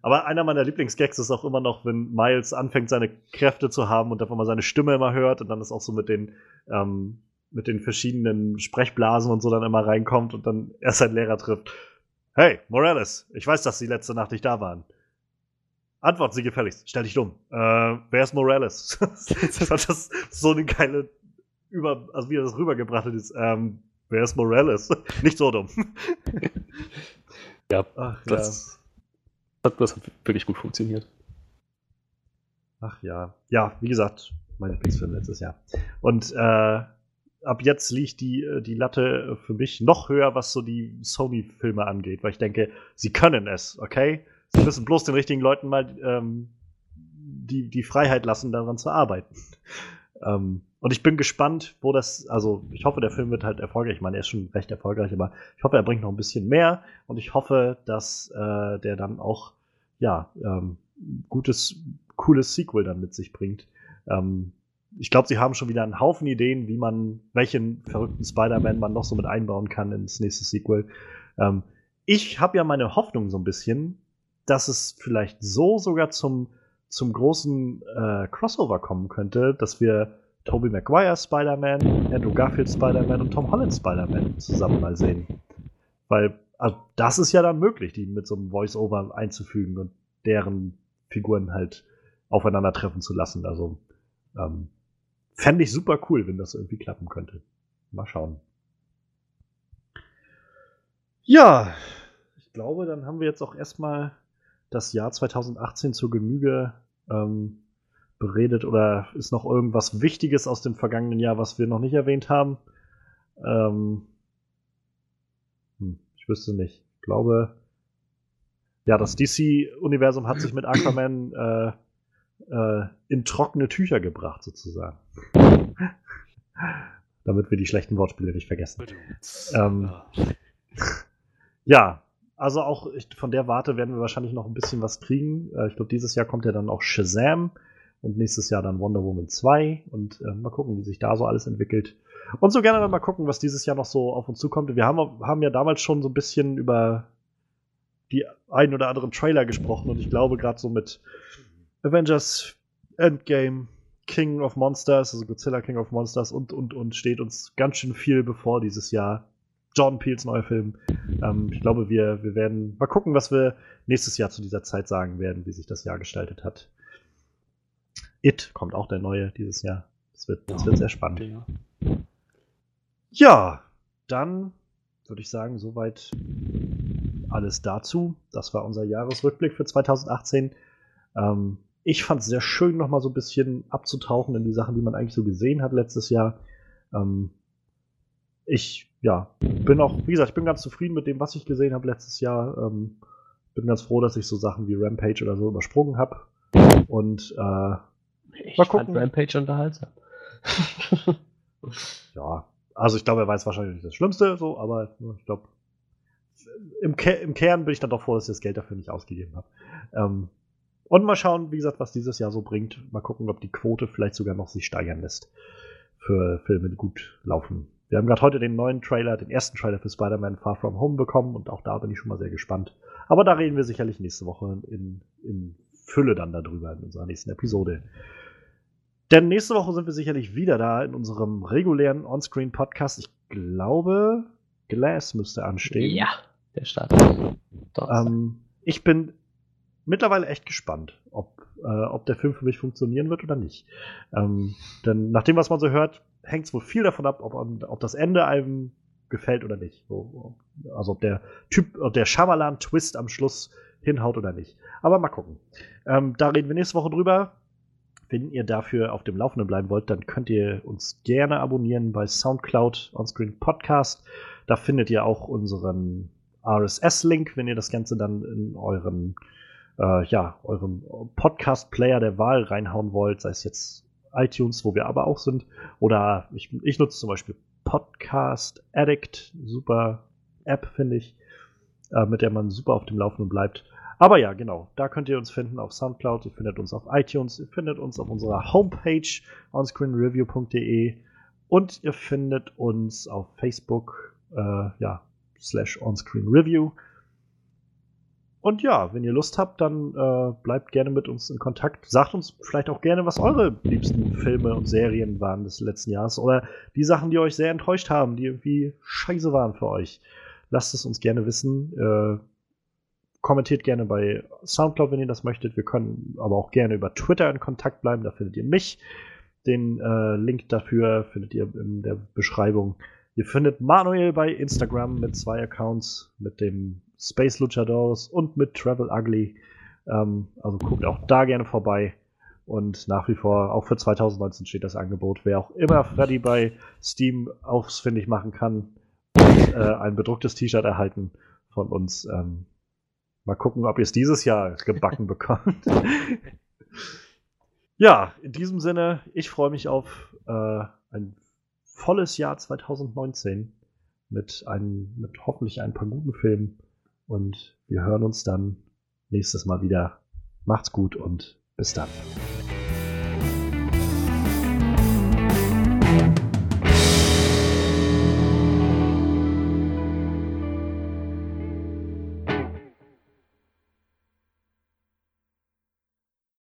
Aber einer meiner Lieblingsgags ist auch immer noch, wenn Miles anfängt, seine Kräfte zu haben und einfach mal seine Stimme immer hört und dann ist auch so mit den, ähm, mit den verschiedenen Sprechblasen und so dann immer reinkommt und dann erst seinen Lehrer trifft. Hey, Morales, ich weiß, dass Sie letzte Nacht nicht da waren. Antworten Sie gefälligst, stell dich dumm. Äh, wer ist Morales? *laughs* das ist so eine geile über, also wie er das rübergebracht hat, ist, ähm, wer ist Morales? *laughs* nicht so dumm. ja, Ach, das, hat, das hat wirklich gut funktioniert. Ach ja. Ja, wie gesagt, mein Lieblingsfilm letztes Jahr. Und äh, ab jetzt liegt die, äh, die Latte für mich noch höher, was so die Sony-Filme angeht, weil ich denke, sie können es, okay? Sie müssen bloß den richtigen Leuten mal ähm, die, die Freiheit lassen, daran zu arbeiten. *laughs* ähm, und ich bin gespannt, wo das, also ich hoffe, der Film wird halt erfolgreich. Ich meine, er ist schon recht erfolgreich, aber ich hoffe, er bringt noch ein bisschen mehr und ich hoffe, dass äh, der dann auch, ja, ähm, gutes, cooles Sequel dann mit sich bringt. Ähm, ich glaube, sie haben schon wieder einen Haufen Ideen, wie man, welchen verrückten Spider-Man man noch so mit einbauen kann ins nächste Sequel. Ähm, ich habe ja meine Hoffnung so ein bisschen, dass es vielleicht so sogar zum, zum großen äh, Crossover kommen könnte, dass wir Tobey Maguire Spider-Man, Andrew Garfield Spider-Man und Tom Holland Spider-Man zusammen mal sehen. Weil also das ist ja dann möglich, die mit so einem Voice-Over einzufügen und deren Figuren halt aufeinandertreffen zu lassen. Also ähm, fände ich super cool, wenn das irgendwie klappen könnte. Mal schauen. Ja, ich glaube, dann haben wir jetzt auch erstmal das Jahr 2018 zur Genüge ähm, beredet oder ist noch irgendwas Wichtiges aus dem vergangenen Jahr, was wir noch nicht erwähnt haben? Ähm, hm, ich wüsste nicht. Ich glaube, ja, das DC-Universum hat sich mit Aquaman äh, äh, in trockene Tücher gebracht, sozusagen. *laughs* Damit wir die schlechten Wortspiele nicht vergessen. ähm, ja, *laughs* also auch von der Warte werden wir wahrscheinlich noch ein bisschen was kriegen. Äh, ich glaube, dieses Jahr kommt ja dann auch Shazam und nächstes Jahr dann Wonder Woman 2 und äh, mal gucken, wie sich da so alles entwickelt. Und so gerne mal gucken, was dieses Jahr noch so auf uns zukommt. Wir haben, haben ja damals schon so ein bisschen über die ein oder anderen Trailer gesprochen und ich glaube gerade so mit Avengers Endgame, King of Monsters, also Godzilla King of Monsters und und und steht uns ganz schön viel bevor dieses Jahr. John Peels neuer Film. Ähm, ich glaube, wir, wir werden mal gucken, was wir nächstes Jahr zu dieser Zeit sagen werden, wie sich das Jahr gestaltet hat. It kommt auch der neue dieses Jahr. Das wird, das wird sehr spannend. Ja. ja, dann würde ich sagen, soweit alles dazu. Das war unser Jahresrückblick für 2018. Ähm, ich fand es sehr schön, nochmal so ein bisschen abzutauchen in die Sachen, die man eigentlich so gesehen hat letztes Jahr. Ähm, ich, ja, bin auch, wie gesagt, ich bin ganz zufrieden mit dem, was ich gesehen habe letztes Jahr. Ähm, bin ganz froh, dass ich so Sachen wie Rampage oder so übersprungen habe. Und äh, ich mal gucken. Rampage unterhaltsam. *laughs* *laughs* ja, also ich glaube, er weiß wahrscheinlich nicht das Schlimmste, so, aber ich glaube, im, Ke im Kern bin ich dann doch froh, dass ich das Geld dafür nicht ausgegeben habe. Ähm, und mal schauen, wie gesagt, was dieses Jahr so bringt. Mal gucken, ob die Quote vielleicht sogar noch sich steigern lässt für Filme, die gut laufen. Wir haben gerade heute den neuen Trailer, den ersten Trailer für Spider-Man Far From Home bekommen und auch da bin ich schon mal sehr gespannt. Aber da reden wir sicherlich nächste Woche in, in Fülle dann darüber in unserer nächsten Episode. Denn nächste Woche sind wir sicherlich wieder da in unserem regulären On-Screen-Podcast. Ich glaube, Glass müsste anstehen. Ja, der Start. Ähm, ich bin mittlerweile echt gespannt, ob, äh, ob der Film für mich funktionieren wird oder nicht. Ähm, denn nach dem, was man so hört, hängt es wohl viel davon ab, ob, ob das Ende einem gefällt oder nicht. Also ob der Typ, ob der Shyamalan-Twist am Schluss hinhaut oder nicht. Aber mal gucken. Ähm, da reden wir nächste Woche drüber. Wenn ihr dafür auf dem Laufenden bleiben wollt, dann könnt ihr uns gerne abonnieren bei Soundcloud Onscreen Podcast. Da findet ihr auch unseren RSS-Link, wenn ihr das Ganze dann in euren, äh, ja, euren Podcast-Player der Wahl reinhauen wollt, sei es jetzt iTunes, wo wir aber auch sind, oder ich, ich nutze zum Beispiel Podcast Addict, super App, finde ich, äh, mit der man super auf dem Laufenden bleibt. Aber ja, genau, da könnt ihr uns finden auf Soundcloud, ihr findet uns auf iTunes, ihr findet uns auf unserer Homepage onscreenreview.de und ihr findet uns auf Facebook, äh, ja, slash onscreenreview. Und ja, wenn ihr Lust habt, dann äh, bleibt gerne mit uns in Kontakt. Sagt uns vielleicht auch gerne, was eure liebsten Filme und Serien waren des letzten Jahres oder die Sachen, die euch sehr enttäuscht haben, die irgendwie scheiße waren für euch. Lasst es uns gerne wissen. Äh, kommentiert gerne bei Soundcloud, wenn ihr das möchtet. Wir können aber auch gerne über Twitter in Kontakt bleiben. Da findet ihr mich. Den äh, Link dafür findet ihr in der Beschreibung. Ihr findet Manuel bei Instagram mit zwei Accounts, mit dem Space Luchadors und mit Travel Ugly. Ähm, also guckt auch da gerne vorbei. Und nach wie vor, auch für 2019 steht das Angebot. Wer auch immer Freddy bei Steam ausfindig machen kann, und, äh, ein bedrucktes T-Shirt erhalten von uns. Ähm, Mal gucken, ob ihr es dieses Jahr gebacken *laughs* bekommt. *laughs* ja, in diesem Sinne, ich freue mich auf äh, ein volles Jahr 2019 mit, ein, mit hoffentlich ein paar guten Filmen. Und wir hören uns dann nächstes Mal wieder. Macht's gut und bis dann.